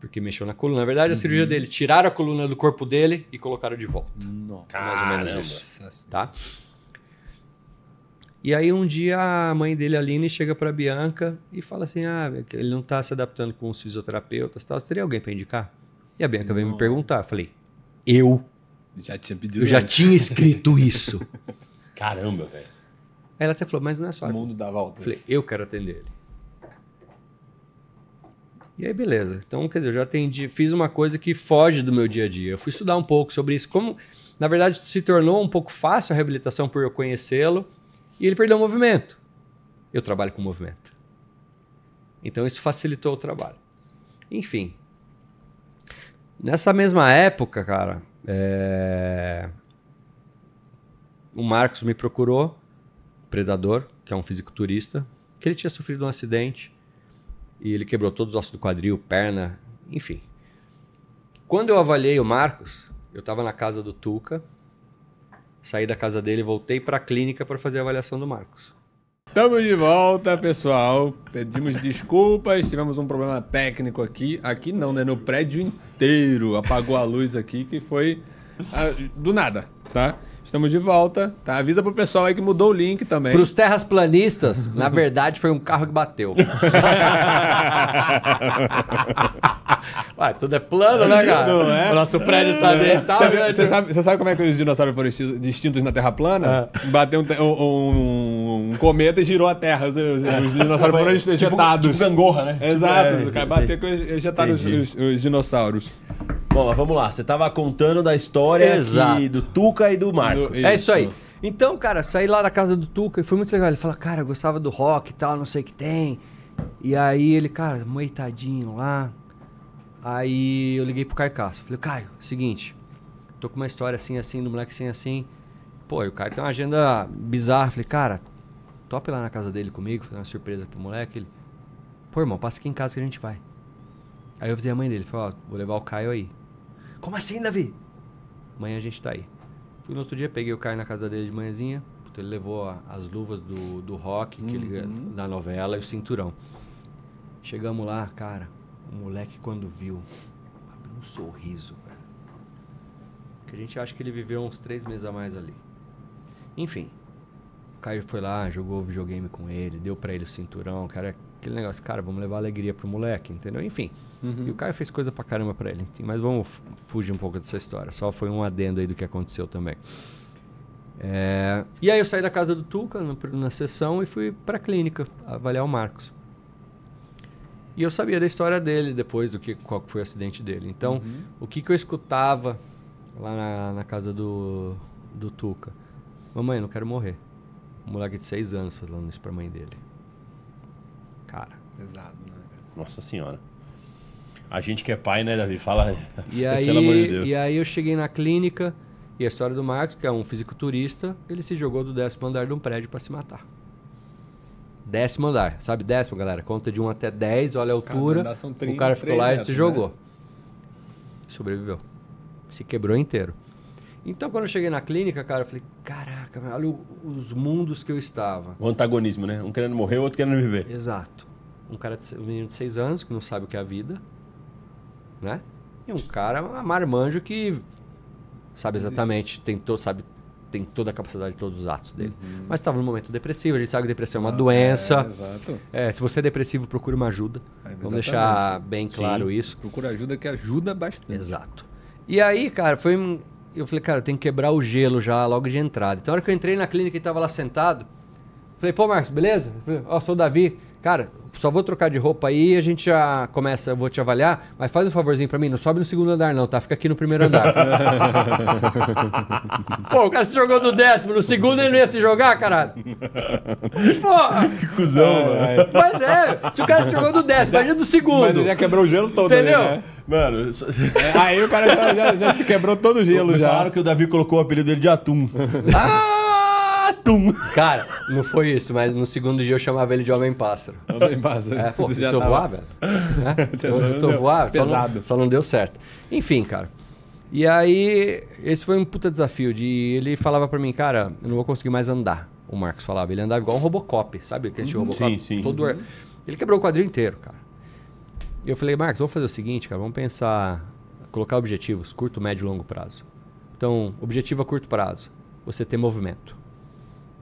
Speaker 3: Porque mexeu na coluna. Na verdade, a cirurgia dele, tiraram a coluna do corpo dele e colocaram de volta.
Speaker 1: Nossa.
Speaker 3: Mais ou menos isso tá? E aí um dia a mãe dele, a Aline, chega pra Bianca e fala assim, ah, ele não tá se adaptando com os fisioterapeutas e tal, teria alguém pra indicar? E a Bianca veio me perguntar, eu falei, eu?
Speaker 1: Já tinha pedido.
Speaker 3: Eu já
Speaker 1: antes.
Speaker 3: tinha escrito isso.
Speaker 2: Caramba, velho.
Speaker 3: Aí ela até falou, mas não é só.
Speaker 1: O mundo dá voltas.
Speaker 3: Eu falei, eu quero atender ele. E aí, beleza. Então, quer dizer, eu já atendi, fiz uma coisa que foge do meu dia a dia. Eu fui estudar um pouco sobre isso. Como, na verdade, se tornou um pouco fácil a reabilitação por eu conhecê-lo. E ele perdeu o movimento. Eu trabalho com movimento. Então, isso facilitou o trabalho. Enfim. Nessa mesma época, cara, é, o Marcos me procurou predador, que é um fisiculturista, que ele tinha sofrido um acidente e ele quebrou todos os ossos do quadril, perna, enfim. Quando eu avaliei o Marcos, eu estava na casa do Tuca, saí da casa dele e voltei para a clínica para fazer a avaliação do Marcos.
Speaker 1: Estamos de volta, pessoal. Pedimos desculpas, tivemos um problema técnico aqui. Aqui não, né? No prédio inteiro. Apagou a luz aqui, que foi ah, do nada, tá? Estamos de volta, tá? Avisa pro pessoal aí que mudou o link também.
Speaker 3: Para os terrasplanistas, na verdade foi um carro que bateu. Ué, tudo é plano, né, cara?
Speaker 1: Não é?
Speaker 3: O nosso prédio tá deitado.
Speaker 1: Sabe-
Speaker 3: né?
Speaker 1: Você sabe, você sabe como é que os dinossauros foram exti- distintos na Terra plana? Bateu um, um- um- cometa e girou a Terra. Os, os- os dinossauros foram ejetados.
Speaker 2: Tipo gangorra, né?
Speaker 1: Exato,
Speaker 2: Tipo, é,
Speaker 1: o cara bateu e ejetaram os- os dinossauros.
Speaker 2: Bom, vamos lá. Você tava contando da história
Speaker 3: Exato.
Speaker 2: do Tuca e do Marcos.
Speaker 1: Do-
Speaker 3: É isso aí.
Speaker 1: Isso.
Speaker 3: Então, cara, saí lá da casa do Tuca e foi muito legal. Ele falou, cara, eu gostava do rock e tal, não sei o que tem. E aí ele, cara, moitadinho lá. Aí eu liguei pro Caio Castro. Falei, Caio, seguinte, tô com uma história assim, assim, do moleque assim, assim. Pô, e o Caio tem uma agenda bizarra. Falei, cara, tope lá na casa dele comigo, fazer uma surpresa pro moleque. Ele, pô, irmão, passa aqui em casa que a gente vai. Aí eu avisei a mãe dele, falei, ó, vou levar o Caio aí. Como assim, Davi? Amanhã a gente tá aí. Fui no outro dia, peguei o Caio na casa dele de manhãzinha. puta, Ele levou a- as luvas do, do rock, que ele, da novela, e o cinturão. Chegamos lá, cara. O moleque, quando viu, abriu um sorriso, cara. Que a gente acha que ele viveu uns três meses a mais ali. Enfim, o Caio foi lá, jogou videogame com ele, deu pra ele o cinturão, cara. Aquele negócio, cara, vamos levar alegria pro moleque, entendeu? Enfim. E o Caio fez coisa pra caramba pra ele. Mas vamos fugir um pouco dessa história. Só foi um adendo aí do que aconteceu também. É, E aí eu saí da casa do Tuca pr- na sessão e fui pra clínica avaliar o Marcos. E eu sabia da história dele depois do que qual foi o acidente dele. Então, o que, que eu escutava lá na, na casa do, do Tuca? Mamãe, não quero morrer. Um moleque de seis anos falando isso pra mãe dele. Cara.
Speaker 1: Pesado, né?
Speaker 2: Nossa senhora. A gente que é pai, né, Davi? Fala.
Speaker 3: E aí,
Speaker 2: Pelo amor de Deus.
Speaker 3: e aí eu cheguei na clínica e a história do Marcos, que é um fisiculturista, ele se jogou do décimo andar de um prédio pra se matar. Décimo andar, sabe? Décimo, galera. Conta de 1 até 10, olha a
Speaker 1: Cada
Speaker 3: altura.
Speaker 1: andar são
Speaker 3: o
Speaker 1: 30,
Speaker 3: cara ficou lá e se
Speaker 1: né?
Speaker 3: jogou. Sobreviveu. Se quebrou inteiro. Então, quando eu cheguei na clínica, cara, eu falei: caraca, olha os mundos que eu estava.
Speaker 2: O antagonismo, né? Um querendo morrer, o outro querendo viver.
Speaker 3: Exato. Um cara de, um menino de 6 anos que não sabe o que é a vida, né? E um cara um marmanjo que sabe exatamente, tem sabe tem toda a capacidade de todos os atos dele. Mas estava num momento depressivo, a gente sabe que depressão é uma doença.
Speaker 1: É, exato.
Speaker 3: É, se você é depressivo, procure uma ajuda.
Speaker 1: É,
Speaker 3: Vamos deixar bem claro isso.
Speaker 1: Procura ajuda que ajuda bastante.
Speaker 3: Exato. E aí, cara, foi. um- Eu falei, cara, eu tenho que quebrar o gelo já logo de entrada. Então, na hora que eu entrei na clínica e tava lá sentado, falei, pô, Marcos, beleza? Ó, sou o Davi. Cara, só vou trocar de roupa aí a gente já começa, eu vou te avaliar, mas faz um favorzinho pra mim, não sobe no segundo andar, não, tá? Fica aqui no primeiro andar. pô, o cara se jogou do décimo, no segundo ele não ia se jogar, caralho. Porra!
Speaker 2: Que cuzão, mano.
Speaker 3: Mas é, se o cara se jogou do décimo, imagina do segundo.
Speaker 1: Mas ele já quebrou o gelo todo,
Speaker 3: Entendeu?
Speaker 1: ali, né?
Speaker 2: Mano, só-
Speaker 1: É, Aí o cara já, já, já te quebrou todo o gelo
Speaker 2: me
Speaker 1: já.
Speaker 2: falaram que o Davi colocou o apelido dele de Atum. ah, Atum!
Speaker 3: Cara, não foi isso, mas no segundo dia eu chamava ele de Homem-Pássaro.
Speaker 1: Passa.
Speaker 3: É, pô,
Speaker 1: Você já
Speaker 3: tentou
Speaker 1: tava-
Speaker 3: voar, velho? Né? Tentou voar, só não,
Speaker 1: Pesado.
Speaker 3: só não deu certo. Enfim, cara. E aí, esse foi um puta desafio de... Ele falava pra mim, cara, eu não vou conseguir mais andar. O Marcos falava. Ele andava igual um Robocop, sabe? Aquele Robocop?
Speaker 2: Sim, sim.
Speaker 3: Todo... Ele quebrou o quadril inteiro, cara. E eu falei, Marcos, vamos fazer o seguinte, cara. Vamos pensar... Colocar objetivos, curto, médio e longo prazo. Então, objetivo a curto prazo. Você ter movimento.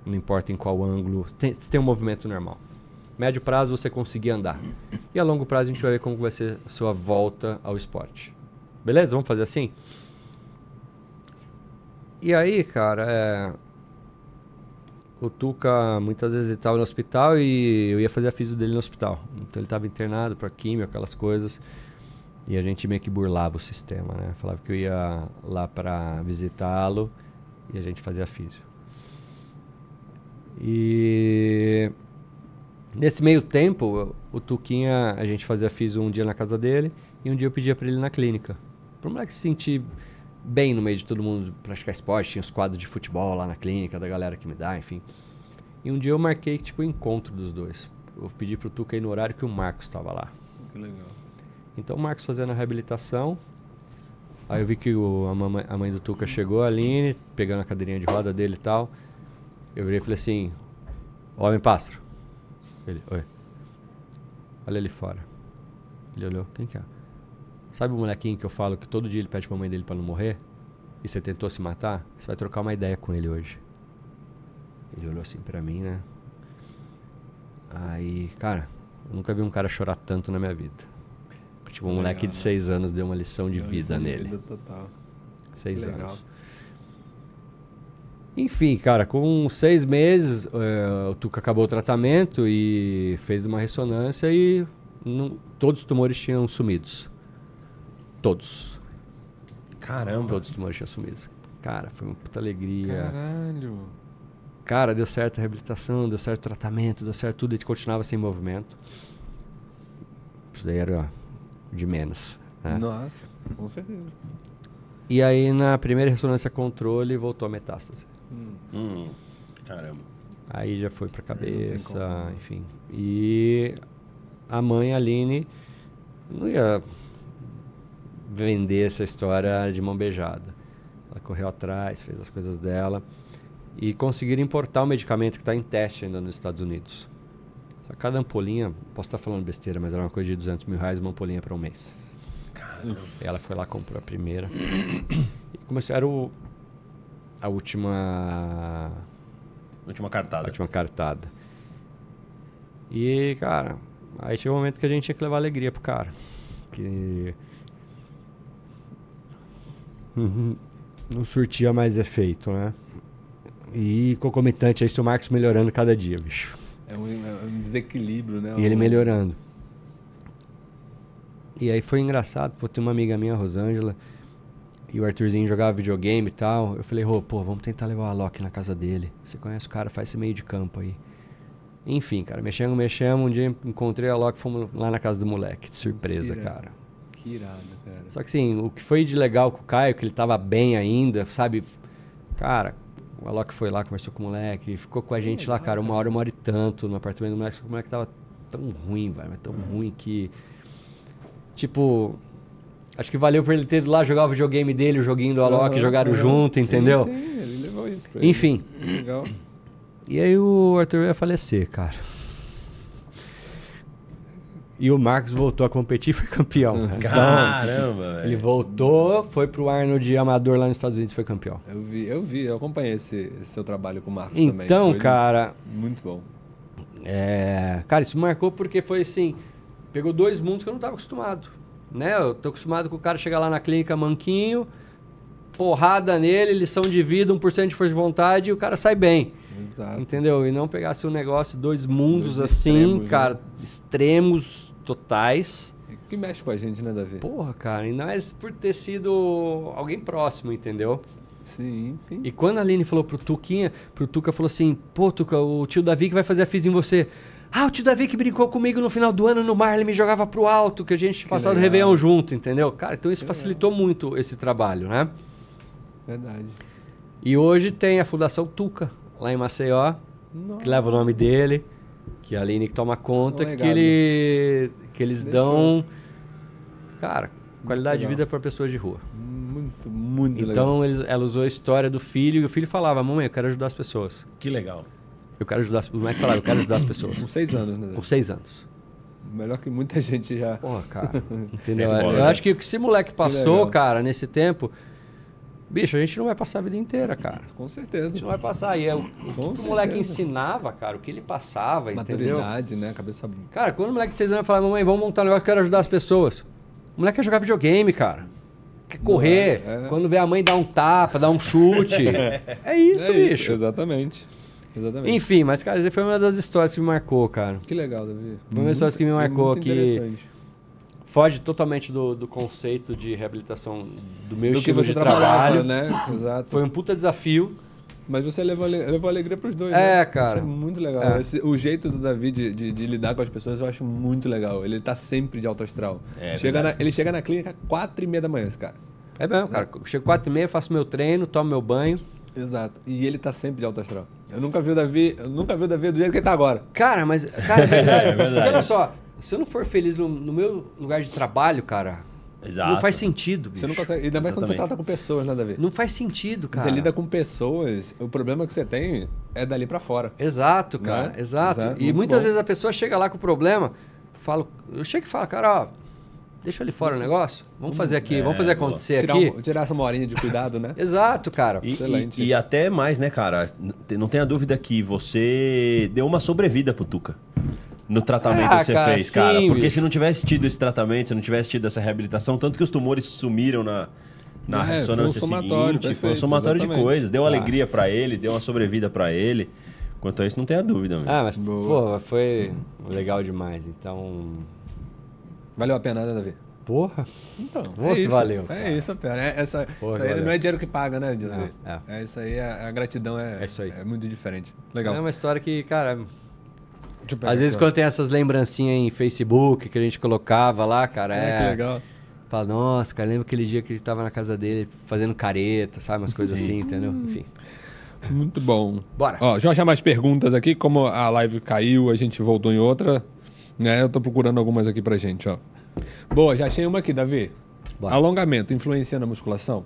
Speaker 3: Não importa em qual ângulo. Tem, tem um movimento normal. Médio prazo você conseguir andar. E a longo prazo a gente vai ver como vai ser a sua volta ao esporte. Beleza? Vamos fazer assim? E aí, cara, é... o Tuca muitas vezes estava no hospital e eu ia fazer a física dele no hospital. Então ele estava internado para químio, aquelas coisas. E a gente meio que burlava o sistema, né? Falava que eu ia lá para visitá-lo e a gente fazia a física. E nesse meio tempo, o Tuquinha, a gente fazia física um dia na casa dele e um dia eu pedia para ele ir na clínica. Para o moleque se sentir bem no meio de todo mundo praticar esporte, tinha os quadros de futebol lá na clínica, da galera que me dá, enfim. E um dia eu marquei tipo o encontro dos dois. Eu pedi pro Tuca ir no horário que o Marcos estava lá.
Speaker 1: Que legal.
Speaker 3: Então o Marcos fazendo a reabilitação. Aí eu vi que o, a, mamãe, a mãe do Tuca chegou, a Aline, pegando a cadeirinha de roda dele e tal. Eu virei e falei assim: Homem pássaro. Ele, oi. Olha ali fora. Ele olhou: Quem que é? Sabe o molequinho que eu falo que todo dia ele pede pra mãe dele pra não morrer? e você tentou se matar, você vai trocar uma ideia com ele hoje. Ele olhou assim pra mim, né? Aí, cara, eu nunca vi um cara chorar tanto na minha vida. Tipo, um
Speaker 1: Legal,
Speaker 3: moleque de
Speaker 1: né?
Speaker 3: seis anos deu uma lição de
Speaker 1: Deu
Speaker 3: vida
Speaker 1: lição de
Speaker 3: nele.
Speaker 1: vida total.
Speaker 3: Seis
Speaker 1: legal.
Speaker 3: anos. Enfim, cara, com seis meses, eh, o Tuca acabou o tratamento e fez uma ressonância e não- todos os tumores tinham sumidos. Todos.
Speaker 2: Caramba.
Speaker 3: Todos os tumores tinham sumido. Cara, foi uma puta alegria.
Speaker 1: Caralho.
Speaker 3: Cara, deu certo a reabilitação, deu certo o tratamento, deu certo tudo, a gente continuava sem movimento. Isso daí era de menos. né?
Speaker 1: Nossa, com certeza.
Speaker 3: E aí, na primeira ressonância controle, voltou a metástase.
Speaker 2: Hum, caramba.
Speaker 3: Aí já foi pra
Speaker 1: tem
Speaker 3: cabeça,
Speaker 1: como.
Speaker 3: enfim. E a mãe, a Aline, não ia vender essa história de mão beijada. Ela correu atrás, fez as coisas dela e conseguiram importar o medicamento que está em teste ainda nos Estados Unidos. Só Cada ampolinha, posso estar falando besteira, mas era uma coisa de 200 mil reais uma ampolinha para um mês. E ela foi lá, comprou a primeira. E começou, era o, a última
Speaker 2: Última
Speaker 3: a
Speaker 2: cartada.
Speaker 3: última cartada. E, cara, aí chegou um momento que a gente tinha que levar alegria pro cara. Que. Não surtia mais efeito, né? E concomitante a isso, o Marcos melhorando cada dia, bicho.
Speaker 1: É um, é um desequilíbrio, né?
Speaker 3: E ele melhorando. E aí foi engraçado, pô, tem uma amiga minha, a Rosângela, e o Arthurzinho jogava videogame e tal. Eu falei, Rô, pô, vamos tentar levar o Alok na casa dele. Você conhece o cara, faz esse meio de campo aí. Enfim, cara, mexemos, mexemos. Um dia encontrei o Alok, fomos lá na casa do moleque, de surpresa,
Speaker 1: Mentira.
Speaker 3: cara.
Speaker 1: Que irado, cara.
Speaker 3: Só que assim, o que foi de legal com o Caio, que ele tava bem ainda, sabe? Cara, o Alok foi lá, conversou com o moleque, ficou com a gente lá, cara, uma hora, uma hora e tanto no apartamento do moleque, só que o moleque tava tão ruim, velho, mas tão ruim que. Tipo. Acho que valeu pra ele ter ido lá jogar o videogame dele, o joguinho do Alok,
Speaker 1: Aham,
Speaker 3: jogaram
Speaker 1: aham.
Speaker 3: junto,
Speaker 1: Sim,
Speaker 3: entendeu?
Speaker 1: Sim, ele levou isso pra ele.
Speaker 3: Enfim.
Speaker 1: Legal.
Speaker 3: E aí o Arthur ia falecer, cara. E o Marcos voltou a competir e foi campeão. Então,
Speaker 2: Caramba, velho.
Speaker 3: ele voltou, foi pro Arnold Amador lá nos Estados Unidos e foi campeão.
Speaker 1: Eu vi, eu vi, eu acompanhei esse, esse seu trabalho com o Marcos também.
Speaker 3: Então, cara,
Speaker 1: Muito bom.
Speaker 3: é... cara, isso marcou porque foi assim, pegou dois mundos que eu não tava acostumado, né? Eu tô acostumado com o cara chegar lá na clínica manquinho, porrada nele, lição de vida, 1% de força de vontade e o cara sai bem.
Speaker 1: Exato.
Speaker 3: Entendeu? E não pegasse um negócio, dois mundos
Speaker 1: Dois
Speaker 3: assim,
Speaker 1: extremos, né?
Speaker 3: cara, extremos totais.
Speaker 1: Que mexe com a gente, né, Davi?
Speaker 3: Porra, cara, ainda mais por ter sido alguém próximo, entendeu?
Speaker 1: Sim, sim.
Speaker 3: E quando a Aline falou pro Tuquinha, pro Tuca falou assim: pô, Tuca, o tio Davi que vai fazer a FIS em você. Ah, o tio Davi que brincou comigo no final do ano no mar, ele me jogava pro alto, que a gente tinha passado o
Speaker 1: legal.
Speaker 3: Réveillon junto, entendeu? Cara, então isso facilitou muito esse trabalho, né?
Speaker 1: Verdade.
Speaker 3: E hoje tem a Fundação Tuca, lá em Maceió, que leva o nome dele, que a Aline que toma conta, que, ele, que eles dão, cara, qualidade de
Speaker 1: legal.
Speaker 3: vida para pessoas de rua.
Speaker 1: Muito, muito legal.
Speaker 3: Então eles, ela usou a história do filho e o filho falava: Mamãe, eu quero ajudar as pessoas.
Speaker 2: Que legal.
Speaker 3: Eu quero ajudar as pessoas. O moleque falava: Eu quero ajudar as pessoas.
Speaker 1: Com seis anos, né?
Speaker 3: Com seis anos.
Speaker 1: Melhor que muita gente já.
Speaker 3: Porra, cara. Entendeu?
Speaker 2: É
Speaker 3: eu
Speaker 2: né?
Speaker 3: acho que o que esse moleque passou, cara, nesse tempo. Bicho, a gente não vai passar a vida inteira, cara.
Speaker 1: Com
Speaker 3: A
Speaker 1: certeza.
Speaker 3: gente não vai passar. E é o, o que o moleque ensinava, cara, o que ele passava, entendeu?
Speaker 1: Maturidade, né? Cabeça.
Speaker 3: Cara, quando o moleque de 6 anos falava, mamãe, vamos montar um negócio, eu quero ajudar as pessoas. O moleque quer jogar videogame, cara. Quer correr.
Speaker 1: é, é.
Speaker 3: Quando vê a mãe dar um tapa, dar um chute. é isso,
Speaker 1: É
Speaker 3: bicho.
Speaker 1: Exatamente. Exatamente.
Speaker 3: Enfim, mas, cara, essa foi uma das histórias que me marcou, cara.
Speaker 1: Que legal, Davi.
Speaker 3: Foi uma história que me marcou
Speaker 1: muito
Speaker 3: aqui.
Speaker 1: interessante.
Speaker 3: Foge totalmente do, do conceito de reabilitação do meu
Speaker 1: Do que
Speaker 3: estilo
Speaker 1: você
Speaker 3: de trabalho.
Speaker 1: né? Exato.
Speaker 3: Foi um puta desafio.
Speaker 1: Mas você levou, levou alegria pros dois,
Speaker 3: É,
Speaker 1: né?
Speaker 3: cara.
Speaker 1: Isso é muito legal.
Speaker 3: É.
Speaker 1: Esse- o jeito do Davi de, de- de lidar com as pessoas eu acho muito legal. Ele tá sempre de alto astral.
Speaker 2: É,
Speaker 1: chega
Speaker 2: verdade.
Speaker 1: na- ele chega na clínica quatro e meia da manhã, esse cara.
Speaker 3: É mesmo, cara. Chego quatro e meia, faço meu treino, tomo meu banho.
Speaker 1: Exato. E ele tá sempre de alto astral. Eu nunca vi o Davi, eu nunca vi o Davi do jeito que ele tá agora.
Speaker 3: Cara, mas, cara, é verdade.
Speaker 2: É verdade.
Speaker 3: Porque olha só, se eu não for feliz no, no meu lugar de trabalho, cara,
Speaker 2: Exato.
Speaker 3: não faz sentido, bicho.
Speaker 1: Você não consegue. Ainda mais quando você trata com pessoas, né, Davi?
Speaker 3: Não faz sentido, cara.
Speaker 1: Você lida com pessoas, o problema que você tem é dali pra fora.
Speaker 3: Exato, cara.
Speaker 1: Né?
Speaker 3: Exato.
Speaker 1: Exato,
Speaker 3: E
Speaker 1: muito
Speaker 3: muitas
Speaker 1: bom.
Speaker 3: vezes a pessoa chega lá com o problema, falo, eu chego e falo, cara, ó, deixa ali fora o negócio. Vamos fazer aqui,
Speaker 2: é,
Speaker 3: vamos fazer acontecer
Speaker 1: Tirar,
Speaker 3: aqui.
Speaker 1: um- tirar essa uma horinha de cuidado, né?
Speaker 3: Exato, cara.
Speaker 2: E,
Speaker 1: Excelente.
Speaker 2: e- e até mais, né, cara? Não tenha dúvida que você deu uma sobrevida pro Tuca. No tratamento
Speaker 3: Ah,
Speaker 2: que você
Speaker 3: cara,
Speaker 2: fez,
Speaker 3: sim,
Speaker 2: cara. Porque
Speaker 3: bicho.
Speaker 2: se não tivesse tido esse tratamento, se não tivesse tido essa reabilitação, tanto que os tumores sumiram na, na
Speaker 1: É,
Speaker 2: ressonância
Speaker 1: foi um somatório,
Speaker 2: seguinte, foi um
Speaker 1: perfeito,
Speaker 2: somatório de
Speaker 1: exatamente.
Speaker 2: coisas. Deu
Speaker 3: Tá.
Speaker 2: alegria pra ele, deu uma sobrevida pra ele. Quanto a isso, não tenha dúvida, meu.
Speaker 3: Ah, mas,
Speaker 1: Boa.
Speaker 3: pô, foi legal demais. Então.
Speaker 1: Valeu a pena, né, Davi?
Speaker 3: Porra.
Speaker 1: Então,
Speaker 3: Pô, que valeu,
Speaker 1: É
Speaker 3: cara.
Speaker 1: isso, pera. É, essa,
Speaker 3: Pô,
Speaker 1: isso aí não é dinheiro que paga, né, Davi?
Speaker 3: É,
Speaker 1: É, isso aí, a, a gratidão é,
Speaker 3: É isso aí.
Speaker 1: é muito diferente. Legal.
Speaker 3: É uma história que, cara. Às vezes quando tem essas lembrancinhas em Facebook que a gente colocava lá, cara,
Speaker 1: É,
Speaker 3: é.
Speaker 1: que legal.
Speaker 3: Fala, nossa, cara, lembra aquele dia que gente tava na casa dele fazendo careta, sabe? Umas coisas assim, entendeu? Enfim.
Speaker 1: Muito bom.
Speaker 3: Bora.
Speaker 1: Ó, já já mais perguntas aqui. Como a live caiu, a gente voltou em outra. Né? Eu tô procurando algumas aqui pra gente, ó. Boa, já achei uma aqui, Davi.
Speaker 3: Bora.
Speaker 1: Alongamento influencia na musculação?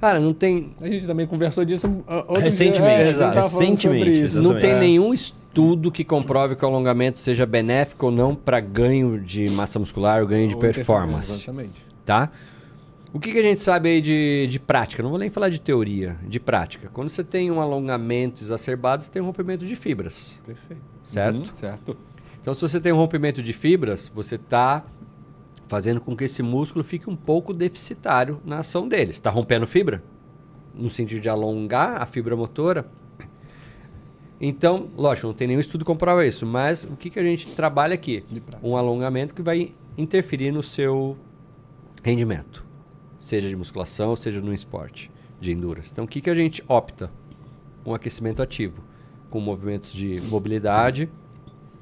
Speaker 3: Cara, não tem.
Speaker 1: A gente também conversou disso uh, outro
Speaker 2: Recentemente,
Speaker 1: dia. É,
Speaker 2: Recentemente.
Speaker 3: Não tem
Speaker 1: É.
Speaker 3: nenhum estudo que comprove que o alongamento seja benéfico ou não para ganho de massa muscular ou ganho de
Speaker 1: Ou
Speaker 3: performance.
Speaker 1: Exatamente.
Speaker 3: tá? O que, que a gente sabe aí de, de prática? Não vou nem falar de teoria, de prática. Quando você tem um alongamento exacerbado, você tem um rompimento de fibras,
Speaker 1: Perfeito.
Speaker 3: certo?
Speaker 1: Uhum, certo.
Speaker 3: Então, se você tem um rompimento de fibras, você está fazendo com que esse músculo fique um pouco deficitário na ação dele. Está rompendo fibra? No sentido de alongar a fibra motora. Então, lógico, não tem nenhum estudo que comprova isso, mas o que, que a gente trabalha aqui? Um alongamento que vai interferir no seu rendimento, seja de musculação, seja no esporte de endurance. Então, o que, que a gente opta? Um aquecimento ativo, com movimentos de mobilidade.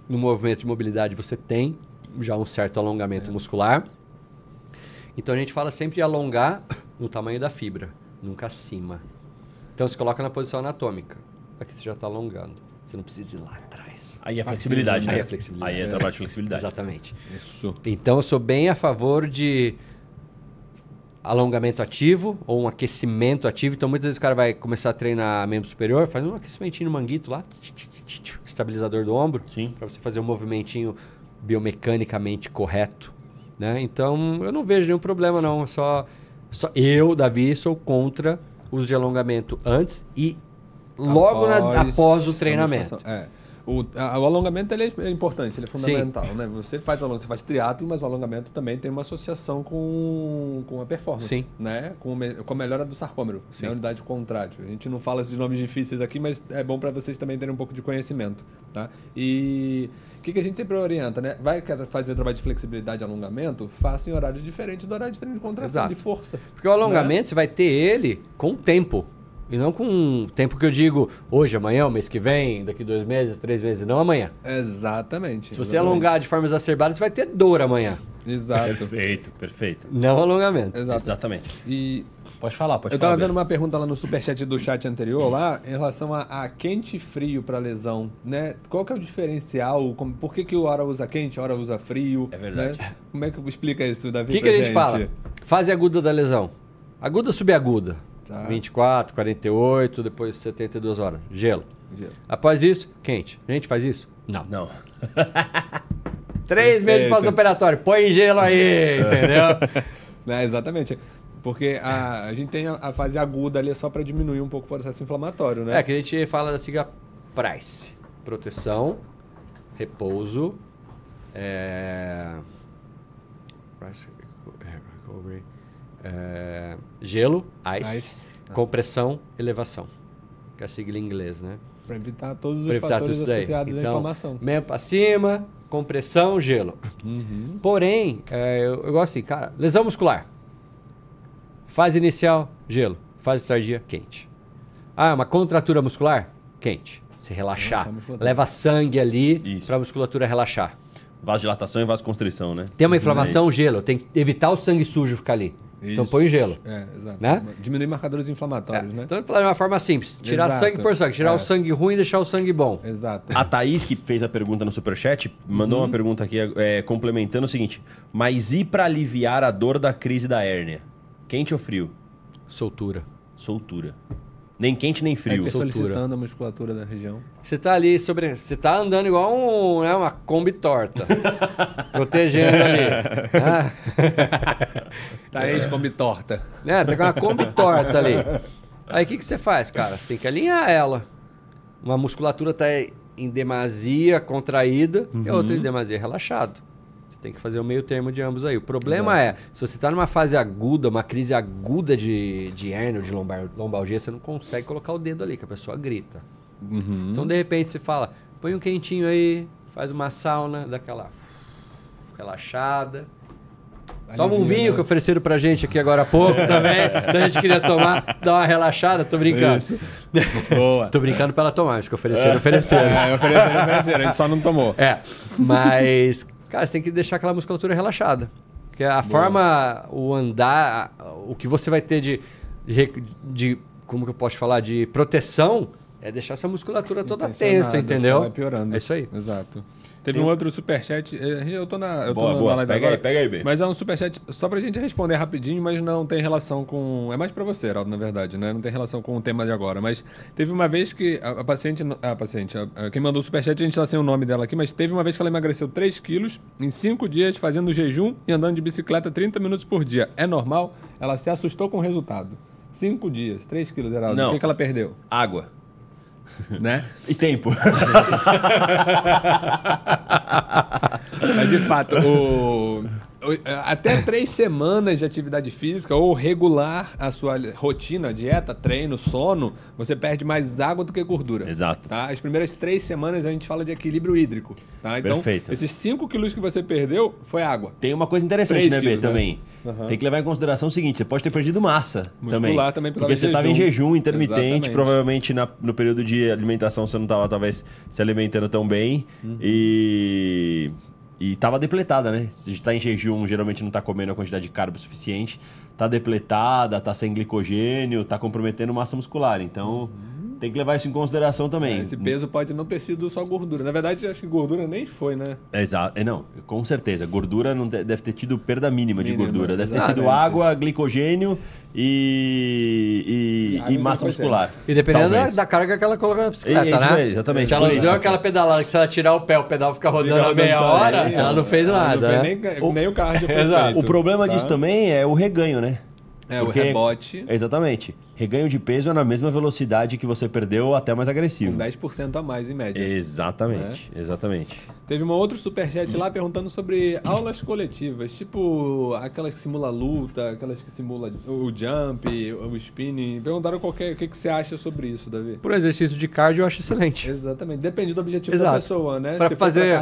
Speaker 3: No movimento de mobilidade, você tem já um certo alongamento muscular. Então, a gente fala sempre de alongar no tamanho da fibra, nunca acima. Então, se coloca na posição anatômica. Aqui você já está alongando. Você não precisa ir lá atrás.
Speaker 2: Aí é flexibilidade,
Speaker 3: Aí
Speaker 2: né?
Speaker 3: é flexibilidade.
Speaker 2: Aí é trabalho de flexibilidade.
Speaker 3: Exatamente.
Speaker 1: Isso.
Speaker 3: Então eu sou bem a favor de alongamento ativo ou um aquecimento ativo. Então muitas vezes o cara vai começar a treinar membro superior, faz um aquecimentinho no manguito lá, estabilizador do ombro,
Speaker 2: Sim.
Speaker 3: para você fazer um movimentinho biomecanicamente correto, né? Então eu não vejo nenhum problema não, é só só eu, Davi, sou contra o uso de alongamento antes e logo na- após, o treinamento.
Speaker 1: É. O, a- o alongamento ele é importante, ele é fundamental, né? Você faz alongamento, você faz triatlo, mas o alongamento também tem uma associação com, com a performance,
Speaker 3: Sim.
Speaker 1: né? Com, com a melhora do sarcômero,
Speaker 3: Sim.
Speaker 1: né? unidade contrátil. A gente não fala esses nomes difíceis aqui, mas é bom para vocês também terem um pouco de conhecimento, tá? E o que, que a gente sempre orienta, né? Vai fazer trabalho de flexibilidade e alongamento, faça em horários diferentes do horário de treino de contração,
Speaker 3: Exato.
Speaker 1: de força.
Speaker 3: Porque o alongamento você vai ter ele com tempo. E não com um tempo que eu digo hoje, amanhã, o mês que vem, daqui dois meses, três meses, não amanhã.
Speaker 1: Exatamente.
Speaker 3: Se você
Speaker 1: exatamente.
Speaker 3: alongar de forma exacerbada, você vai ter dor amanhã.
Speaker 1: Exato.
Speaker 2: Perfeito, perfeito.
Speaker 3: Não alongamento.
Speaker 1: Exato.
Speaker 2: Exatamente.
Speaker 1: E
Speaker 2: Pode falar, pode
Speaker 1: eu tava
Speaker 2: falar.
Speaker 1: vendo uma pergunta lá no superchat do chat anterior lá em relação a, a quente e frio para lesão, né? Qual que é o diferencial? Como- por que, que o hora usa quente, a hora usa frio?
Speaker 2: É verdade.
Speaker 1: né? Como é que explica isso,
Speaker 3: O
Speaker 1: Davi?
Speaker 3: que, que
Speaker 1: pra
Speaker 3: a gente fala? Fase aguda da lesão. Aguda, subaguda.
Speaker 1: Tá.
Speaker 3: 24, 48, depois 72 horas. Gelo.
Speaker 1: Gelo.
Speaker 3: Após isso, quente. A gente faz isso? Não.
Speaker 2: Não.
Speaker 3: Três meses
Speaker 1: Perfeito.
Speaker 3: pós-operatório. Põe gelo aí, entendeu?
Speaker 1: Né, exatamente. Porque a, a gente tem a, a fase aguda ali só para diminuir um pouco o processo inflamatório, né?
Speaker 3: É, que a gente fala da sigla PRICE. Proteção, repouso, é... Price recovery, é, gelo, ice,
Speaker 1: Ice.
Speaker 3: compressão, elevação. Que é a sigla em inglês, né?
Speaker 1: Para evitar todos os
Speaker 3: Pra evitar
Speaker 1: fatores associados à
Speaker 3: Então,
Speaker 1: inflamação.
Speaker 3: meio pra cima, compressão, gelo.
Speaker 1: Uhum.
Speaker 3: Porém, é, eu, eu gosto assim, cara, lesão muscular. Fase inicial, gelo. Fase tardia, quente. Ah, uma contratura muscular? Quente. Se relaxar. Leva sangue ali para a musculatura relaxar.
Speaker 2: Vasodilatação e vasoconstrição, né?
Speaker 3: Tem uma inflamação,
Speaker 2: É
Speaker 3: gelo. Tem que evitar o sangue sujo ficar ali. Então
Speaker 1: Isso.
Speaker 3: põe gelo.
Speaker 1: É, exato.
Speaker 3: Né?
Speaker 1: Diminuir marcadores inflamatórios, né?
Speaker 3: Então, vamos falar de uma forma simples. Tirar
Speaker 1: Exato.
Speaker 3: sangue por sangue. Tirar
Speaker 1: É.
Speaker 3: o sangue ruim e deixar o sangue bom.
Speaker 1: Exato.
Speaker 2: A Thaís, que fez a pergunta no Superchat, mandou
Speaker 3: Uhum.
Speaker 2: uma pergunta aqui é, complementando o seguinte: Mas e para aliviar a dor da crise da hérnia? Quente ou frio?
Speaker 3: Soltura.
Speaker 2: Soltura. Nem quente nem frio.
Speaker 3: soltura.
Speaker 1: solicitando a musculatura da região.
Speaker 3: Você tá ali sobre. Você tá andando igual um, né, uma Kombi torta. protegendo ali. Ah,
Speaker 1: Tá ex-combi torta.
Speaker 3: né? Tá com uma Kombi torta ali. Aí o que, que você faz, cara? Você tem que alinhar ela. Uma musculatura tá em demasia contraída e a outra em demasia relaxado. Tem que fazer o meio termo de ambos aí. O problema é, se você tá numa fase aguda, uma crise aguda de, de hérnia ou de lombar, lombalgia, você não consegue colocar o dedo ali, que a pessoa grita. Então, de repente, você fala, põe um quentinho aí, faz uma sauna, daquela relaxada. Toma um
Speaker 1: Alivia,
Speaker 3: vinho
Speaker 1: né?
Speaker 3: que ofereceram pra gente aqui agora há pouco também. então a gente queria tomar, dar uma relaxada, tô brincando.
Speaker 1: Boa.
Speaker 3: Tô brincando pra ela tomar, acho que ofereceram, ofereceram.
Speaker 1: É, ofereceram, ofereceram. A gente só não tomou.
Speaker 3: É, mas, cara, você tem que deixar aquela musculatura relaxada. Porque a forma, o andar, o que você vai ter de, de, de- como que eu posso falar, de proteção, é deixar essa musculatura toda tensa, entendeu?
Speaker 1: Vai piorando.
Speaker 3: É isso aí.
Speaker 1: Exato. Teve um outro superchat. eh, Eu tô na, eu tô
Speaker 2: Boa,
Speaker 1: na
Speaker 2: boa.
Speaker 1: live
Speaker 2: Pega
Speaker 1: agora.
Speaker 2: aí, pega aí, B.
Speaker 1: Mas é um superchat só pra gente responder rapidinho, mas não tem relação com. É mais pra você, Heraldo, na verdade, né? Não tem relação com o tema de agora. Mas teve uma vez que a, a paciente. A paciente, a- a- quem mandou o superchat, a gente tá sem o nome dela aqui, mas teve uma vez que ela emagreceu 3 quilos em 5 dias, fazendo jejum e andando de bicicleta 30 minutos por dia. É normal? Ela se assustou com o resultado. 5 dias, 3 quilos, Heraldo.
Speaker 2: Não.
Speaker 1: O que, que ela perdeu?
Speaker 2: Água.
Speaker 1: né?
Speaker 2: E tempo.
Speaker 1: Mas de fato, o, até três semanas de atividade física ou regular a sua rotina, dieta, treino, sono, você perde mais água do que gordura.
Speaker 2: Exato.
Speaker 1: Tá? As primeiras três semanas a gente fala de equilíbrio hídrico. Tá? Então,
Speaker 2: Perfeito.
Speaker 1: esses 5 quilos que você perdeu foi água.
Speaker 2: Tem uma coisa interessante, né, B,
Speaker 1: quilos, né?
Speaker 2: também.
Speaker 1: Aham.
Speaker 2: Tem que levar em consideração o seguinte, você pode ter perdido massa
Speaker 1: Muscular também pela
Speaker 2: Porque você estava em
Speaker 1: jejum.
Speaker 2: jejum intermitente,
Speaker 1: Exatamente.
Speaker 2: provavelmente na- no período de alimentação você não estava talvez se alimentando tão bem
Speaker 1: Uhum.
Speaker 2: e e estava depletada, né? Se está em jejum, geralmente não está comendo a quantidade de carbo suficiente, está depletada, está sem glicogênio, está comprometendo massa muscular. Então, tem que levar isso em consideração também.
Speaker 1: Esse peso pode não ter sido só gordura. Na verdade, acho que gordura nem foi, né?
Speaker 2: Exato. É, não, com certeza. Gordura não de- deve ter tido perda mínima, de
Speaker 1: Mínima,
Speaker 2: gordura. Deve ter
Speaker 1: exatamente.
Speaker 2: sido água, glicogênio e, e, e
Speaker 1: e
Speaker 2: massa muscular.
Speaker 3: E dependendo da, da carga que ela colocou na bicicleta,
Speaker 2: É isso
Speaker 3: né?
Speaker 2: mesmo, exatamente,
Speaker 3: Se ela deu
Speaker 2: isso.
Speaker 3: aquela pedalada que se ela tirar o pé, o pedal fica rodando a meia hora,
Speaker 1: né?
Speaker 3: ela não fez
Speaker 1: Ela
Speaker 3: nada.
Speaker 1: Não
Speaker 3: né?
Speaker 1: fez nem, nem o cardio foi
Speaker 3: Exato.
Speaker 1: feito,
Speaker 2: O problema
Speaker 1: tá?
Speaker 2: disso também é o reganho, né?
Speaker 1: É, o
Speaker 2: Porque-
Speaker 1: rebote
Speaker 2: Exatamente. Reganho de peso é na mesma velocidade que você perdeu, ou até mais agressivo.
Speaker 1: com 10% a mais em média.
Speaker 2: Exatamente, exatamente.
Speaker 1: Teve um outro superchat lá perguntando sobre aulas coletivas, tipo aquelas que simula luta, aquelas que simula o jump, o spinning. Perguntaram qualquer, o que, que você acha sobre isso, Davi.
Speaker 3: Por exercício de cardio, eu acho excelente.
Speaker 1: Exatamente, depende do objetivo da
Speaker 3: Exato.
Speaker 1: pessoa, né?
Speaker 3: Pra
Speaker 1: Se
Speaker 3: fazer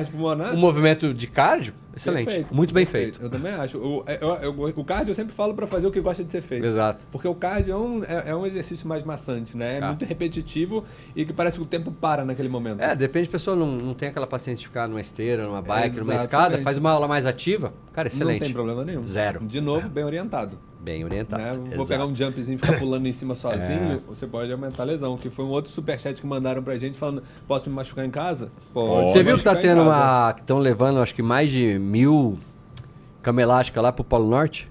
Speaker 3: um movimento de cardio, excelente.
Speaker 1: perfeito,
Speaker 3: Muito bem
Speaker 1: perfeito.
Speaker 3: feito.
Speaker 1: Eu também acho. O, é, eu- eu- o cardio eu sempre falo pra fazer o que gosta de ser feito.
Speaker 3: Exato.
Speaker 1: Porque o cardio é um, é, é um exercício mais maçante, né? É
Speaker 3: Tá.
Speaker 1: muito repetitivo e que parece que o tempo para naquele momento.
Speaker 3: É, depende, a pessoa não, não tem aquela paciência de ficar numa esteira, numa bike, numa
Speaker 1: Exatamente.
Speaker 3: escada, faz uma aula mais ativa, cara, excelente.
Speaker 1: Não tem problema nenhum.
Speaker 3: Zero.
Speaker 1: De novo, bem orientado.
Speaker 3: Bem orientado.
Speaker 1: né? Vou
Speaker 3: exato.
Speaker 1: pegar um jumpzinho e ficar pulando em cima
Speaker 3: É.
Speaker 1: sozinho, você pode aumentar a lesão. Que foi um outro superchat que mandaram pra gente falando: posso me machucar em casa?
Speaker 2: Pode.
Speaker 3: Você viu que tá tendo uma. que estão levando, acho que mais de mil cama elástica lá pro Polo Norte?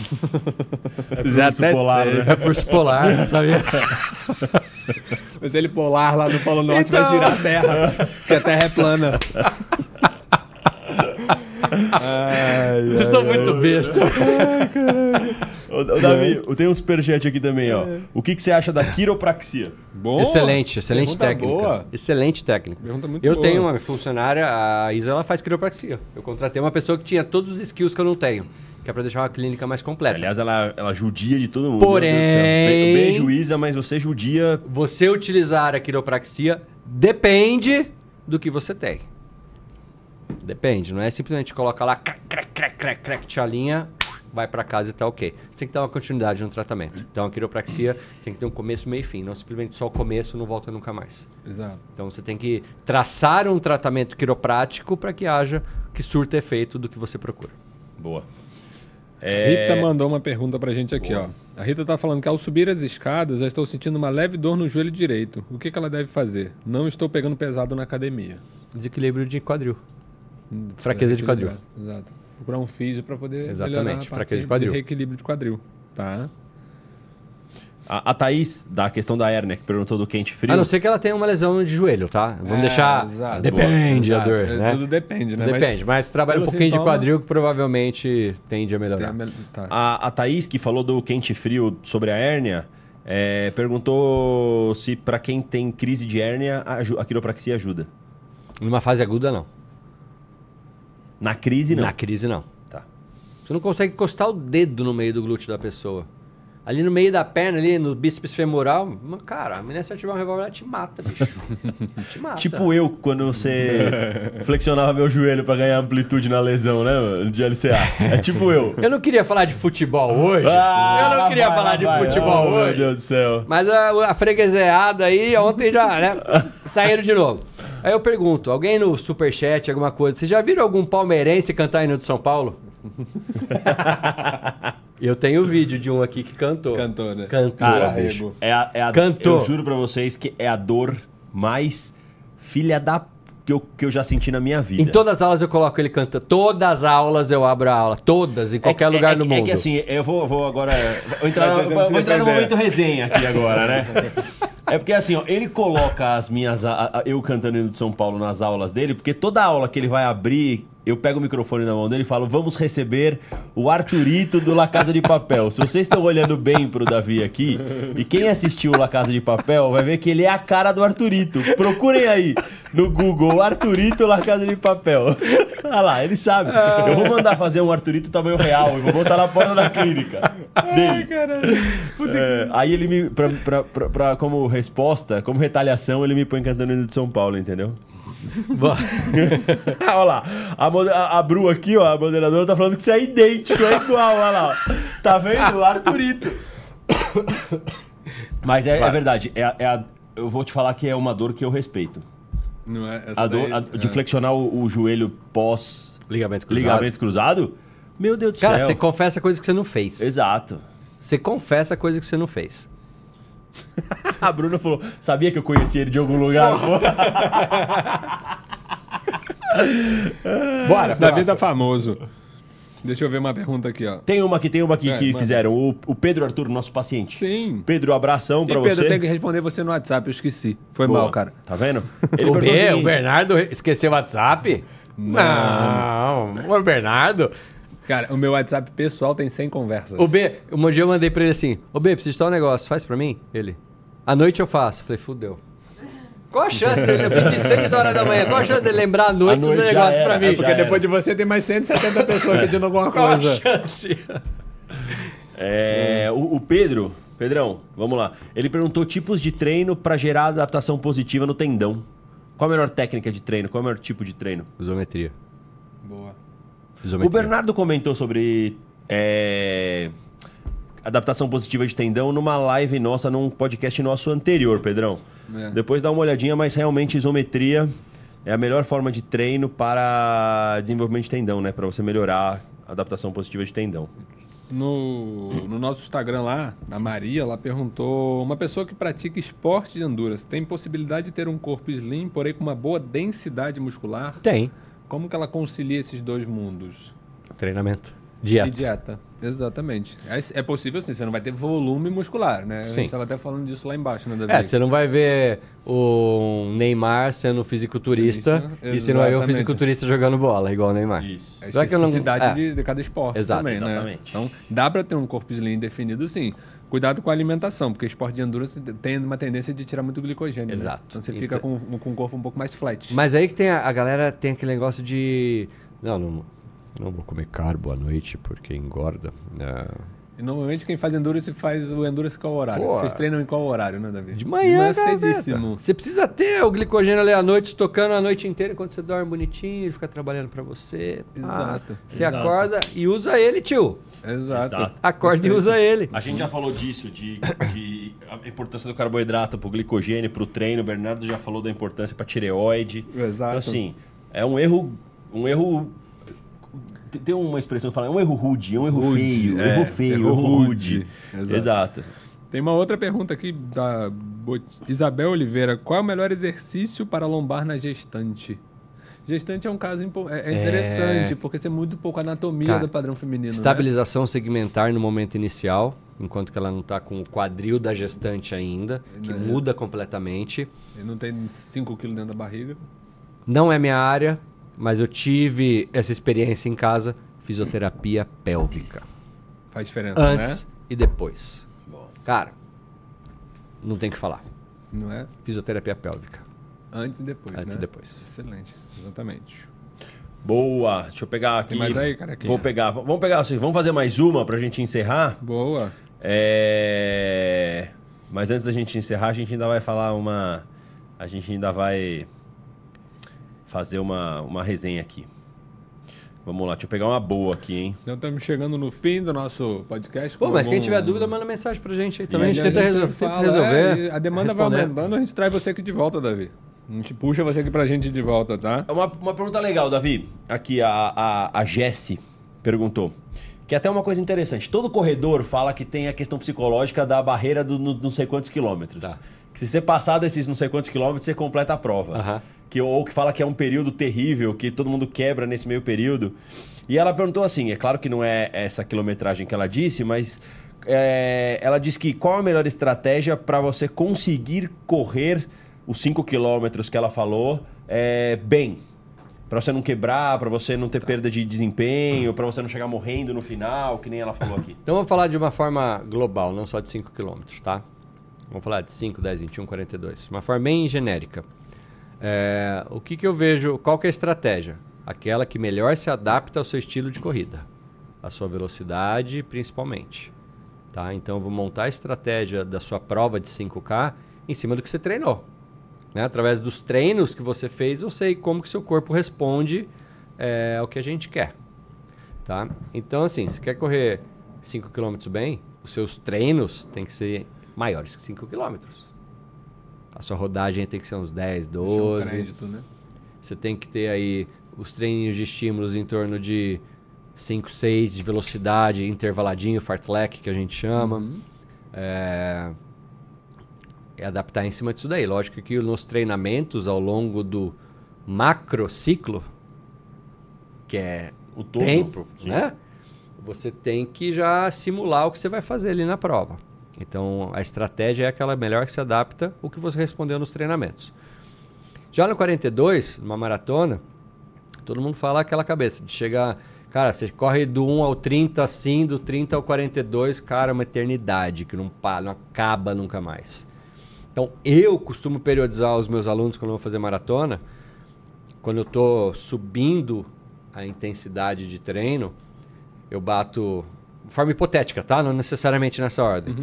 Speaker 2: Já até polar, né?
Speaker 3: É por polar, sabe?
Speaker 1: Mas ele polar lá no Polo Norte
Speaker 3: Então-
Speaker 1: vai girar a terra, porque a terra é plana.
Speaker 3: Vocês estão muito besta.
Speaker 2: Ô, ô, Davi, tem um superchat aqui também, ó. O que, que você acha da quiropraxia?
Speaker 1: Boa.
Speaker 3: excelente, excelente técnica.
Speaker 1: Boa.
Speaker 3: Excelente técnica.
Speaker 1: Pergunta muito
Speaker 3: eu
Speaker 1: boa.
Speaker 3: tenho uma funcionária, a Isa, ela faz quiropraxia. Eu contratei uma pessoa que tinha todos os skills que eu não tenho, que é pra deixar uma clínica mais completa.
Speaker 2: Aliás, ela, ela judia de todo mundo.
Speaker 3: Porém-
Speaker 2: bem juíza, mas você judia.
Speaker 3: Você utilizar a quiropraxia depende do que você tem. Depende, não é simplesmente coloca lá, crac, crac, crac, crac, crac, te alinha, vai pra casa e tá ok. Você tem que dar uma continuidade no tratamento. Então a quiropraxia tem que ter um começo, meio e fim, não simplesmente só o começo não volta nunca mais.
Speaker 1: Exato.
Speaker 3: Então você tem que traçar um tratamento quiroprático para que haja, que surta efeito do que você procura.
Speaker 2: Boa.
Speaker 1: Rita mandou uma pergunta pra gente aqui, ó. A Rita tá falando que ao subir as escadas, eu estou sentindo uma leve dor no joelho direito. O que, que ela deve fazer? Não estou pegando pesado na academia.
Speaker 3: Desequilíbrio de quadril. Fraqueza de quadril.
Speaker 1: Exato. Procurar um físio pra poder
Speaker 3: Exatamente,
Speaker 1: a
Speaker 3: fraqueza de quadril.
Speaker 1: reequilíbrio de quadril, tá?
Speaker 2: A, a Thaís, da questão da hérnia, que perguntou do quente frio.
Speaker 3: A não ser que ela tenha uma lesão de joelho, tá? Vamos
Speaker 1: É,
Speaker 3: deixar.
Speaker 1: exato.
Speaker 3: Depende
Speaker 1: Exato.
Speaker 3: a dor,
Speaker 1: É,
Speaker 3: né?
Speaker 1: Tudo depende, né?
Speaker 3: Depende, mas, trabalha um pouquinho de
Speaker 1: sintoma-
Speaker 3: quadril que provavelmente tende a
Speaker 1: Tem
Speaker 3: melhorar.
Speaker 1: a mel- tá.
Speaker 2: A, a Thaís, que falou do quente frio sobre a hérnia, é, perguntou se pra quem tem crise de hérnia, a, a quiropraxia ajuda.
Speaker 3: Numa fase aguda, não.
Speaker 2: Na crise, não.
Speaker 3: Na crise, não.
Speaker 2: Tá.
Speaker 3: Você não consegue encostar o dedo no meio do glúteo da pessoa. Ali no meio da perna, ali no bíceps femoral, cara, a menina se ela tiver um revólver, ela te mata, bicho. te mata.
Speaker 2: Tipo eu, quando você flexionava meu joelho pra ganhar amplitude na lesão, né, mano, de LCA. É tipo eu.
Speaker 3: Eu não queria falar de futebol hoje.
Speaker 2: Ah,
Speaker 3: eu não queria
Speaker 2: vai,
Speaker 3: falar
Speaker 2: lá
Speaker 3: de
Speaker 2: vai.
Speaker 3: futebol
Speaker 2: Oh, Meu
Speaker 3: hoje.
Speaker 2: Deus do céu.
Speaker 3: Mas a, a fregueseada aí, ontem já, né? Saíram de novo. Aí eu pergunto, alguém no superchat, alguma coisa, vocês já viram algum palmeirense cantar hino de São Paulo? eu tenho vídeo de um aqui que cantou.
Speaker 1: Cantou, né?
Speaker 3: Cantou.
Speaker 2: Cara, bicho, é a, é a,
Speaker 3: Cantou.
Speaker 2: Eu juro pra vocês que é a dor mais filha da... Que eu, que eu já senti na minha vida.
Speaker 3: Em todas as aulas eu coloco ele cantando. Todas as aulas eu abro a aula. Todas, em qualquer
Speaker 2: É-
Speaker 3: lugar
Speaker 2: é,
Speaker 3: do
Speaker 2: é,
Speaker 3: mundo.
Speaker 2: É que assim, eu vou, vou agora. Vou entrar, no, vou, vou entrar no momento resenha aqui agora, né? É porque assim, ó, ele coloca as minhas. a- a- eu cantando hino de São Paulo nas aulas dele, porque toda aula que ele vai abrir, eu pego o microfone na mão dele e falo: vamos receber o Arthurito do La Casa de Papel. Se vocês estão olhando bem pro Davi aqui, e quem assistiu La Casa de Papel vai ver que ele é a cara do Arthurito. Procurem aí no Google Arthurito La Casa de Papel. Olha lá, ele sabe. Eu vou mandar fazer um Arthurito tamanho real e vou botar na porta da clínica dele. É, aí ele me, pra, pra, pra- pra- como resposta, como retaliação, ele me põe cantando hino de São Paulo, entendeu? olha lá, a, a, a Bru aqui, ó, a moderadora tá falando que isso é idêntico, é igual, olha lá. ó. Tá vendo? Arthurito. Mas é, é verdade, é, a- é a- eu vou te falar que é uma dor que eu respeito.
Speaker 1: Não é? Essa
Speaker 2: A dor
Speaker 1: daí-
Speaker 2: a- de
Speaker 1: é.
Speaker 2: flexionar o, o joelho pós
Speaker 3: Ligamento cruzado.
Speaker 2: ligamento cruzado, meu Deus do
Speaker 3: Cara,
Speaker 2: céu.
Speaker 3: você confessa coisa que você não fez.
Speaker 2: Exato.
Speaker 3: Você confessa coisa que você não fez.
Speaker 2: A Bruna falou, sabia que eu conhecia ele de algum lugar? pô?"
Speaker 3: Bora,
Speaker 1: Davi tá famoso. Deixa eu ver uma pergunta aqui, ó.
Speaker 2: Tem uma aqui, tem uma aqui
Speaker 1: É,
Speaker 2: que fizeram. O, o Pedro Arthur, nosso paciente.
Speaker 1: Sim.
Speaker 2: Pedro, abração pra
Speaker 1: Pedro,
Speaker 2: você.
Speaker 1: eu tenho que responder você no WhatsApp, eu esqueci. Foi
Speaker 2: Boa.
Speaker 1: mal, cara.
Speaker 2: Tá vendo?
Speaker 3: o
Speaker 2: perguntou
Speaker 3: B, o
Speaker 2: seguinte,
Speaker 3: Bernardo esqueceu o WhatsApp? Não. O Bernardo.
Speaker 1: Cara, o meu WhatsApp pessoal tem 100 conversas.
Speaker 3: O B, um dia eu mandei pra ele assim: Ô B, preciso de tal um negócio, faz pra mim? Ele. À noite eu faço. Falei, fudeu. Qual a chance dele? Eu pedi 6 horas da manhã. Qual a chance dele lembrar à noite,
Speaker 2: noite
Speaker 3: do negócio
Speaker 2: era,
Speaker 3: pra
Speaker 2: é
Speaker 3: mim?
Speaker 2: porque
Speaker 1: Porque depois de você tem mais 170 pessoas pedindo alguma
Speaker 3: Qual a
Speaker 1: coisa.
Speaker 3: chance?
Speaker 2: É, o, o Pedro, Pedrão, vamos lá. Ele perguntou tipos de treino pra gerar adaptação positiva no tendão. Qual a melhor técnica de treino? Qual é o melhor tipo de treino?
Speaker 3: Isometria.
Speaker 1: Boa.
Speaker 3: Isometria.
Speaker 2: O Bernardo comentou sobre é, adaptação positiva de tendão numa live nossa, num podcast nosso anterior, Pedrão.
Speaker 1: É.
Speaker 2: Depois dá uma olhadinha, mas realmente isometria é a melhor forma de treino para desenvolvimento de tendão, né? Para você melhorar a adaptação positiva de tendão.
Speaker 1: No, no nosso Instagram lá, a Maria, ela perguntou: uma pessoa que pratica esporte de endurance tem possibilidade de ter um corpo slim, porém com uma boa densidade muscular?
Speaker 3: Tem.
Speaker 1: Como que ela concilia esses dois mundos?
Speaker 3: Treinamento.
Speaker 1: E
Speaker 3: Dieta.
Speaker 1: dieta. Exatamente. É, é possível sim, você não vai ter volume muscular, né? A
Speaker 3: Sim.
Speaker 1: gente estava até falando disso lá embaixo, né, Davi?
Speaker 3: É, você não vai ver o Neymar sendo fisiculturista
Speaker 1: Turista,
Speaker 3: e você não vai ver um
Speaker 1: exatamente.
Speaker 3: fisiculturista jogando bola, igual o Neymar.
Speaker 2: Isso.
Speaker 1: A
Speaker 3: Já que eu não-
Speaker 1: especificidade
Speaker 3: é.
Speaker 1: de, de cada esporte
Speaker 3: Exato,
Speaker 1: também, né?
Speaker 2: exatamente.
Speaker 1: Então, dá para ter um corpo slim definido, sim. Cuidado com a alimentação, porque esporte de endurance tem uma tendência de tirar muito glicogênio, né?
Speaker 3: Exato.
Speaker 1: Então você fica com, com o corpo um pouco mais flat.
Speaker 3: Mas aí que tem a, a galera tem aquele negócio de. Não, não, não vou comer carbo à noite porque engorda. É,
Speaker 1: E normalmente quem faz endurance faz o endurance qual horário?
Speaker 3: Pô.
Speaker 1: Vocês treinam em qual horário, né, Davi?
Speaker 3: De manhã,
Speaker 1: De manhã cedíssimo.
Speaker 3: gaveta. Você precisa ter o glicogênio ali à noite, tocando a noite inteira, enquanto você dorme bonitinho, ele fica trabalhando pra você.
Speaker 1: Exato,
Speaker 3: Você
Speaker 2: exato.
Speaker 3: acorda e usa ele, tio.
Speaker 1: Exato.
Speaker 2: Exato.
Speaker 3: Acorda e usa ele.
Speaker 2: A gente já falou disso, de, de a importância do carboidrato para o glicogênio, para o treino. O Bernardo já falou da importância para tireoide.
Speaker 1: Exato.
Speaker 2: Então, assim, é um erro. Um erro. Tem- uma expressão que fala, é um erro rude, é um erro
Speaker 1: Rude,
Speaker 2: feio,
Speaker 1: é,
Speaker 2: erro feio,
Speaker 1: erro
Speaker 2: erro
Speaker 1: rude.
Speaker 2: rude.
Speaker 1: Exato.
Speaker 2: Exato.
Speaker 1: Tem uma outra pergunta aqui da Isabel Oliveira. Qual é o melhor exercício para lombar na gestante? Gestante é um caso é, é
Speaker 3: É.
Speaker 1: interessante, porque você muda um pouco a anatomia
Speaker 3: Cara,
Speaker 1: do padrão feminino. né?
Speaker 3: Estabilização segmentar no momento inicial. enquanto que ela não está com o quadril da gestante ainda, que
Speaker 1: Né?
Speaker 3: muda completamente.
Speaker 1: Ele não tem 5 quilos dentro da barriga.
Speaker 3: Não é minha área, mas eu tive essa experiência em casa, fisioterapia pélvica.
Speaker 1: Faz diferença,
Speaker 3: Antes e depois.
Speaker 1: né? Bom,
Speaker 3: Cara, não tem o que falar.
Speaker 1: não é?
Speaker 3: Fisioterapia pélvica.
Speaker 1: Antes e depois,
Speaker 3: Antes
Speaker 1: né?
Speaker 3: e depois.
Speaker 1: Excelente, exatamente.
Speaker 2: Boa. Deixa eu pegar aqui.
Speaker 1: Tem mais aí, carequinha?
Speaker 2: Vou pegar. Vamos pegar assim. Vamos fazer mais uma pra gente encerrar.
Speaker 1: Boa.
Speaker 2: É... Mas antes da gente encerrar, a gente ainda vai falar uma. A gente ainda vai fazer uma, uma resenha aqui. Vamos lá, deixa eu pegar uma boa aqui, hein?
Speaker 1: Então estamos chegando no fim do nosso podcast.
Speaker 3: Pô, mas quem tiver dúvida, manda mensagem pra gente aí também.
Speaker 1: E
Speaker 3: a gente tenta, resol- tenta
Speaker 1: fala,
Speaker 3: resolver.
Speaker 1: é, a demanda vai
Speaker 3: responder.
Speaker 1: aumentando, a gente traz você aqui de volta, Davi. A gente puxa você aqui pra gente de volta, tá?
Speaker 2: Uma, uma pergunta legal, Davi. Aqui a, a, a Jessie perguntou. Que é até uma coisa interessante. Todo corredor fala que tem a questão psicológica da barreira do no- não sei quantos quilômetros.
Speaker 3: Tá.
Speaker 2: Que se você passar desses não sei quantos quilômetros, você completa a prova.
Speaker 3: Aham.
Speaker 2: Que, ou que fala que é um período terrível, que todo mundo quebra nesse meio período. E ela perguntou assim: é claro que não é essa quilometragem que ela disse, mas é, ela disse que qual a melhor estratégia para você conseguir correr os 5 quilômetros que ela falou é, bem? Para você não quebrar, para você não ter perda de desempenho, para você não chegar morrendo no final, que nem ela falou aqui.
Speaker 3: Então vamos falar de uma forma global, não só de 5 km, tá? Vamos falar de 5, 10, 21, 42. Uma forma bem genérica. É, o que, que eu vejo, qual que é a estratégia? Aquela que melhor se adapta ao seu estilo de corrida. A sua velocidade, principalmente. Tá? Então eu vou montar a estratégia da sua prova de 5K em cima do que você treinou. Né? Através dos treinos que você fez, eu sei como que seu corpo responde é, ao que a gente quer. Tá? Então, assim, se quer correr 5 km bem, os seus treinos têm que ser maiores que 5 km. A sua rodagem tem que ser uns 10,
Speaker 1: Deixa um
Speaker 3: 12.
Speaker 1: crédito, né?
Speaker 3: Você tem que ter aí os treinos de estímulos em torno de 5, 6 de velocidade, intervaladinho, fartlek, que a gente chama.
Speaker 1: Uhum.
Speaker 3: É... é adaptar em cima disso daí. Lógico que nos treinamentos ao longo do macro ciclo, que é
Speaker 2: O todo.
Speaker 3: tempo,
Speaker 2: Sim.
Speaker 3: né? Você tem que já simular o que você vai fazer ali na prova. Então, a estratégia é aquela melhor que se adapta o que você respondeu nos treinamentos. Já no 42, numa maratona, todo mundo fala aquela cabeça de chegar. Cara, você corre do 1 ao 30 assim, do 30 ao 42, cara, é uma eternidade que não, não acaba nunca mais. Então, eu costumo periodizar os meus alunos quando eu vou fazer maratona, quando eu estou subindo a intensidade de treino, eu bato de forma hipotética, tá? Não necessariamente nessa ordem.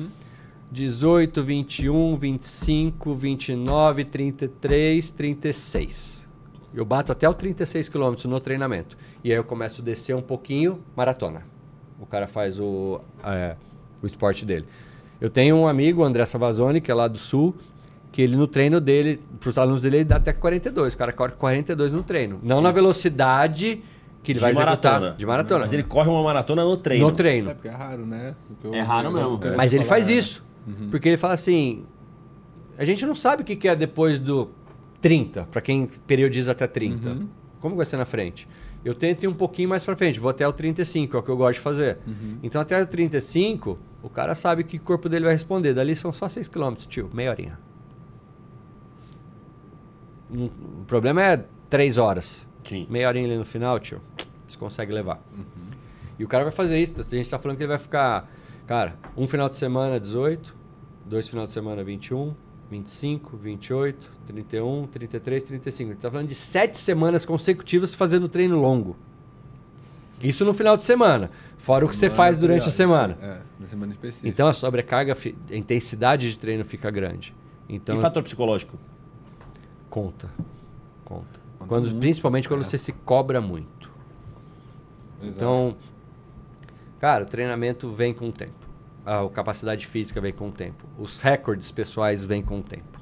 Speaker 3: 18, 21, 25, 29, 33, 36. Eu bato até o 36 km no treinamento. E aí eu começo a descer um pouquinho, maratona. O cara faz o, é, o esporte dele. Eu tenho um amigo, o André Savazone, que é lá do Sul, que ele no treino dele, para os alunos dele, ele dá até 42. O cara corre 42 no treino. Não na velocidade que ele
Speaker 2: de
Speaker 3: vai
Speaker 2: maratona.
Speaker 3: executar. De maratona.
Speaker 2: Mas ele corre uma maratona no treino.
Speaker 3: No treino.
Speaker 1: É porque é raro, né?
Speaker 2: É raro mesmo.
Speaker 3: Mas ele
Speaker 1: falar,
Speaker 3: faz
Speaker 1: é.
Speaker 3: Isso. Porque ele fala assim: a gente não sabe o que é depois do 30, para quem periodiza até 30.
Speaker 1: Uhum.
Speaker 3: Como vai ser na frente? Eu tento ir um pouquinho mais para frente, vou até o 35, é o que eu gosto de fazer.
Speaker 1: Uhum.
Speaker 3: Então, até o 35, o cara sabe que o corpo dele vai responder. Dali são só 6 km, tio, meia horinha. O problema é 3 horas.
Speaker 2: Sim.
Speaker 3: Meia horinha ali no final, tio, você consegue levar.
Speaker 1: Uhum.
Speaker 3: E o cara vai fazer isso. A gente tá falando que ele vai ficar, cara, um final de semana 18, dois final de semana 21, 25, 28, 31, 33, 35. A gente tá falando de sete semanas consecutivas fazendo treino longo. Isso no final de semana. Fora o que você
Speaker 1: Semana,
Speaker 3: faz durante a semana.
Speaker 1: É, na semana específica.
Speaker 3: Então a sobrecarga, a intensidade de treino fica grande. Então
Speaker 2: E fator psicológico?
Speaker 3: conta. Conta. Quando, principalmente quando
Speaker 1: é.
Speaker 3: você se cobra muito.
Speaker 1: Exato.
Speaker 3: Então, cara, o treinamento vem com o tempo. A capacidade física vem com o tempo. Os recordes pessoais vêm com o tempo.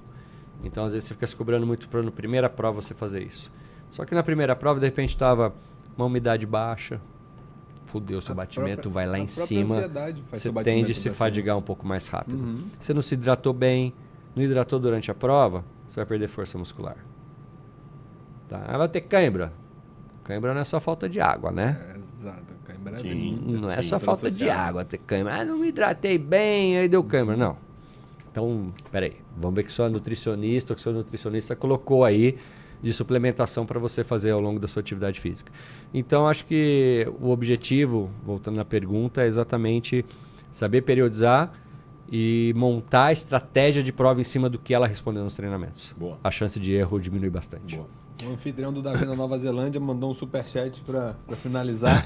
Speaker 3: Então, às vezes, você fica se cobrando muito para na primeira prova você fazer isso. Só que na primeira prova, de repente, estava uma umidade baixa. Fudeu, seu
Speaker 1: A
Speaker 3: batimento
Speaker 1: própria-
Speaker 3: vai lá em cima. Você tende a se fadigar um pouco mais rápido.
Speaker 1: Uhum.
Speaker 3: Você não se hidratou bem, não hidratou durante a prova, você vai perder força muscular. Tá? Aí vai ter cãibra. Cãibra não é só falta de água, né?
Speaker 1: Cima. É, cãibra é
Speaker 2: Sim.
Speaker 3: Não é
Speaker 2: Sim,
Speaker 3: só falta de água, ter câimbra. Ah, não me hidratei bem, aí deu câimbra. Não. Então, peraí. Vamos ver que sua nutricionista ou que seu nutricionista colocou aí de suplementação para você fazer ao longo da sua atividade física. Então, acho que o objetivo, voltando na pergunta, é exatamente saber periodizar e montar a estratégia de prova em cima do que ela respondeu nos treinamentos.
Speaker 2: Boa.
Speaker 3: A chance de erro diminui bastante.
Speaker 2: Boa.
Speaker 1: O anfitrião do Davi na Nova Zelândia mandou um superchat pra, pra finalizar.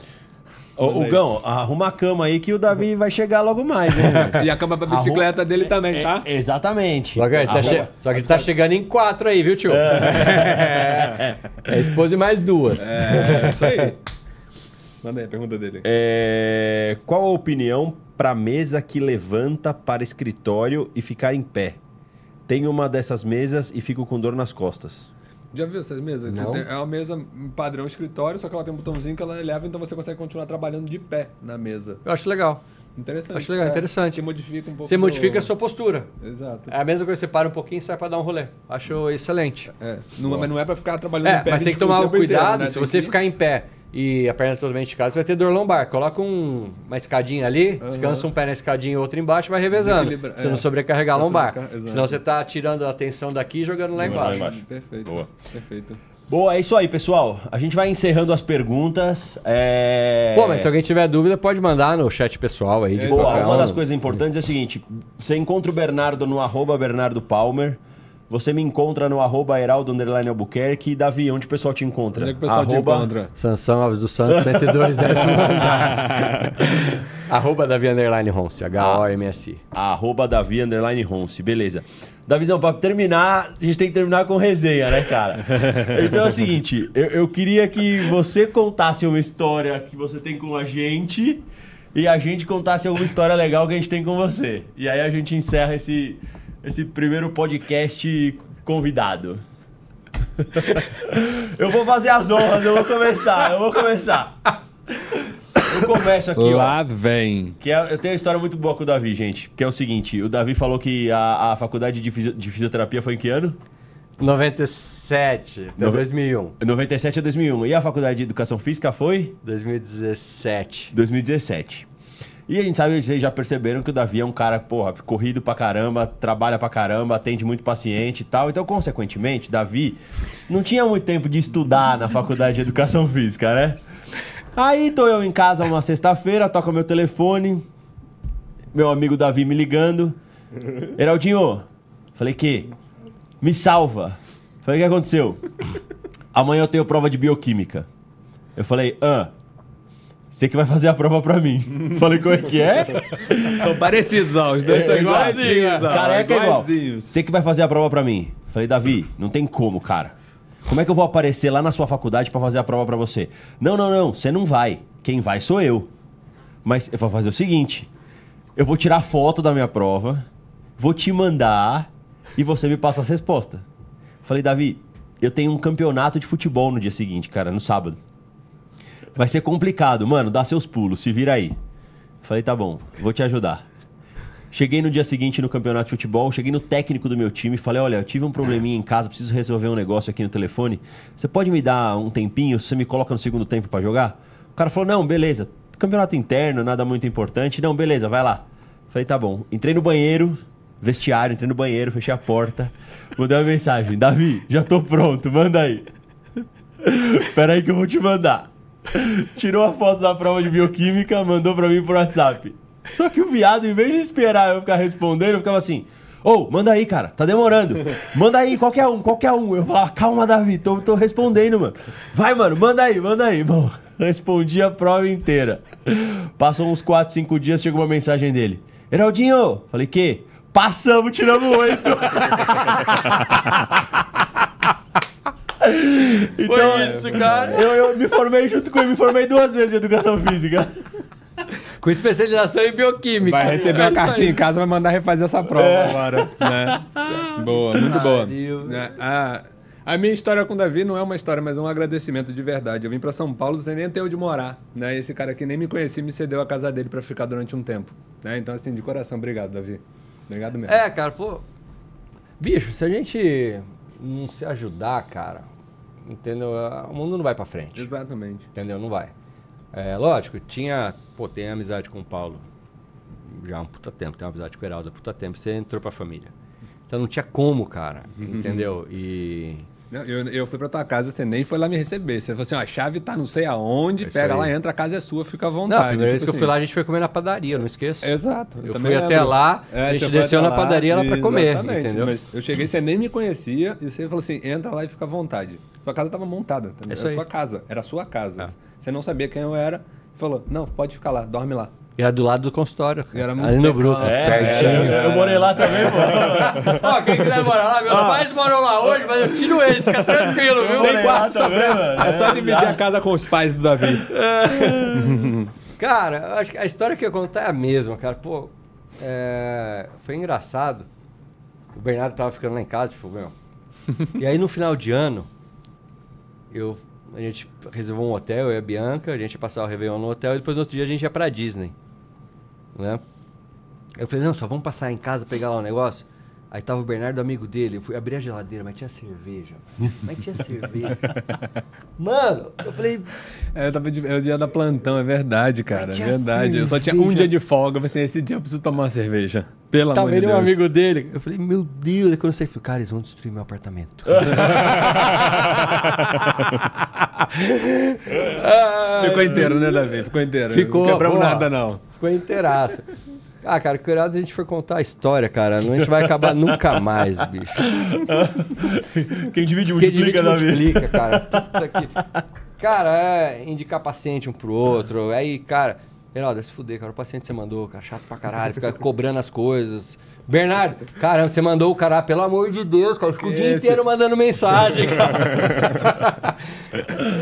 Speaker 2: Ô,
Speaker 1: aí.
Speaker 2: Gão, arruma a cama aí que o Davi vai chegar logo mais, né?
Speaker 1: E a cama pra bicicleta dele também, tá?
Speaker 2: É, exatamente.
Speaker 3: Só que, ele tá, che- só que ele tá chegando em quatro aí, viu, tio? É, é esposa e mais duas.
Speaker 1: É, isso aí. Manda aí a pergunta dele.
Speaker 2: É, Qual a opinião para mesa que levanta para escritório e ficar em pé? Tenho uma dessas mesas e fico com dor nas costas.
Speaker 1: Já viu essas mesas?
Speaker 3: Não.
Speaker 1: tem- é uma mesa padrão escritório, só que ela tem um botãozinho que ela eleva, então você consegue continuar trabalhando de pé na mesa.
Speaker 3: Eu acho legal.
Speaker 1: Interessante.
Speaker 3: Acho legal,
Speaker 1: É,
Speaker 3: interessante.
Speaker 1: Você modifica um pouco.
Speaker 3: Você
Speaker 1: do-
Speaker 3: modifica a sua postura.
Speaker 1: Exato.
Speaker 3: É a mesma coisa, você para um pouquinho e sai pra dar um rolê. Acho excelente.
Speaker 1: É, não, mas não é pra ficar trabalhando
Speaker 3: É,
Speaker 1: em pé.
Speaker 3: mas tem que
Speaker 1: 20
Speaker 3: tomar o cuidado,
Speaker 1: inteiro, né?
Speaker 3: se
Speaker 1: Tem
Speaker 3: você
Speaker 1: que-
Speaker 3: ficar em pé e a perna totalmente esticada, você vai ter dor lombar. Coloca um- uma escadinha ali,
Speaker 1: Aham.
Speaker 3: descansa um pé na escadinha e outro embaixo, vai revezando. Você
Speaker 1: é.
Speaker 3: não sobrecarregar a lombar.
Speaker 1: sobrecar-.
Speaker 3: Senão você tá tirando a atenção daqui e jogando lá
Speaker 2: Jogando lá
Speaker 3: embaixo.
Speaker 2: embaixo.
Speaker 1: Perfeito.
Speaker 2: Boa.
Speaker 1: Perfeito.
Speaker 2: Boa, é isso aí, pessoal. A gente vai encerrando as perguntas. É...
Speaker 3: Pô, mas se alguém tiver dúvida, pode mandar no chat pessoal aí. de
Speaker 2: Boa, uma
Speaker 3: um.
Speaker 2: das coisas importantes é o seguinte: você encontra o Bernardo no arroba Bernardo Palmer. Você me encontra no arroba Heraldo Underline Albuquerque. E Davi, onde o pessoal te encontra?
Speaker 1: Onde é que o pessoal te
Speaker 2: Arroba-
Speaker 1: encontra?
Speaker 3: Sansão Alves dos Santos, 102, décimo andar. Arroba Davi Underline Ronce, H-O-M-S-I.
Speaker 2: Arroba Davi Underline Ronce, beleza. Davizão, pra terminar, a gente tem que terminar com resenha, né, cara? Então é o seguinte, eu, eu queria que você contasse uma história que você tem com a gente e a gente contasse alguma história legal que a gente tem com você. E aí a gente encerra esse, esse primeiro podcast convidado. eu vou fazer as honras, eu vou começar, eu vou começar. Eu começo aqui, ó.
Speaker 1: Lá vem.
Speaker 2: Que é- eu tenho uma história muito boa com o Davi, gente. Que é o seguinte: o Davi falou que a, a faculdade de, fisio- de fisioterapia foi em que ano?
Speaker 3: 97, até
Speaker 2: Nove-
Speaker 3: 2001.
Speaker 2: 97 a 2001. E a faculdade de educação física foi?
Speaker 3: 2017.
Speaker 2: 2017. E a gente sabe, vocês já perceberam que o Davi é um cara, porra, corrido pra caramba, trabalha pra caramba, atende muito paciente e tal. Então, consequentemente, Davi não tinha muito tempo de estudar na faculdade de educação física, né? Aí tô eu em casa uma sexta-feira, toca meu telefone, meu amigo Davi me ligando. Heraldinho, falei que? Me salva. Falei, o que aconteceu? Amanhã eu tenho prova de bioquímica. Eu falei, ah, você que vai fazer a prova pra mim. falei, como é que é?
Speaker 1: São parecidos, ó. Os dois são
Speaker 2: É,
Speaker 1: iguaizinhos, ó.
Speaker 2: Careca é igual.
Speaker 1: iguaizinhos.
Speaker 2: Você que vai fazer a prova pra mim. Falei, Davi, não tem como, cara. Como é que eu vou aparecer lá na sua faculdade pra fazer a prova pra você? Não, não, não, você não vai. Quem vai sou eu. Mas eu vou fazer o seguinte: eu vou tirar foto da minha prova, vou te mandar e você me passa as respostas. Falei, Davi, eu tenho um campeonato de futebol no dia seguinte, cara, no sábado. Vai ser complicado, mano, dá seus pulos, se vira aí. Falei, tá bom, vou te ajudar. Cheguei no dia seguinte no campeonato de futebol, cheguei no técnico do meu time e falei: Olha, eu tive um probleminha em casa, preciso resolver um negócio aqui no telefone. Você pode me dar um tempinho? Você me coloca no segundo tempo pra jogar? O cara falou: Não, beleza. Campeonato interno, nada muito importante. Não, beleza, vai lá. Falei: Tá bom. Entrei no banheiro, vestiário, entrei no banheiro, fechei a porta, mandei uma mensagem: Davi, já tô pronto, manda aí. Pera aí que eu vou te mandar. Tirou a foto da prova de bioquímica, mandou pra mim por WhatsApp. Só que o viado, em vez de esperar eu ficar respondendo, eu ficava assim: Ô, manda aí, cara, tá demorando. Manda aí, qualquer um, qualquer um. Eu falava, calma, Davi, tô, tô respondendo, mano. Vai, mano, manda aí, manda aí. Bom, respondi a prova inteira. Passou uns 4, 5 dias, chegou uma mensagem dele: Heraldinho, falei, que? Passamos, tiramos oito. então,
Speaker 3: Foi isso, cara.
Speaker 2: Eu, eu me formei junto com ele, me formei duas vezes em educação física.
Speaker 3: Com especialização em bioquímica.
Speaker 1: Vai receber
Speaker 3: É
Speaker 1: a
Speaker 3: isso
Speaker 1: cartinha em casa vai mandar refazer essa prova agora. Né? Boa, muito boa. Né? A, a minha história com o Davi não é uma história, mas é um agradecimento de verdade. Eu vim pra São Paulo sem nem ter onde morar. Né? Esse cara aqui nem me conhecia me cedeu a casa dele pra ficar durante um tempo. Né? Então, assim, de coração, obrigado, Davi. Obrigado mesmo.
Speaker 3: É, cara, pô. Bicho, se a gente não se ajudar, cara, entendeu? O mundo não vai pra frente.
Speaker 1: Exatamente.
Speaker 3: Entendeu? Não vai. É, lógico, tinha. Pô, tem amizade com o Paulo já há um puta tempo, tem uma amizade com o Heraldo há puta tempo. Você entrou pra família. Então não tinha como, cara. Entendeu? E.
Speaker 1: Não, Eu, eu fui pra tua casa, você nem foi lá me receber. Você falou assim: ó, a chave tá não sei aonde,
Speaker 3: É
Speaker 1: pega
Speaker 3: aí.
Speaker 1: lá, entra, a casa é sua, fica à
Speaker 3: Não,
Speaker 1: vontade.
Speaker 3: a primeira vez
Speaker 1: Tipo
Speaker 3: que eu fui
Speaker 1: assim.
Speaker 3: lá, a gente foi comer na padaria, não esqueço.
Speaker 1: Exato.
Speaker 3: Eu
Speaker 1: também
Speaker 3: fui até
Speaker 1: lembro.
Speaker 3: lá,
Speaker 1: É,
Speaker 3: a gente desceu
Speaker 1: até
Speaker 3: na padaria lá pra comer,
Speaker 1: exatamente.
Speaker 3: entendeu?
Speaker 1: Mas eu cheguei, você nem me conhecia, e você falou assim: entra lá e fica à vontade. Sua casa tava montada?
Speaker 3: Isso
Speaker 1: Era
Speaker 3: aí.
Speaker 1: sua casa, era a sua casa.
Speaker 3: É.
Speaker 1: Você não sabia quem eu era, falou: não, pode ficar lá, dorme lá.
Speaker 3: Era do lado do consultório.
Speaker 1: E era muito
Speaker 3: ali no. Bruto,
Speaker 1: Nossa,
Speaker 3: pertinho.
Speaker 2: É, eu morei lá também, pô.
Speaker 3: Ó, quem quiser morar lá, meus pais moram lá hoje, mas eu tiro eles, fica tranquilo, viu?
Speaker 2: morei lá também, mano.
Speaker 1: É só dividir a casa com os pais do Davi.
Speaker 3: Cara, eu acho que a história que eu contar é a mesma, cara. Pô, é, foi engraçado. O Bernardo tava ficando lá em casa, tipo, meu. E aí no final de ano, eu, a gente reservou um hotel, eu e a Bianca, a gente ia passar o Réveillon no hotel e depois no outro dia a gente ia pra Disney. Né? Eu falei, não, só vamos passar em casa, pegar lá o negócio. Aí tava o Bernardo, amigo dele, eu fui abrir a geladeira, mas tinha cerveja. Mas tinha cerveja. Mano, eu falei,
Speaker 1: É, eu tava de, é o dia da plantão, é verdade, cara. É verdade. Eu só tinha um
Speaker 3: cerveja.
Speaker 1: dia de folga. Eu falei assim: esse dia eu preciso tomar uma cerveja. Pelo
Speaker 3: Tava
Speaker 1: amor de
Speaker 3: ele
Speaker 1: Deus.
Speaker 3: um amigo dele. Eu falei, meu Deus, aí quando eu saí, eu falei, cara, eles vão destruir meu apartamento.
Speaker 1: Ficou inteiro, né, Davi? Ficou inteiro.
Speaker 3: Ficou,
Speaker 1: Não quebramos nada, não.
Speaker 3: Ficou inteiraço. Ah, cara, cuidado se a gente for contar a história, cara. Não, a gente vai acabar nunca mais, bicho.
Speaker 2: Quem divide multiplica,
Speaker 3: divide,
Speaker 2: Davi.
Speaker 3: multiplica, cara. Puta que... Cara, é indicar paciente um pro outro. Aí, cara, Heraldo, se fuder, cara. O paciente você mandou, cara, chato pra caralho, fica cobrando as coisas. Bernardo, caramba, você mandou o cara, pelo amor de Deus, cara, ficou o dia
Speaker 1: Esse-
Speaker 3: inteiro mandando mensagem, cara.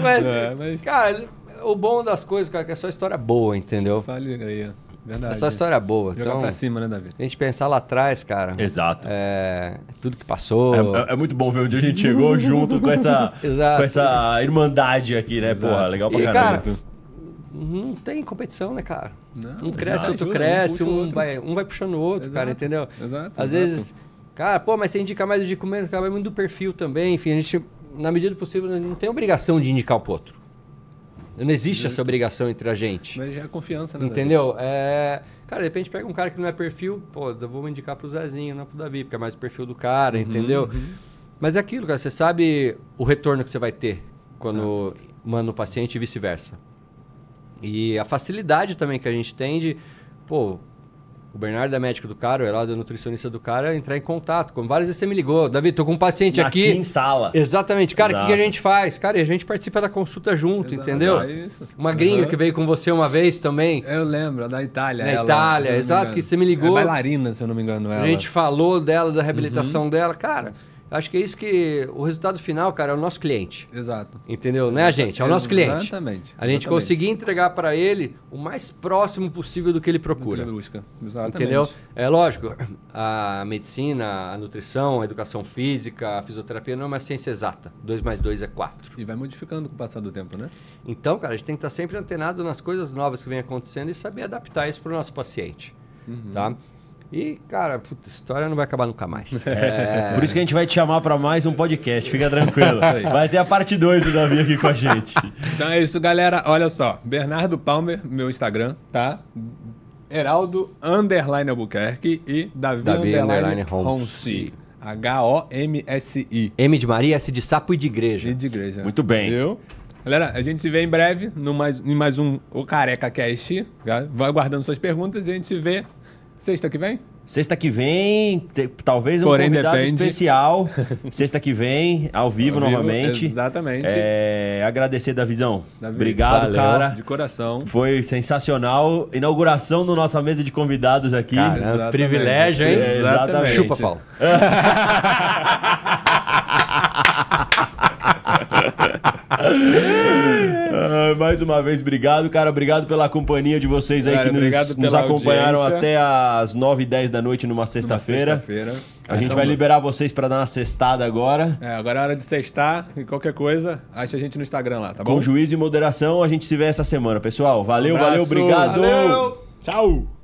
Speaker 3: mas,
Speaker 1: É, mas-
Speaker 3: cara, o bom das coisas, cara, é que é só história boa, entendeu?
Speaker 1: Só alegria.
Speaker 3: É
Speaker 1: Verdade.
Speaker 3: só história boa.
Speaker 1: Jogar
Speaker 3: Então,
Speaker 1: pra cima, né, Davi?
Speaker 3: a gente pensar lá atrás, cara.
Speaker 2: Exato.
Speaker 3: É, tudo que passou.
Speaker 2: É, é- é muito bom ver onde a gente chegou junto com essa,
Speaker 3: Exato.
Speaker 2: com essa irmandade aqui, né?
Speaker 1: Exato.
Speaker 2: Porra, legal pra
Speaker 3: E,
Speaker 2: caramba.
Speaker 3: cara, não tem competição, né, cara?
Speaker 1: Não,
Speaker 3: um cresce,
Speaker 1: exato.
Speaker 3: outro
Speaker 1: Um
Speaker 3: cresce,
Speaker 1: o
Speaker 3: um,
Speaker 1: outro.
Speaker 3: vai, um vai puxando o outro, cara,
Speaker 1: Exato,
Speaker 3: entendeu?
Speaker 1: exato,
Speaker 3: Às
Speaker 1: exato.
Speaker 3: vezes, cara, pô, mas você indica mais, eu indico menos, cara, é muito do perfil também. Enfim, a gente, na medida do possível, não tem obrigação de indicar pro outro. Não existe essa obrigação entre a gente.
Speaker 1: Mas já é confiança, né?
Speaker 3: Entendeu? É... Cara, de repente pega um cara que não é perfil, pô, eu vou indicar pro Zezinho, não pro Davi, porque é mais o perfil do cara, entendeu? Mas é aquilo, cara, você sabe o retorno que você vai ter quando manda o paciente e vice-versa. E a facilidade também que a gente tem de, pô, o Bernardo é médico do cara, o Heraldo é nutricionista do cara, entrar em contato. Como várias vezes você me ligou, Davi, tô com um paciente
Speaker 2: Aqui
Speaker 3: aqui.
Speaker 2: em sala.
Speaker 3: Exatamente, cara, o que, que a gente faz? Cara, e a gente participa da consulta junto,
Speaker 1: Exato,
Speaker 3: entendeu?
Speaker 1: é isso.
Speaker 3: Uma gringa
Speaker 1: Aham.
Speaker 3: que veio com você uma vez também.
Speaker 1: Eu lembro, da Itália.
Speaker 3: Na
Speaker 1: ela,
Speaker 3: Itália, exato, que você me ligou.
Speaker 1: É bailarina, se eu não me engano, ela.
Speaker 3: A gente falou dela, da reabilitação dela. Cara, acho que é isso que. O resultado final, cara, é o nosso cliente.
Speaker 1: Exato.
Speaker 3: Entendeu? Não é a gente, é o nosso cliente.
Speaker 1: Exatamente.
Speaker 3: A gente
Speaker 1: exatamente.
Speaker 3: conseguir entregar para ele o mais próximo possível do que ele
Speaker 1: Do que
Speaker 3: procura.
Speaker 1: ele busca. Exatamente.
Speaker 3: Entendeu? É lógico, a medicina, a nutrição, a educação física, a fisioterapia não é uma ciência exata. 2 mais 2 é 4.
Speaker 1: E vai modificando com o passar do tempo, né?
Speaker 3: Então, cara, a gente tem que estar sempre antenado nas coisas novas que vem acontecendo e saber adaptar isso para o nosso paciente.
Speaker 1: Uhum.
Speaker 3: Tá? E, cara, puta, a história não vai acabar nunca mais. É.
Speaker 2: Por isso que a gente vai te chamar pra mais um podcast, fica tranquilo. Vai ter a parte 2 do Davi aqui com a gente.
Speaker 1: Então é isso, galera. Olha só. Bernardo Palmer, meu Instagram, tá? Heraldo Underline Albuquerque e Davi,
Speaker 3: Davi
Speaker 1: Underline
Speaker 3: underline.
Speaker 1: H-O-M-S-I.
Speaker 3: M de Maria, S de sapo e de igreja.
Speaker 1: E de igreja.
Speaker 2: Muito bem.
Speaker 1: Viu? Galera, a gente se vê em breve no mais, em mais um O Careca Cast. tá? Vai aguardando suas perguntas e a gente se vê sexta que vem.
Speaker 2: Sexta que vem, te- talvez um
Speaker 1: Porém,
Speaker 2: convidado
Speaker 1: depende.
Speaker 2: especial. Sexta que vem, ao vivo
Speaker 1: Ao vivo,
Speaker 2: novamente.
Speaker 1: Exatamente.
Speaker 2: É, agradecer, Davizão.
Speaker 1: Davi,
Speaker 2: Obrigado,
Speaker 3: valeu.
Speaker 2: cara.
Speaker 1: De coração.
Speaker 2: Foi sensacional. Inauguração da nossa mesa de convidados aqui.
Speaker 3: Cara,
Speaker 1: Exatamente.
Speaker 3: privilégio, hein?
Speaker 2: É, exatamente.
Speaker 3: Chupa, Paulo.
Speaker 2: Ah, mais uma vez, obrigado, cara. Obrigado pela companhia de vocês aí
Speaker 1: Cara,
Speaker 2: que nos, nos acompanharam
Speaker 1: audiência.
Speaker 2: até às 9 e 10 da noite
Speaker 1: numa
Speaker 2: sexta-feira.
Speaker 1: Sexta-feira.
Speaker 2: A gente vai liberar vocês pra dar uma cestada agora.
Speaker 1: É, agora é hora de sextar e qualquer coisa, acha a gente no Instagram lá, tá
Speaker 2: Com
Speaker 1: bom?
Speaker 2: juízo e moderação, a gente se vê essa semana, pessoal. Valeu, valeu,
Speaker 1: Abraço.
Speaker 2: obrigado.
Speaker 3: Valeu.
Speaker 1: Tchau!